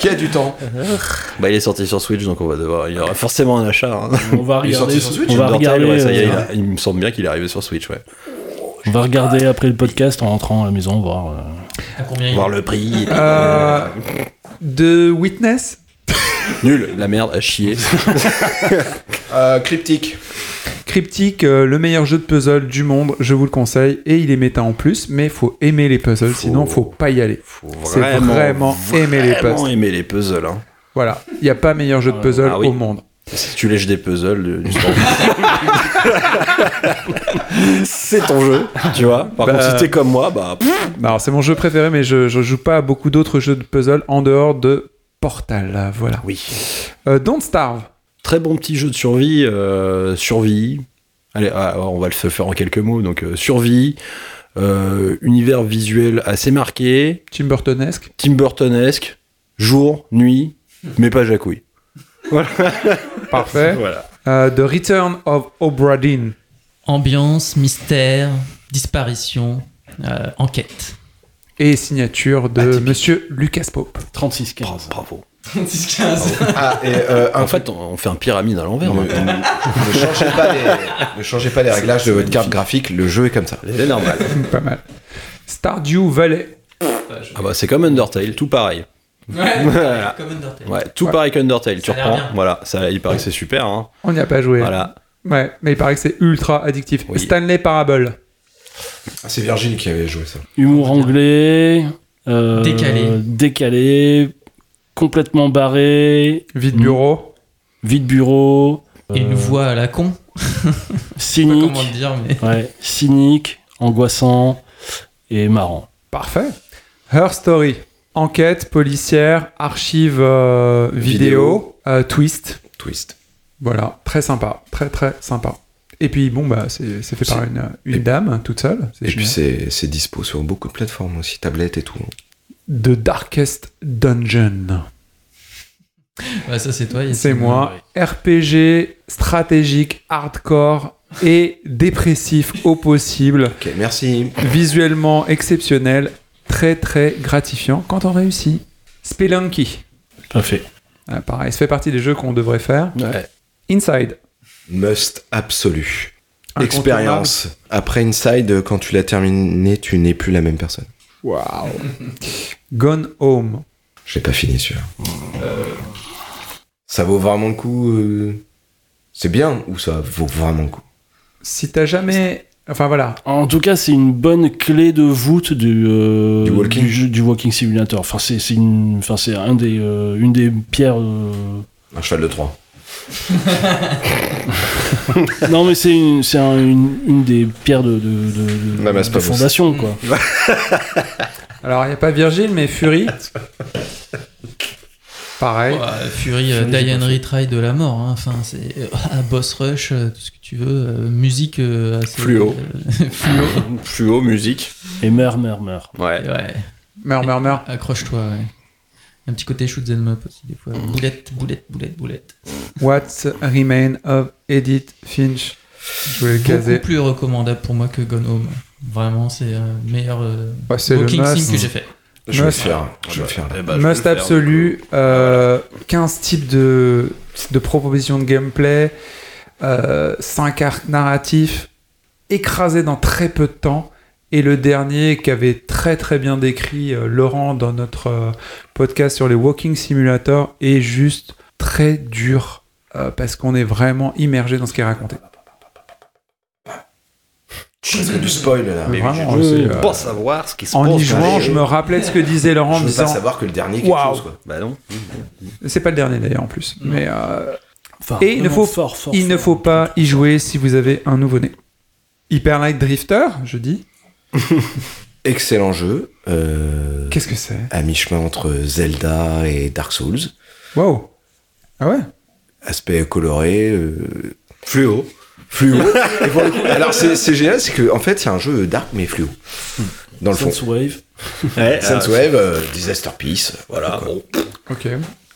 Qui a du temps? Bah, il est sorti sur Switch, donc on va devoir. Il y aura forcément un achat. hein. On va Il est regarder. sorti sur Switch, on va Undertale, regarder. ouais, ça y est, il, euh, a- il me semble bien qu'il est arrivé sur Switch, ouais. on va regarder après le podcast en rentrant à la maison, voir. euh, À combien il Voir le prix. Euh, de Witness? Nul, la merde, à chier. Euh, Cryptique. Cryptic, euh, le meilleur jeu de puzzle du monde, je vous le conseille. Et il est méta en plus, mais faut aimer les puzzles, Faut- sinon faut pas y aller. Faut C'est vraiment aimer les vraiment puzzles. aimer les puzzles. Hein. Voilà, il n'y a pas meilleur jeu de puzzle Ah oui. au monde. Si tu lèches des puzzles du sport. c'est ton jeu, tu vois. Par Bah, contre, si t'es comme moi, bah. Bah, c'est mon jeu préféré, mais je, je joue pas à beaucoup d'autres jeux de puzzle en dehors de Portal. Voilà. oui. Euh, Don't Starve. Très bon petit jeu de survie. euh, survie. Allez, ah, on va le faire en quelques mots. Donc, euh, survie. euh, univers visuel assez marqué. Tim Burtonesque. Tim Burtonesque. Jour, nuit, mais pas jacouille. Parfait. Voilà. Euh, The Return of Obra Dinn. Ambiance, mystère, disparition, euh, enquête. Et signature de Monsieur Lucas Pope. 36-15. Bravo. 10-15. Ah, et euh, En fait, on on fait un pyramide à l'envers. Ne, ne changez pas les, ne changez pas les réglages de votre carte graphique, le jeu est comme ça. C'est normal. pas mal. Stardew Valley. Ah bah c'est comme Undertale, tout pareil. Ouais, Voilà. comme Undertale. Ouais, tout Ouais. pareil qu'Undertale, tu reprends. Voilà, ça, il paraît que c'est super. Hein. On n'y a pas joué. Voilà. Ouais, mais il paraît que c'est ultra addictif. Oui. Stanley Parable. Ah, c'est Virgile qui avait joué ça. Humour anglais. euh, Décalé. Décalé. Complètement barré. Vide bureau. Vide bureau. Et une euh, voix à la con. Je sais pas Cynique. comment le dire, mais. Ouais, cynique, angoissant et marrant. Parfait. Her Story. Enquête policière, archive euh, vidéo, Vidéo. euh, twist. Twist. Voilà, très sympa, très très sympa. Et puis bon bah c'est c'est fait par une, une dame toute seule. c'est Et puis génial. c'est c'est dispo sur beaucoup de plateformes aussi, tablettes et tout. The Darkest Dungeon. Ouais, ça, c'est toi. C'est moi. RPG stratégique, hardcore et dépressif au possible. Ok, merci. Visuellement exceptionnel, très très gratifiant quand on réussit. Spelunky. Parfait. Ah, pareil, ça fait partie des jeux qu'on devrait faire. Ouais. Inside. Must absolu. Expérience. Après Inside, quand tu l'as terminé, tu n'es plus la même personne. Waouh. Gone Home. J'ai pas fini celui-là. Ça vaut vraiment le coup. euh, C'est bien ou ça vaut vraiment le coup? Si t'as jamais. Enfin voilà. En tout cas, c'est une bonne clé de voûte du, euh, Du walking. jeu- du walking simulator. Enfin, c'est c'est une, enfin, c'est un des, euh, une des pierres. euh, Un cheval de 3. non, mais c'est une, c'est un- une, une des pierres de, de, de, de- fondation, quoi. Alors il n'y a pas Virgile, mais Fury. Pareil. Ouais, Fury, euh, Die and Retry de la mort. hein. Enfin, c'est euh, boss rush, euh, tout ce que tu veux. euh, musique assez. Fluo. fluo. Fluo, musique. Et meurt, meurt, meurt. Ouais. Ouais. Meurs, meurs, meurs. Accroche-toi, ouais. Un petit côté shoot them up aussi, des fois. Boulette, boulette, boulette, boulette. What Remain of Edith Finch? Je voulais le caser. Beaucoup plus recommandable pour moi que Gone Home. Vraiment, c'est un meilleur euh, Bah, c'est le walking sim must. que j'ai fait. Je vais le Must. faire. Je vais le faire. Eh bah, je vais Must le faire, absolu. euh, 15 types de, de propositions de gameplay. euh, 5 arcs narratifs écrasés dans très peu de temps. Et le dernier qu'avait très très bien décrit euh, Laurent dans notre euh, podcast sur les Walking Simulator est juste très dur euh, parce qu'on est vraiment immergé dans ce qui est raconté. C'est du spoil là. Mais Vraiment, je c'est, veux euh, pas savoir ce qui se passe. En y jouant, je me rappelais de ce que disait Laurent en Je me veux pas disant. savoir que le dernier quelque Waouh. chose quoi. Bah non. C'est pas le dernier d'ailleurs en plus. Mais euh, Enfin, Et il ne faut, fort, fort, il ne fort. faut pas y jouer si vous avez un nouveau-né. Hyper Light Drifter, je dis. Excellent jeu. euh, Qu'est-ce que c'est? À mi-chemin entre Zelda et Dark Souls. Wow. Ah ouais? Aspect coloré, euh, fluo. Fluo. Et pour le coup- alors c'est c'est génial, c'est que en fait c'est un jeu dark mais fluo. Dans le fond. Wave. Ouais, Wave, euh, Disaster Peace, voilà. Bon. Ok.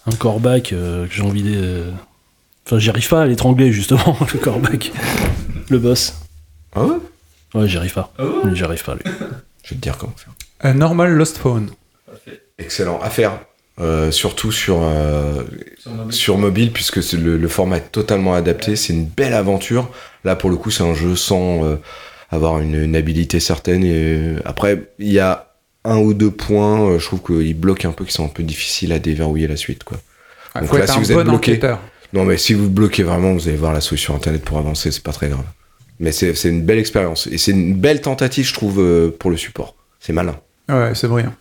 Un coreback euh, que j'ai envie de. Enfin, j'y arrive pas à l'étrangler, justement, le coreback. Le boss. Ah ouais? Ouais, j'y arrive pas. J'y arrive pas, lui. Je vais te dire comment faire. Un normal Lost Phone. Excellent. À faire. Euh, surtout sur, euh, sur, mobile. puisque c'est le, le format est totalement adapté. C'est une belle aventure. Là, pour le coup, c'est un jeu sans euh, avoir une, une habilité certaine. Et euh, après, il y a un ou deux points, euh, je trouve qu'ils bloquent un peu, qui sont un peu difficiles à déverrouiller la suite. Quoi. Ah, faut être un bon enquêteur. Non, mais si vous bloquez vraiment, vous allez voir la solution internet pour avancer, c'est pas très grave. Mais c'est une belle expérience. Et c'est une belle tentative, je trouve, euh, pour le support. C'est malin. Ouais, c'est brillant.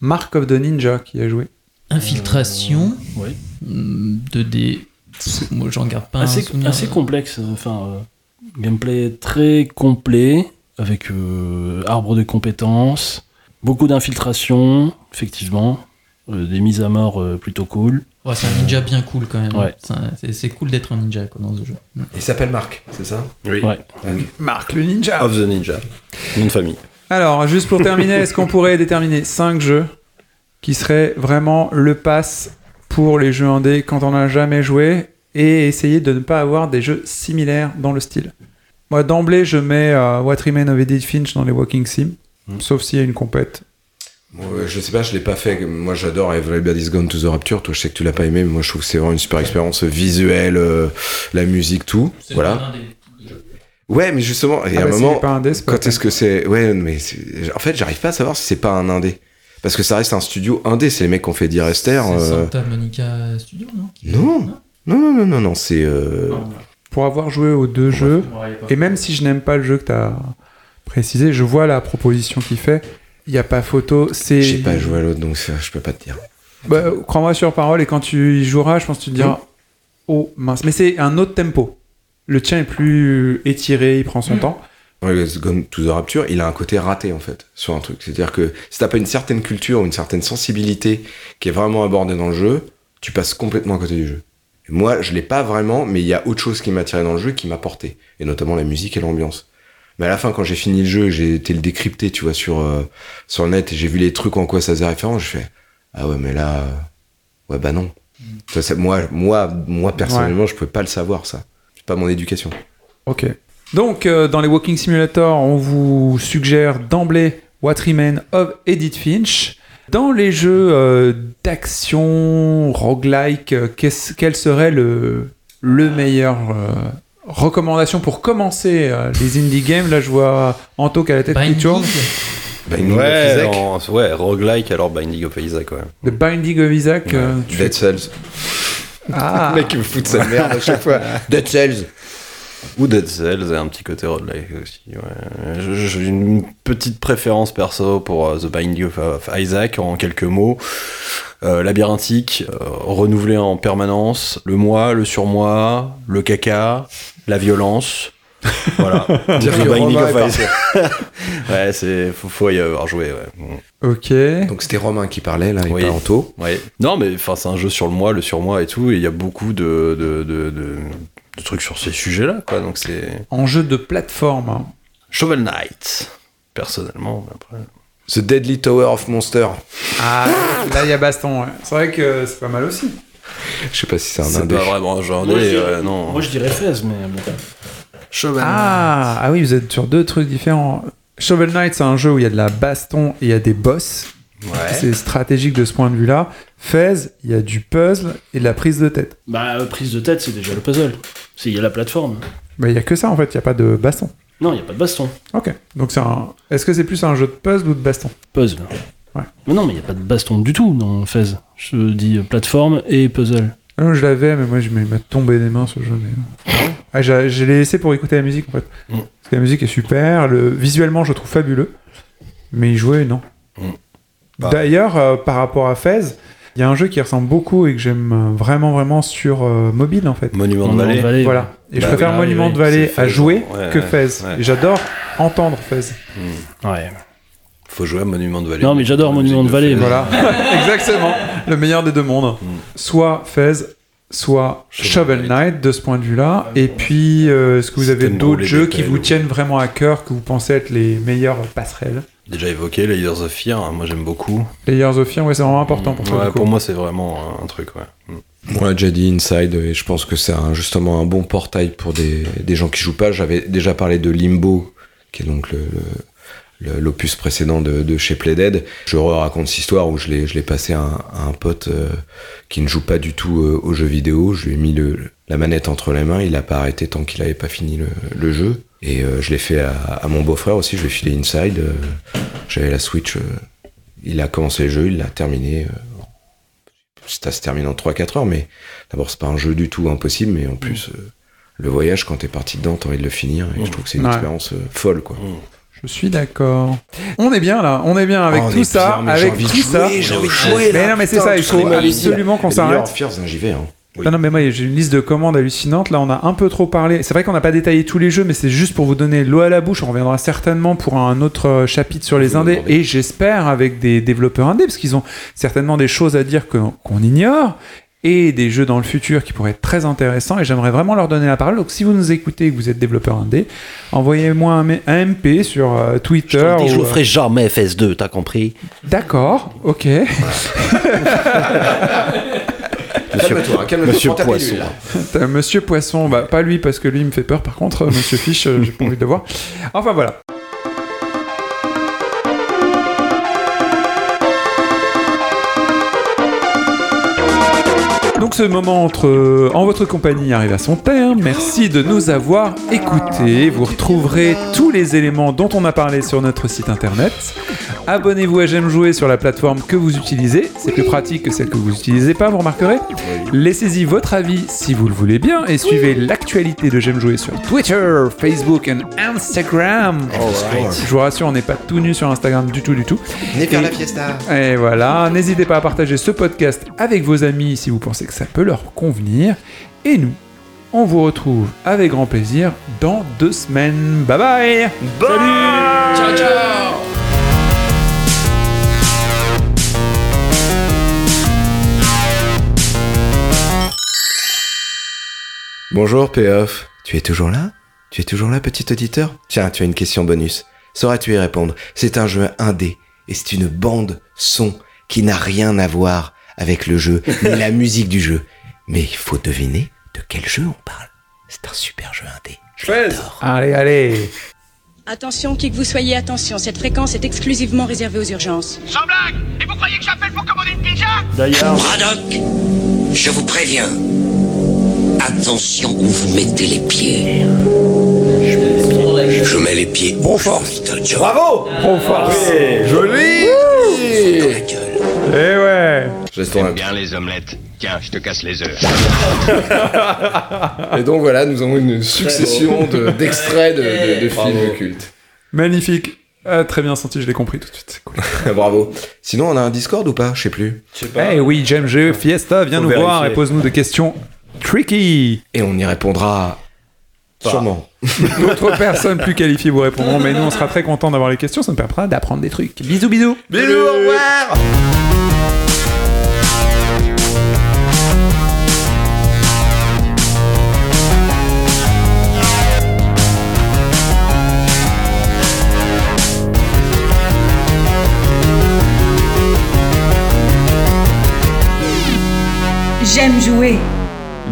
Mark of the Ninja qui a joué. Infiltration. Ouais. hum, 2D. Pff, Moi, j'en garde pas un assez, souvenir. assez complexe. euh, Enfin, euh, gameplay très complet, avec euh, arbre de compétences, beaucoup d'infiltration, effectivement, euh, des mises à mort euh, plutôt cool. Ouais, c'est un ninja bien cool quand même. Ouais. C'est cool d'être un ninja quoi, dans ce jeu. Il s'appelle Marc, c'est ça? Oui. Ouais. Mark le Ninja. Of the Ninja. Nom de famille. Alors, juste pour terminer, est-ce qu'on pourrait déterminer 5 jeux qui seraient vraiment le pass pour les jeux indés quand on n'a jamais joué et essayer de ne pas avoir des jeux similaires dans le style? Moi, d'emblée, je mets euh, What Remains of Edith Finch dans les Walking Sim, sauf s'il y a une compète. Je sais pas, je l'ai pas fait. Moi, j'adore Everybody's Gone to the Rapture. Toi, je sais que tu l'as pas aimé, mais moi, je trouve que c'est vraiment une super expérience visuelle, euh, la musique, tout. Voilà. Ouais, mais justement, il y a Ah un bah, moment. est pas indé, pas quand est-ce que c'est Ouais, mais en fait, j'arrive pas à savoir si c'est pas un indé. Parce que ça reste un studio indé. C'est les mecs qui ont fait Direster. C'est euh, Santa Monica Studio, non? Non. Non, non, non, non, non, c'est. euh, Pour avoir joué aux deux jeux, et même si je n'aime pas le jeu que tu as précisé, je vois la proposition qu'il fait. Il n'y a pas photo, c'est. J'ai pas joué à l'autre, donc ça, je peux pas te dire. Bah, Crois-moi sur parole, et quand tu y joueras, je pense que tu te diras Oh mince. Mais c'est un autre tempo. Le tien est plus étiré, il prend son temps. Ouais, Let's Gone to the Rapture, il a un côté raté en fait sur un truc. C'est-à-dire que si t'as pas une certaine culture ou une certaine sensibilité qui est vraiment abordée dans le jeu, tu passes complètement à côté du jeu. Et moi, je l'ai pas vraiment, mais il y a autre chose qui m'a attiré dans le jeu, qui m'a porté, et notamment la musique et l'ambiance. Mais à la fin, quand j'ai fini le jeu, j'ai été le décrypter, tu vois, sur euh, sur le net, et j'ai vu les trucs en quoi ça faisait référence, je fais ah ouais, mais là, euh, ouais bah non. Ça, c'est- moi, moi, moi personnellement, je pouvais pas le savoir ça. C'est pas mon éducation. Ok. Donc, euh, dans les Walking Simulator, on vous suggère d'emblée What Remains of Edith Finch. Dans les jeux euh, d'action, roguelike, euh, quel serait le, le meilleur euh, recommandation pour commencer euh, les indie games Là, je vois Anto qui a la tête qui tourne. Binding of ouais, Isaac. en- ouais, roguelike alors Binding of Isaac, ouais. The Binding of Isaac. euh, tu Dead fais- Cells. Ah. Le mec il me fout de sa merde à chaque fois. Dead Cells. Ou Dead Cells et un petit côté roguelike aussi. ouais. J'ai une petite préférence perso pour euh, The Binding of, Isaac en quelques mots. Euh, labyrinthique, euh, renouvelé en permanence, le moi, le surmoi, le caca, la violence. Voilà. Dire The que Binding of Isaac. ouais, c'est faut, faut y avoir joué. Ouais. Ok. Donc c'était Romain qui parlait là, et pas Anto. Ouais. Non, mais enfin, c'est un jeu sur le moi, le surmoi et tout, et il y a beaucoup de, de, de, de- de trucs sur ces sujets-là, quoi. Donc c'est En jeu de plateforme. hein. Shovel Knight, personnellement. mais Après... The Deadly Tower of Monster. Ah, là, il y a baston. ouais. C'est vrai que c'est pas mal aussi. Je sais pas si c'est un C'est indé. pas vraiment un indé, Moi, je dirais- ouais, non. Moi, je dirais Fez, mais bon. Shovel Ah, ah oui, vous êtes sur deux trucs différents. Shovel Knight, c'est un jeu où il y a de la baston et il y a des boss. Ouais. C'est stratégique de ce point de vue-là. Fez, il y a du puzzle et de la prise de tête. Bah, euh, prise de tête, c'est déjà le puzzle. C'est- Il y a la plateforme. Mais il y a que ça en fait, il n'y a pas de baston. Non, il n'y a pas de baston. Ok. Donc c'est un. Est-ce que c'est plus un jeu de puzzle ou de baston? Puzzle. Ouais. Mais non, mais il n'y a pas de baston du tout dans Fez. Je dis euh, plateforme et puzzle. Ah non, Je l'avais, mais moi je m'a tombé des mains ce jeu. Mais... Ah, j'ai- je l'ai laissé pour écouter la musique en fait. Mm. Parce que la musique est super, le... visuellement je le trouve fabuleux. Mais y jouer, non. Bah. D'ailleurs, euh, par rapport à Fez, il y a un jeu qui ressemble beaucoup et que j'aime vraiment, vraiment sur euh, mobile en fait. Monument de Vallée. de Vallée, Voilà. Et je Bah préfère oui, Monument oui, de Vallée à Fez, jouer ouais, que Fez. ouais. Et j'adore entendre Fez. Hmm. Ouais. Faut jouer à Monument de Vallée. Non, mais j'adore Monument de Vallée. Voilà, exactement. Le meilleur des deux mondes. Soit Fez, soit Shovel Knight de ce point de vue-là. Et puis, euh, est-ce que vous avez de d'autres jeux qui vous tiennent vraiment à cœur, que vous pensez être les meilleures passerelles? Déjà évoqué, Layers of Fear, hein, moi j'aime beaucoup. Layers of Fear, ouais, c'est vraiment important pour toi. Ouais, du coup. pour moi c'est vraiment un, truc, ouais. Mm. On l'a déjà dit Inside et je pense que c'est un- justement un bon portail pour des, des gens qui jouent pas. J'avais déjà parlé de Limbo, qui est donc le, l'opus précédent de, de chez Playdead. Je raconte cette histoire où je l'ai, je l'ai passé à un, à un pote euh, qui ne joue pas du tout euh, aux jeux vidéo. Je lui ai mis le, la manette entre les mains. Il a pas arrêté tant qu'il avait pas fini le, le jeu. Et euh, je l'ai fait à, à mon beau-frère aussi. Je lui ai filé Inside. euh, j'avais la Switch. euh, il a commencé le jeu, il l'a terminé. ça se termine en 3-4 heures, mais d'abord c'est pas un jeu du tout impossible, mais en plus le voyage quand t'es parti dedans, t'as envie de le finir, et je trouve que c'est une Ouais. expérience folle quoi. Je suis d'accord. On est bien là, on est bien avec Oh, tout ça, avec tout jouer, ça. jouer, là, Mais non, mais c'est ça, il faut absolument qu'on s'arrête. J'y vais. Hein. Non, non, mais moi j'ai une liste de commandes hallucinantes. Là, on a un peu trop parlé. C'est vrai qu'on n'a pas détaillé tous les jeux, mais c'est juste pour vous donner l'eau à la bouche. On reviendra certainement pour un autre euh, chapitre sur les indés. Et j'espère avec des développeurs indés, parce qu'ils ont certainement des choses à dire qu'on ignore. Et des jeux dans le futur qui pourraient être très intéressants. Et j'aimerais vraiment leur donner la parole. Donc, si vous nous écoutez et que vous êtes développeur indé, envoyez-moi un, MP sur euh, Twitter. Je te le je euh, ferai jamais FS2, t'as compris? D'accord, ok. Calme-toi, calme-toi, Monsieur prends ta Poisson. pilule, là. T'as Monsieur Poisson, bah pas lui parce que lui il me fait peur. Par contre, euh, Monsieur Fish, euh, j'ai pas envie de le voir. Enfin voilà. Ce moment entre, euh, en votre compagnie arrive à son terme. Merci de nous avoir écoutés. Vous retrouverez tous les éléments dont on a parlé sur notre site internet. Abonnez-vous à J'aime jouer sur la plateforme que vous utilisez. C'est plus pratique que celle que vous n'utilisez pas, vous remarquerez. Laissez-y votre avis si vous le voulez bien et suivez l'actualité de J'aime jouer sur Twitter, Facebook et Instagram. Je vous rassure, on n'est pas tout nu sur Instagram du tout, du tout. Venez faire Et- la fiesta. et voilà, n'hésitez pas à partager ce podcast avec vos amis si vous pensez que ça peut leur convenir. Et nous, on vous retrouve avec grand plaisir dans deux semaines. Bye bye. Salut. Ciao, ciao. Bonjour Payoff, tu es toujours là? Tu es toujours là petit auditeur? Tiens, tu as une question bonus. Sauras-tu y répondre? C'est un jeu indé et c'est une bande son qui n'a rien à voir avec le jeu ni la musique du jeu. Mais il faut deviner de quel jeu on parle. C'est un super jeu indé. Je l'adore. Allez, allez Attention, qui que vous soyez, attention, cette fréquence est exclusivement réservée aux urgences. Sans blague Et vous croyez que j'appelle pour commander une pizza? D'ailleurs. Braddock, je vous préviens. Attention où vous mettez les pieds. Je mets les pieds. Bon force. Bravo Trop fort Joli Eh ouais J'espère bien les omelettes. Tiens, je te casse les œufs. Et donc voilà, nous avons une succession de- d'extraits de, de- films cultes. Magnifique Ah, Très bien senti, je l'ai compris tout de suite. c'est cool. Bravo. Sinon, on a un Discord ou pas? Je sais plus. Eh oui, j'aime jeu, Fiesta, viens Faut nous voir et pose-nous des questions tricky Et on y répondra sûrement. D'autres personnes plus qualifiées vous répondront, mais nous on sera très contents d'avoir les questions, ça nous permettra d'apprendre des trucs. Bisous, bisous Bisous, au revoir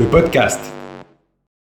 Le podcast.